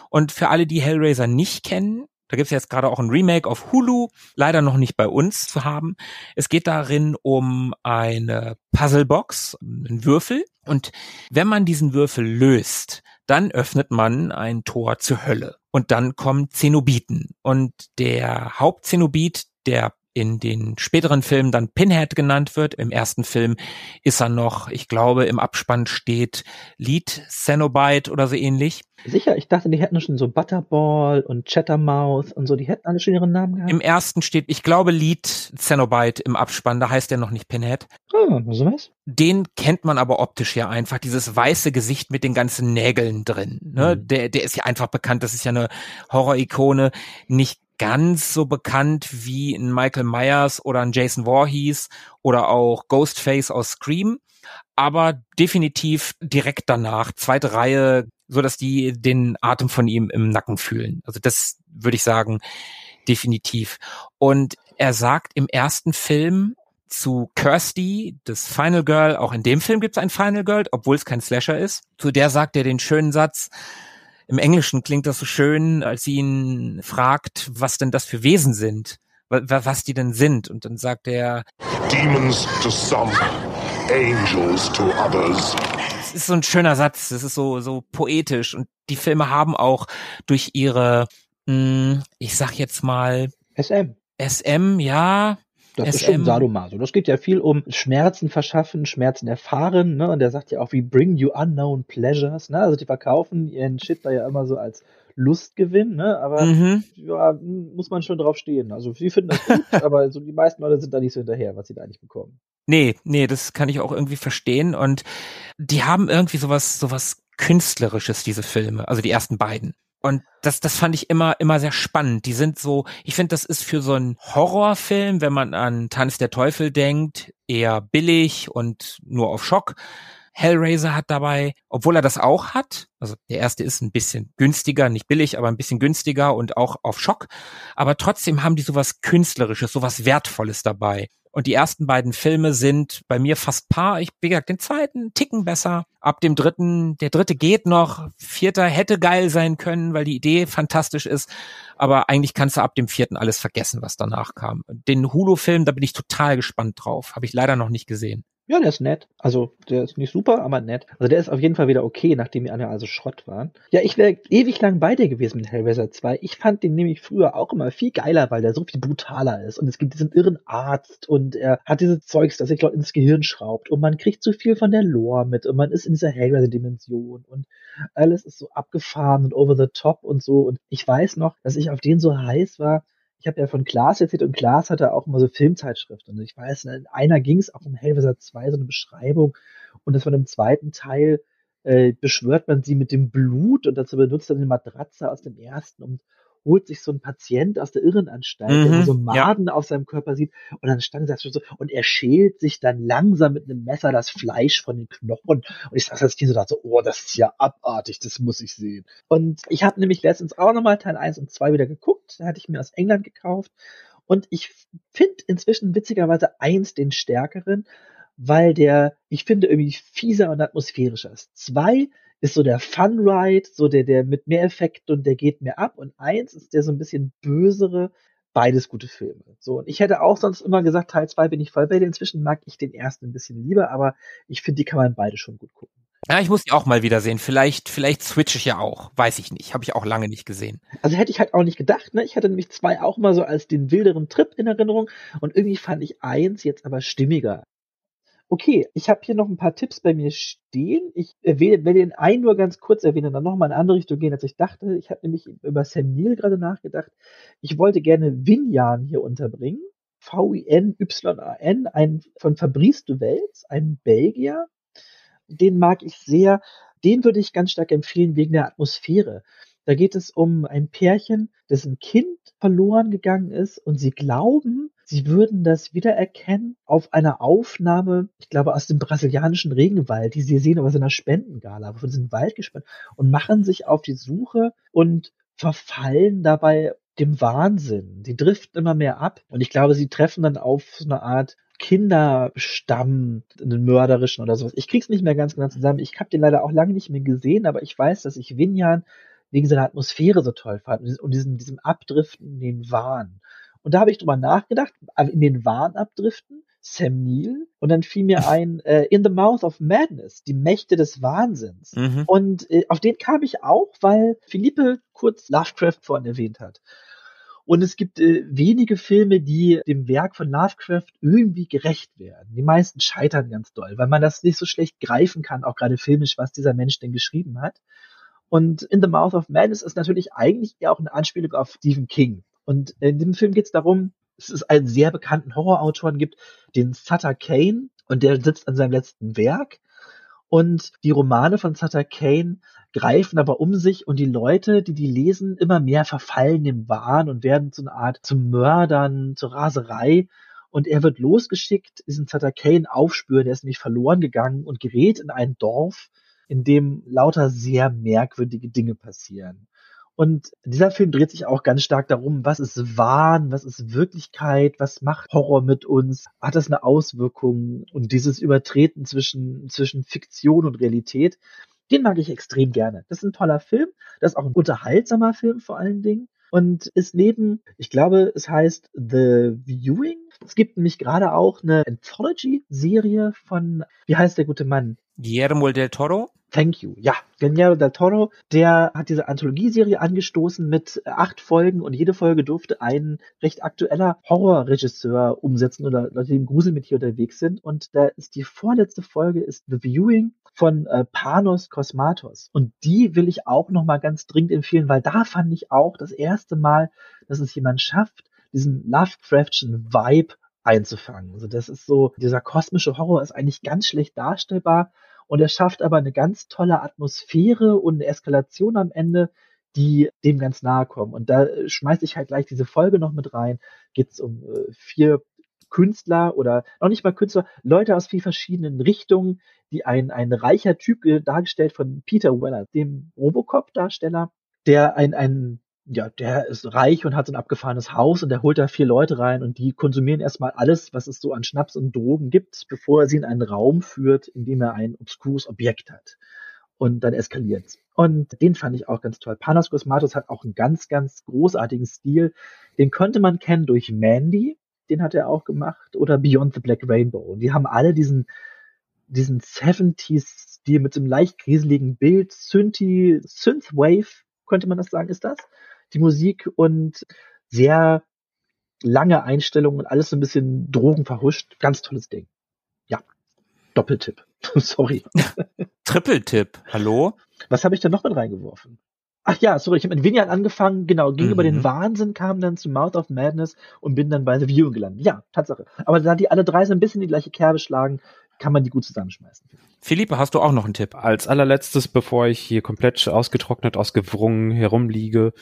A: Und für alle, die Hellraiser nicht kennen, da gibt's jetzt gerade auch ein Remake auf Hulu, leider noch nicht bei uns zu haben. Es geht darin um eine Puzzlebox, einen Würfel. Und wenn man diesen Würfel löst, dann öffnet man ein Tor zur Hölle. Und dann kommen Zenobiten. Und der Hauptzenobit, der in den späteren Filmen dann Pinhead genannt wird. Im ersten Film ist er noch, ich glaube, im Abspann steht Lead Cenobite oder so ähnlich.
C: Sicher, ich dachte, die hätten schon so Butterball und Chattermouth und so, die hätten alle schon ihren Namen gehabt.
A: Im ersten steht, ich glaube, Lead Cenobite im Abspann, da heißt er noch nicht Pinhead.
C: Ah, so was?
A: Den kennt man aber optisch ja einfach, dieses weiße Gesicht mit den ganzen Nägeln drin. Ne? Mhm. Der, der ist ja einfach bekannt, das ist ja eine Horror-Ikone, nicht ganz so bekannt wie ein Michael Myers oder ein Jason Voorhees oder auch Ghostface aus Scream, aber definitiv direkt danach, zweite Reihe, so dass die den Atem von ihm im Nacken fühlen. Also das würde ich sagen, definitiv. Und er sagt im ersten Film zu Kirsty, das Final Girl, auch in dem Film gibt es ein Final Girl, obwohl es kein Slasher ist. Zu der sagt er den schönen Satz, im Englischen klingt das so schön, als sie ihn fragt, was denn das für Wesen sind, was die denn sind. Und dann sagt er, Demons to some, Angels to others. Das ist so ein schöner Satz, das ist so, so poetisch. Und die Filme haben auch durch ihre, mh, hm, ich sag jetzt mal,
C: SM.
A: SM, ja,
C: das SM. ist schon Sadomaso. Das geht ja viel um Schmerzen verschaffen, Schmerzen erfahren, ne? Und der sagt ja auch, wie bring you unknown pleasures, ne? Also die verkaufen ihren Shit da ja immer so als Lustgewinn, ne? Aber mhm. ja, muss man schon drauf stehen. Also sie finden das gut, aber so die meisten Leute sind da nicht so hinterher, was sie da eigentlich bekommen.
A: Nee, nee, das kann ich auch irgendwie verstehen. Und die haben irgendwie sowas, sowas Künstlerisches, diese Filme, also die ersten beiden. Und das, das fand ich immer, immer sehr spannend. Die sind so, ich finde, das ist für so einen Horrorfilm, wenn man an Tanz der Teufel denkt, eher billig und nur auf Schock. Hellraiser hat dabei, obwohl er das auch hat, also der erste ist ein bisschen günstiger, nicht billig, aber ein bisschen günstiger und auch auf Schock, aber trotzdem haben die sowas Künstlerisches, sowas Wertvolles dabei. Und die ersten beiden Filme sind bei mir fast paar. Ich, wie gesagt, den zweiten Ticken besser. Ab dem dritten, der dritte geht noch. Vierter hätte geil sein können, weil die Idee fantastisch ist. Aber eigentlich kannst du ab dem vierten alles vergessen, was danach kam. Den Hulu-Film, da bin ich total gespannt drauf. Habe ich leider noch nicht gesehen.
C: Ja, der ist nett. Also, der ist nicht super, aber nett. Also, der ist auf jeden Fall wieder okay, nachdem die anderen also Schrott waren. Ja, ich wäre ewig lang bei dir gewesen mit Hellraiser 2. Ich fand den nämlich früher auch immer viel geiler, weil der so viel brutaler ist. Und es gibt diesen irren Arzt und er hat diese Zeugs, das sich Leute ins Gehirn schraubt. Und man kriegt zu viel von der Lore mit und man ist in dieser Hellraiser-Dimension und alles ist so abgefahren und over the top und so. Und ich weiß noch, dass ich auf den so heiß war, ich habe ja von Klaas erzählt und Klaas hatte auch immer so Filmzeitschriften. Und ich weiß, in einer ging es auch um Hellraiser 2, so eine Beschreibung. Und das von dem zweiten Teil äh, beschwört man sie mit dem Blut und dazu benutzt er eine Matratze aus dem ersten, um holt sich so ein Patient aus der Irrenanstalt, mhm, der so Maden ja. auf seinem Körper sieht und dann stand er so und er schält sich dann langsam mit einem Messer das Fleisch von den Knochen und ich saß als Kind so dachte so, oh, das ist ja abartig, das muss ich sehen. Und ich habe nämlich letztens auch nochmal Teil 1 und 2 wieder geguckt, da hatte ich mir aus England gekauft und ich finde inzwischen witzigerweise eins den stärkeren, weil der, ich finde, irgendwie fieser und atmosphärischer ist. Zwei ist so der Fun Ride, so der, der mit mehr Effekt und der geht mehr ab. Und eins ist der so ein bisschen bösere, beides gute Filme. So, und ich hätte auch sonst immer gesagt, Teil 2 bin ich voll bei dir. Inzwischen mag ich den ersten ein bisschen lieber, aber ich finde, die kann man beide schon gut gucken.
A: Ja, ich muss die auch mal wiedersehen. Vielleicht, vielleicht switche ich ja auch. Weiß ich nicht. Habe ich auch lange nicht gesehen.
C: Also hätte ich halt auch nicht gedacht, ne? Ich hatte nämlich zwei auch mal so als den wilderen Trip in Erinnerung und irgendwie fand ich eins jetzt aber stimmiger. Okay, ich habe hier noch ein paar Tipps bei mir stehen. Ich erwähne, werde den einen nur ganz kurz erwähnen, dann nochmal in eine andere Richtung gehen, als ich dachte. Ich habe nämlich über Sam Neill gerade nachgedacht. Ich wollte gerne Vinyan hier unterbringen. V-I-N-Y-A-N, ein von Fabrice de Wels, ein Belgier. Den mag ich sehr. Den würde ich ganz stark empfehlen wegen der Atmosphäre. Da geht es um ein Pärchen, dessen Kind verloren gegangen ist und sie glauben, sie würden das wiedererkennen auf einer Aufnahme, ich glaube, aus dem brasilianischen Regenwald, die sie sehen aus einer Spendengala, sie in den Wald gespannt und machen sich auf die Suche und verfallen dabei dem Wahnsinn. Die driften immer mehr ab und ich glaube, sie treffen dann auf so eine Art Kinderstamm, einen mörderischen oder sowas. Ich krieg's nicht mehr ganz genau zusammen. Ich habe den leider auch lange nicht mehr gesehen, aber ich weiß, dass ich Vinjan wegen seiner Atmosphäre so toll fand und diesem, diesem Abdriften den Wahn. Und da habe ich drüber nachgedacht, in den Wahn abdriften, Sam Neill, und dann fiel mir ein äh, In the Mouth of Madness, die Mächte des Wahnsinns. Mhm. Und äh, auf den kam ich auch, weil Philippe kurz Lovecraft vorhin erwähnt hat. Und es gibt äh, wenige Filme, die dem Werk von Lovecraft irgendwie gerecht werden. Die meisten scheitern ganz doll, weil man das nicht so schlecht greifen kann, auch gerade filmisch, was dieser Mensch denn geschrieben hat. Und In the Mouth of Madness ist natürlich eigentlich eher auch eine Anspielung auf Stephen King. Und in dem Film geht es darum, es einen sehr bekannten Horrorautoren gibt, den Sutter Kane, und der sitzt an seinem letzten Werk. Und die Romane von Sutter Kane greifen aber um sich und die Leute, die die lesen, immer mehr verfallen dem Wahn und werden zu einer Art zu Mördern, zur Raserei. Und er wird losgeschickt, diesen Sutter Kane aufspüren, der ist nämlich verloren gegangen und gerät in ein Dorf, in dem lauter sehr merkwürdige Dinge passieren. Und dieser Film dreht sich auch ganz stark darum, was ist Wahn, was ist Wirklichkeit, was macht Horror mit uns, hat das eine Auswirkung und dieses Übertreten zwischen, zwischen Fiktion und Realität, den mag ich extrem gerne. Das ist ein toller Film, das ist auch ein unterhaltsamer Film vor allen Dingen und ist neben, ich glaube, es heißt The Viewing. Es gibt nämlich gerade auch eine Anthology-Serie von, wie heißt der gute Mann?
A: Guillermo del Toro?
C: Thank you. Ja, Guillermo del Toro, der hat diese Anthologieserie angestoßen mit acht Folgen und jede Folge durfte ein recht aktueller Horrorregisseur umsetzen oder Leute, die im Grusel mit hier unterwegs sind. Und da ist die vorletzte Folge ist The Viewing von äh, Panos Kosmatos. Und die will ich auch nochmal ganz dringend empfehlen, weil da fand ich auch das erste Mal, dass es jemand schafft, diesen Lovecraftschen Vibe einzufangen. Also das ist so, dieser kosmische Horror ist eigentlich ganz schlecht darstellbar und er schafft aber eine ganz tolle Atmosphäre und eine Eskalation am Ende, die dem ganz nahe kommen. Und da äh, schmeiße ich halt gleich diese Folge noch mit rein. Geht es um äh, vier Künstler oder noch nicht mal Künstler, Leute aus vier verschiedenen Richtungen, die ein, ein reicher Typ dargestellt von Peter Weller, dem Robocop-Darsteller, der ein, ein ja, der ist reich und hat so ein abgefahrenes Haus und der holt da vier Leute rein und die konsumieren erstmal alles, was es so an Schnaps und Drogen gibt, bevor er sie in einen Raum führt, in dem er ein obskures Objekt hat. Und dann eskaliert's. Und den fand ich auch ganz toll. Panos Cosmatos hat auch einen ganz, ganz großartigen Stil. Den könnte man kennen durch Mandy, den hat er auch gemacht, oder Beyond the Black Rainbow. Und die haben alle diesen, diesen 70s-Stil mit so einem leicht grieseligen Bild, Synthi, Synthwave, könnte man das sagen, ist das? Die Musik und sehr lange Einstellungen und alles so ein bisschen Drogen verhuscht. Ganz tolles Ding. Ja, Doppeltipp. sorry.
A: Trippeltipp. Hallo?
C: Was habe ich da noch mit reingeworfen? Ach ja, sorry, ich habe mit Vineyard angefangen, genau, ging mhm. über den Wahnsinn, kam dann zu Mouth of Madness und bin dann bei The Viewing gelandet. Ja, Tatsache. Aber da die alle drei so ein bisschen die gleiche Kerbe schlagen, kann man die gut zusammenschmeißen.
A: Philippe, hast du auch noch einen Tipp?
B: Als allerletztes, bevor ich hier komplett ausgetrocknet, ausgewrungen herumliege,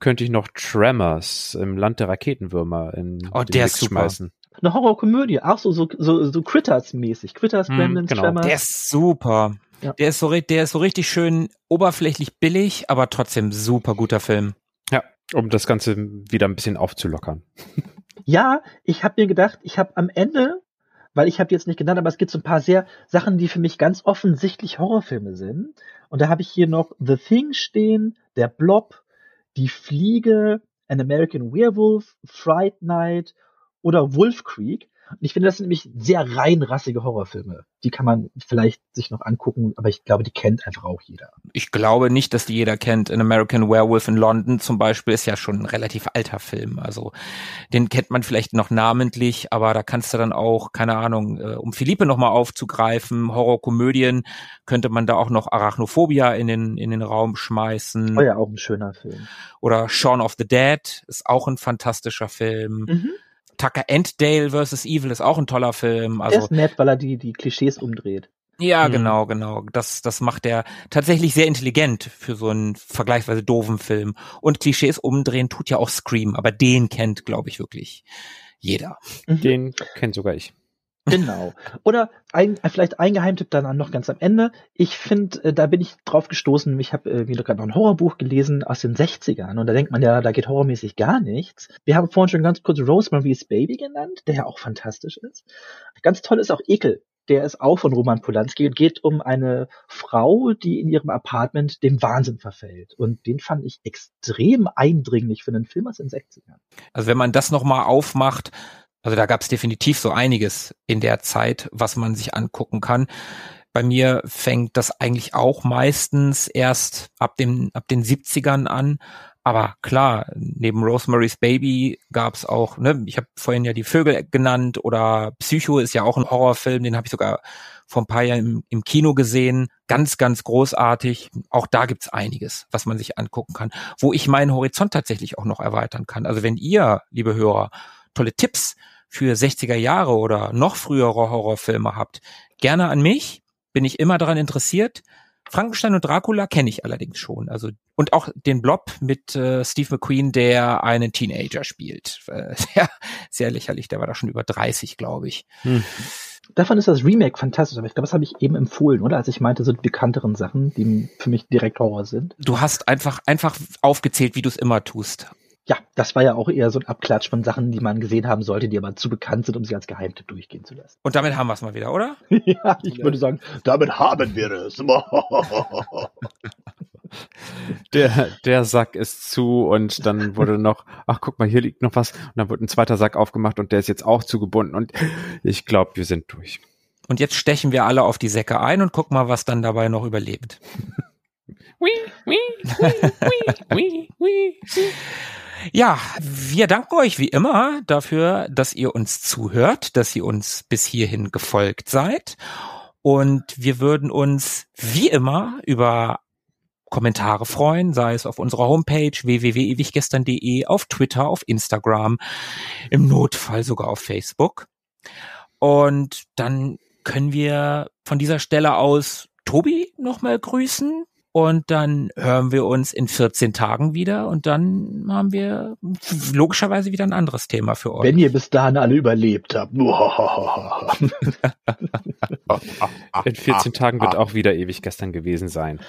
B: könnte ich noch Tremors im Land der Raketenwürmer in
A: oh, den der Mix schmeißen.
C: Eine Horrorkomödie, auch so, so, so, so Critters-mäßig. Critters,
A: hm, Gremlins, genau. Tremors. Der ist super. Ja. Der ist so, der ist so richtig schön oberflächlich billig, aber trotzdem super guter Film.
B: Ja, um das Ganze wieder ein bisschen aufzulockern.
C: Ja, ich habe mir gedacht, ich habe am Ende weil ich habe jetzt nicht genannt, aber es gibt so ein paar sehr Sachen, die für mich ganz offensichtlich Horrorfilme sind. Und da habe ich hier noch The Thing stehen, Der Blob, Die Fliege, An American Werewolf, Fright Night oder Wolf Creek. Und ich finde, das sind nämlich sehr reinrassige Horrorfilme. Die kann man vielleicht sich noch angucken, aber ich glaube, die kennt einfach auch jeder.
A: Ich glaube nicht, dass die jeder kennt. An American Werewolf in London zum Beispiel ist ja schon ein relativ alter Film. Also den kennt man vielleicht noch namentlich, aber da kannst du dann auch, keine Ahnung, äh, um Philippe nochmal aufzugreifen, Horrorkomödien, könnte man da auch noch Arachnophobia in den, in den Raum schmeißen.
C: Oh ja, auch ein schöner Film.
A: Oder Shaun of the Dead ist auch ein fantastischer Film. Mhm. Tucker Dale vs. Evil ist auch ein toller Film. Also,
C: der ist nett, weil er die, die Klischees umdreht.
A: Ja, mhm. genau, genau. Das, das macht er tatsächlich sehr intelligent für so einen vergleichsweise doofen Film. Und Klischees umdrehen tut ja auch Scream, aber den kennt, glaube ich, wirklich jeder.
B: Mhm. Den kennt sogar ich.
C: Genau. Oder ein, vielleicht ein Geheimtipp dann noch ganz am Ende. Ich finde, äh, da bin ich drauf gestoßen, ich habe äh, gerade noch ein Horrorbuch gelesen aus den 60ern und da denkt man ja, da geht horrormäßig gar nichts. Wir haben vorhin schon ganz kurz Rosemary's Baby genannt, der ja auch fantastisch ist. Ganz toll ist auch Ekel. Der ist auch von Roman Polanski und geht um eine Frau, die in ihrem Apartment dem Wahnsinn verfällt. Und den fand ich extrem eindringlich für einen Film aus den 60ern.
A: Also wenn man das nochmal aufmacht, also da gab es definitiv so einiges in der Zeit, was man sich angucken kann. Bei mir fängt das eigentlich auch meistens erst ab dem ab den 70ern an, Aber klar, neben Rosemary's Baby gab's auch, ne, ich habe vorhin ja die Vögel genannt oder Psycho ist ja auch ein Horrorfilm, den habe ich sogar vor ein paar Jahren im, im, Kino gesehen. Ganz, ganz großartig. Auch da gibt's einiges, was man sich angucken kann, wo ich meinen Horizont tatsächlich auch noch erweitern kann. Also wenn ihr, liebe Hörer, tolle Tipps für 60er Jahre oder noch frühere Horrorfilme habt, gerne an mich. Bin ich immer daran interessiert. Frankenstein und Dracula kenne ich allerdings schon. Also und auch den Blob mit äh, Steve McQueen, der einen Teenager spielt. Äh, sehr, sehr lächerlich. Der war da schon über 30, glaube ich. Hm.
C: Davon ist das Remake fantastisch, aber ich glaube, das habe ich eben empfohlen, oder? Als ich meinte, so die bekannteren Sachen, die für mich direkt Horror sind.
A: Du hast einfach, einfach aufgezählt, wie du es immer tust.
C: Ja, das war ja auch eher so ein Abklatsch von Sachen, die man gesehen haben sollte, die aber zu bekannt sind, um sie als Geheimtipp durchgehen zu lassen.
A: Und damit haben wir es mal wieder, oder?
C: ja, ich ja. würde sagen, damit haben wir es.
B: der, der Sack ist zu und dann wurde noch, ach guck mal, hier liegt noch was. Und dann wurde ein zweiter Sack aufgemacht und der ist jetzt auch zugebunden und ich glaube, wir sind durch.
A: Und jetzt stechen wir alle auf die Säcke ein und gucken mal, was dann dabei noch überlebt. Ja, wir danken euch wie immer dafür, dass ihr uns zuhört, dass ihr uns bis hierhin gefolgt seid. Und wir würden uns wie immer über Kommentare freuen, sei es auf unserer Homepage www.ewiggestern.de, auf Twitter, auf Instagram, im Notfall sogar auf Facebook. Und dann können wir von dieser Stelle aus Tobi nochmal grüßen. Und dann hören wir uns in 14 Tagen wieder und dann haben wir logischerweise wieder ein anderes Thema für euch.
C: Wenn ihr bis dahin alle überlebt habt.
B: in 14 Tagen wird auch wieder ewig gestern gewesen sein.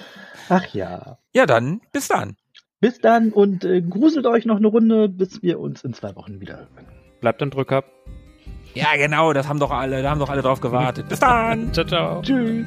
C: Ach ja.
A: Ja, dann bis dann.
C: Bis dann und äh, gruselt euch noch eine Runde, bis wir uns in zwei Wochen wieder hören.
B: Bleibt am Drücker.
A: Ja, genau, das haben doch alle, da haben doch alle drauf gewartet. Bis dann.
B: ciao, ciao.
C: Tschüss.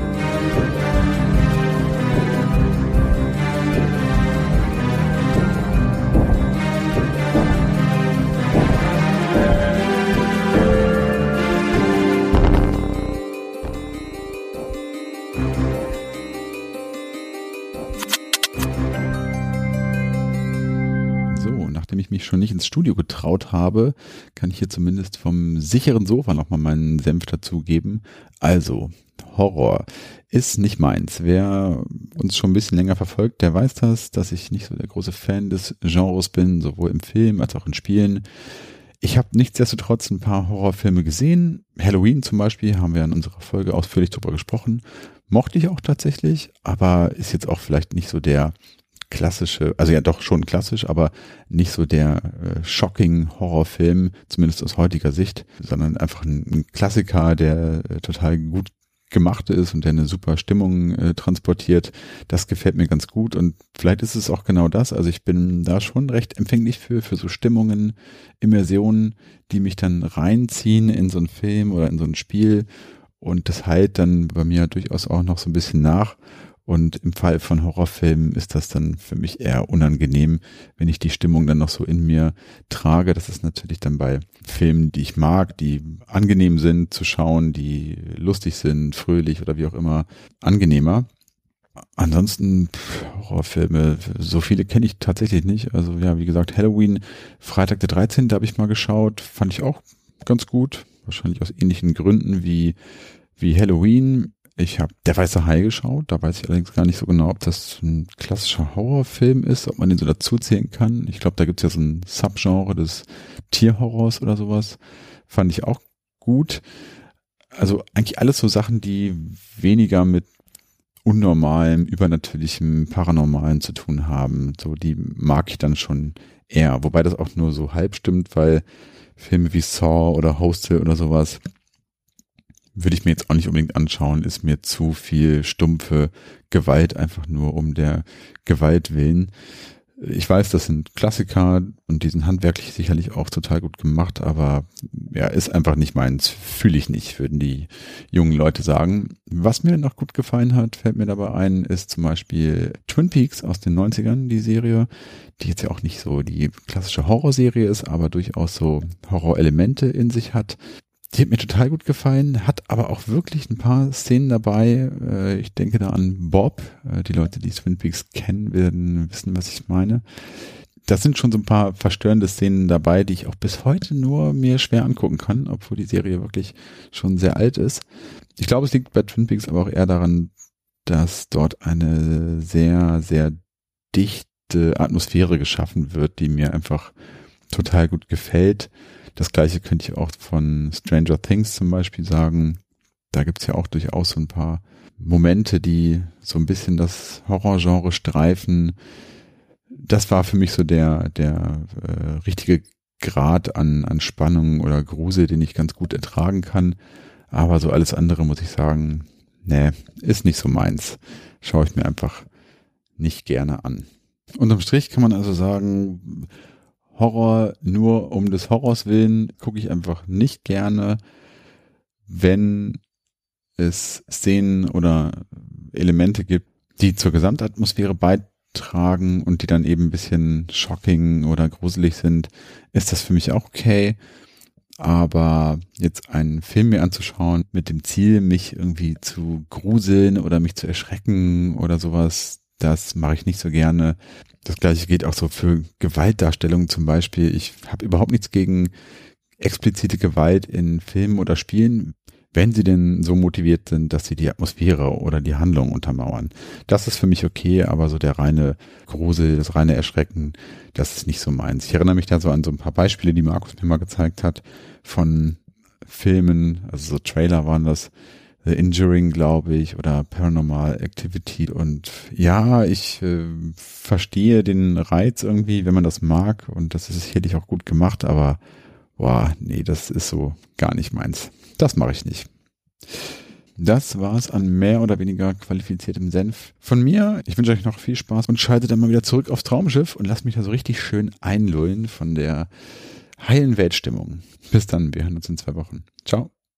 E: Mich schon nicht ins Studio getraut habe, kann ich hier zumindest vom sicheren Sofa nochmal meinen Senf dazugeben. Also, Horror ist nicht meins. Wer uns schon ein bisschen länger verfolgt, der weiß das, dass ich nicht so der große Fan des Genres bin, sowohl im Film als auch in Spielen. Ich habe nichtsdestotrotz ein paar Horrorfilme gesehen. Halloween zum Beispiel haben wir in unserer Folge ausführlich drüber gesprochen. Mochte ich auch tatsächlich, aber ist jetzt auch vielleicht nicht so der klassische, also ja doch schon klassisch, aber nicht so der äh, shocking Horrorfilm, zumindest aus heutiger Sicht, sondern einfach ein, ein Klassiker, der äh, total gut gemacht ist und der eine super Stimmung äh, transportiert. Das gefällt mir ganz gut und vielleicht ist es auch genau das. Also ich bin da schon recht empfänglich für, für so Stimmungen, Immersionen, die mich dann reinziehen in so einen Film oder in so ein Spiel und das heilt dann bei mir durchaus auch noch so ein bisschen nach und im Fall von Horrorfilmen ist das dann für mich eher unangenehm, wenn ich die Stimmung dann noch so in mir trage. Das ist natürlich dann bei Filmen, die ich mag, die angenehm sind zu schauen, die lustig sind, fröhlich oder wie auch immer, angenehmer. Ansonsten Horrorfilme, so viele kenne ich tatsächlich nicht. Also ja, wie gesagt, Halloween, Freitag der 13. Da habe ich mal geschaut, fand ich auch ganz gut. Wahrscheinlich aus ähnlichen Gründen wie, wie Halloween. Ich habe Der Weiße Hai geschaut, da weiß ich allerdings gar nicht so genau, ob das ein klassischer Horrorfilm ist, ob man den so dazuzählen kann. Ich glaube, da gibt es ja so ein Subgenre des Tierhorrors oder sowas. Fand ich auch gut. Also eigentlich alles so Sachen, die weniger mit unnormalem, übernatürlichem, paranormalen zu tun haben. So, die mag ich dann schon eher. Wobei das auch nur so halb stimmt, weil Filme wie Saw oder Hostel oder sowas, würde ich mir jetzt auch nicht unbedingt anschauen, ist mir zu viel stumpfe Gewalt, einfach nur um der Gewalt willen. Ich weiß, das sind Klassiker und die sind handwerklich sicherlich auch total gut gemacht, aber ja, ist einfach nicht meins. Fühle ich nicht, würden die jungen Leute sagen. Was mir noch gut gefallen hat, fällt mir dabei ein, ist zum Beispiel Twin Peaks aus den 90ern, die Serie, die jetzt ja auch nicht so die klassische Horrorserie ist, aber durchaus so Horrorelemente in sich hat. Die hat mir total gut gefallen, hat aber auch wirklich ein paar Szenen dabei. Äh, ich denke da an Bob. Äh, die Leute, die Twin Peaks kennen, werden wissen, was ich meine. Das sind schon so ein paar verstörende Szenen dabei, die ich auch bis heute nur mir schwer angucken kann, obwohl die Serie wirklich schon sehr alt ist. Ich glaube, es liegt bei Twin Peaks aber auch eher daran, dass dort eine sehr, sehr dichte Atmosphäre geschaffen wird, die mir einfach total gut gefällt. Das gleiche könnte ich auch von Stranger Things zum Beispiel sagen. Da gibt's ja auch durchaus so ein paar Momente, die so ein bisschen das Horrorgenre streifen. Das war für mich so der, der äh, richtige Grad an, an Spannung oder Grusel, den ich ganz gut ertragen kann. Aber so alles andere muss ich sagen, nee, ist nicht so meins. Schaue ich mir einfach nicht gerne an. Unterm Strich kann man also sagen, Horror nur um des Horrors willen gucke ich einfach nicht gerne, wenn es Szenen oder Elemente gibt, die zur Gesamtatmosphäre beitragen und die dann eben ein bisschen shocking oder gruselig sind, ist das für mich auch okay. Aber jetzt einen Film mir anzuschauen mit dem Ziel, mich irgendwie zu gruseln oder mich zu erschrecken oder sowas, das mache ich nicht so gerne. Das gleiche geht auch so für Gewaltdarstellungen zum Beispiel. Ich habe überhaupt nichts gegen explizite Gewalt in Filmen oder Spielen, wenn sie denn so motiviert sind, dass sie die Atmosphäre oder die Handlung untermauern. Das ist für mich okay, aber so der reine Grusel, das reine Erschrecken, das ist nicht so meins. Ich erinnere mich da so an so ein paar Beispiele, die Markus mir mal gezeigt hat von Filmen, also so Trailer waren das, The Injuring, glaube ich, oder Paranormal Activity. Und ja, ich äh, verstehe den Reiz irgendwie, wenn man das mag. Und das ist sicherlich auch gut gemacht, aber boah, nee, das ist so gar nicht meins. Das mache ich nicht. Das war es an mehr oder weniger qualifiziertem Senf von mir. Ich wünsche euch noch viel Spaß und schaltet dann mal wieder zurück aufs Traumschiff und lasst mich da so richtig schön einlullen von der heilen Weltstimmung. Bis dann, wir hören uns in zwei Wochen. Ciao.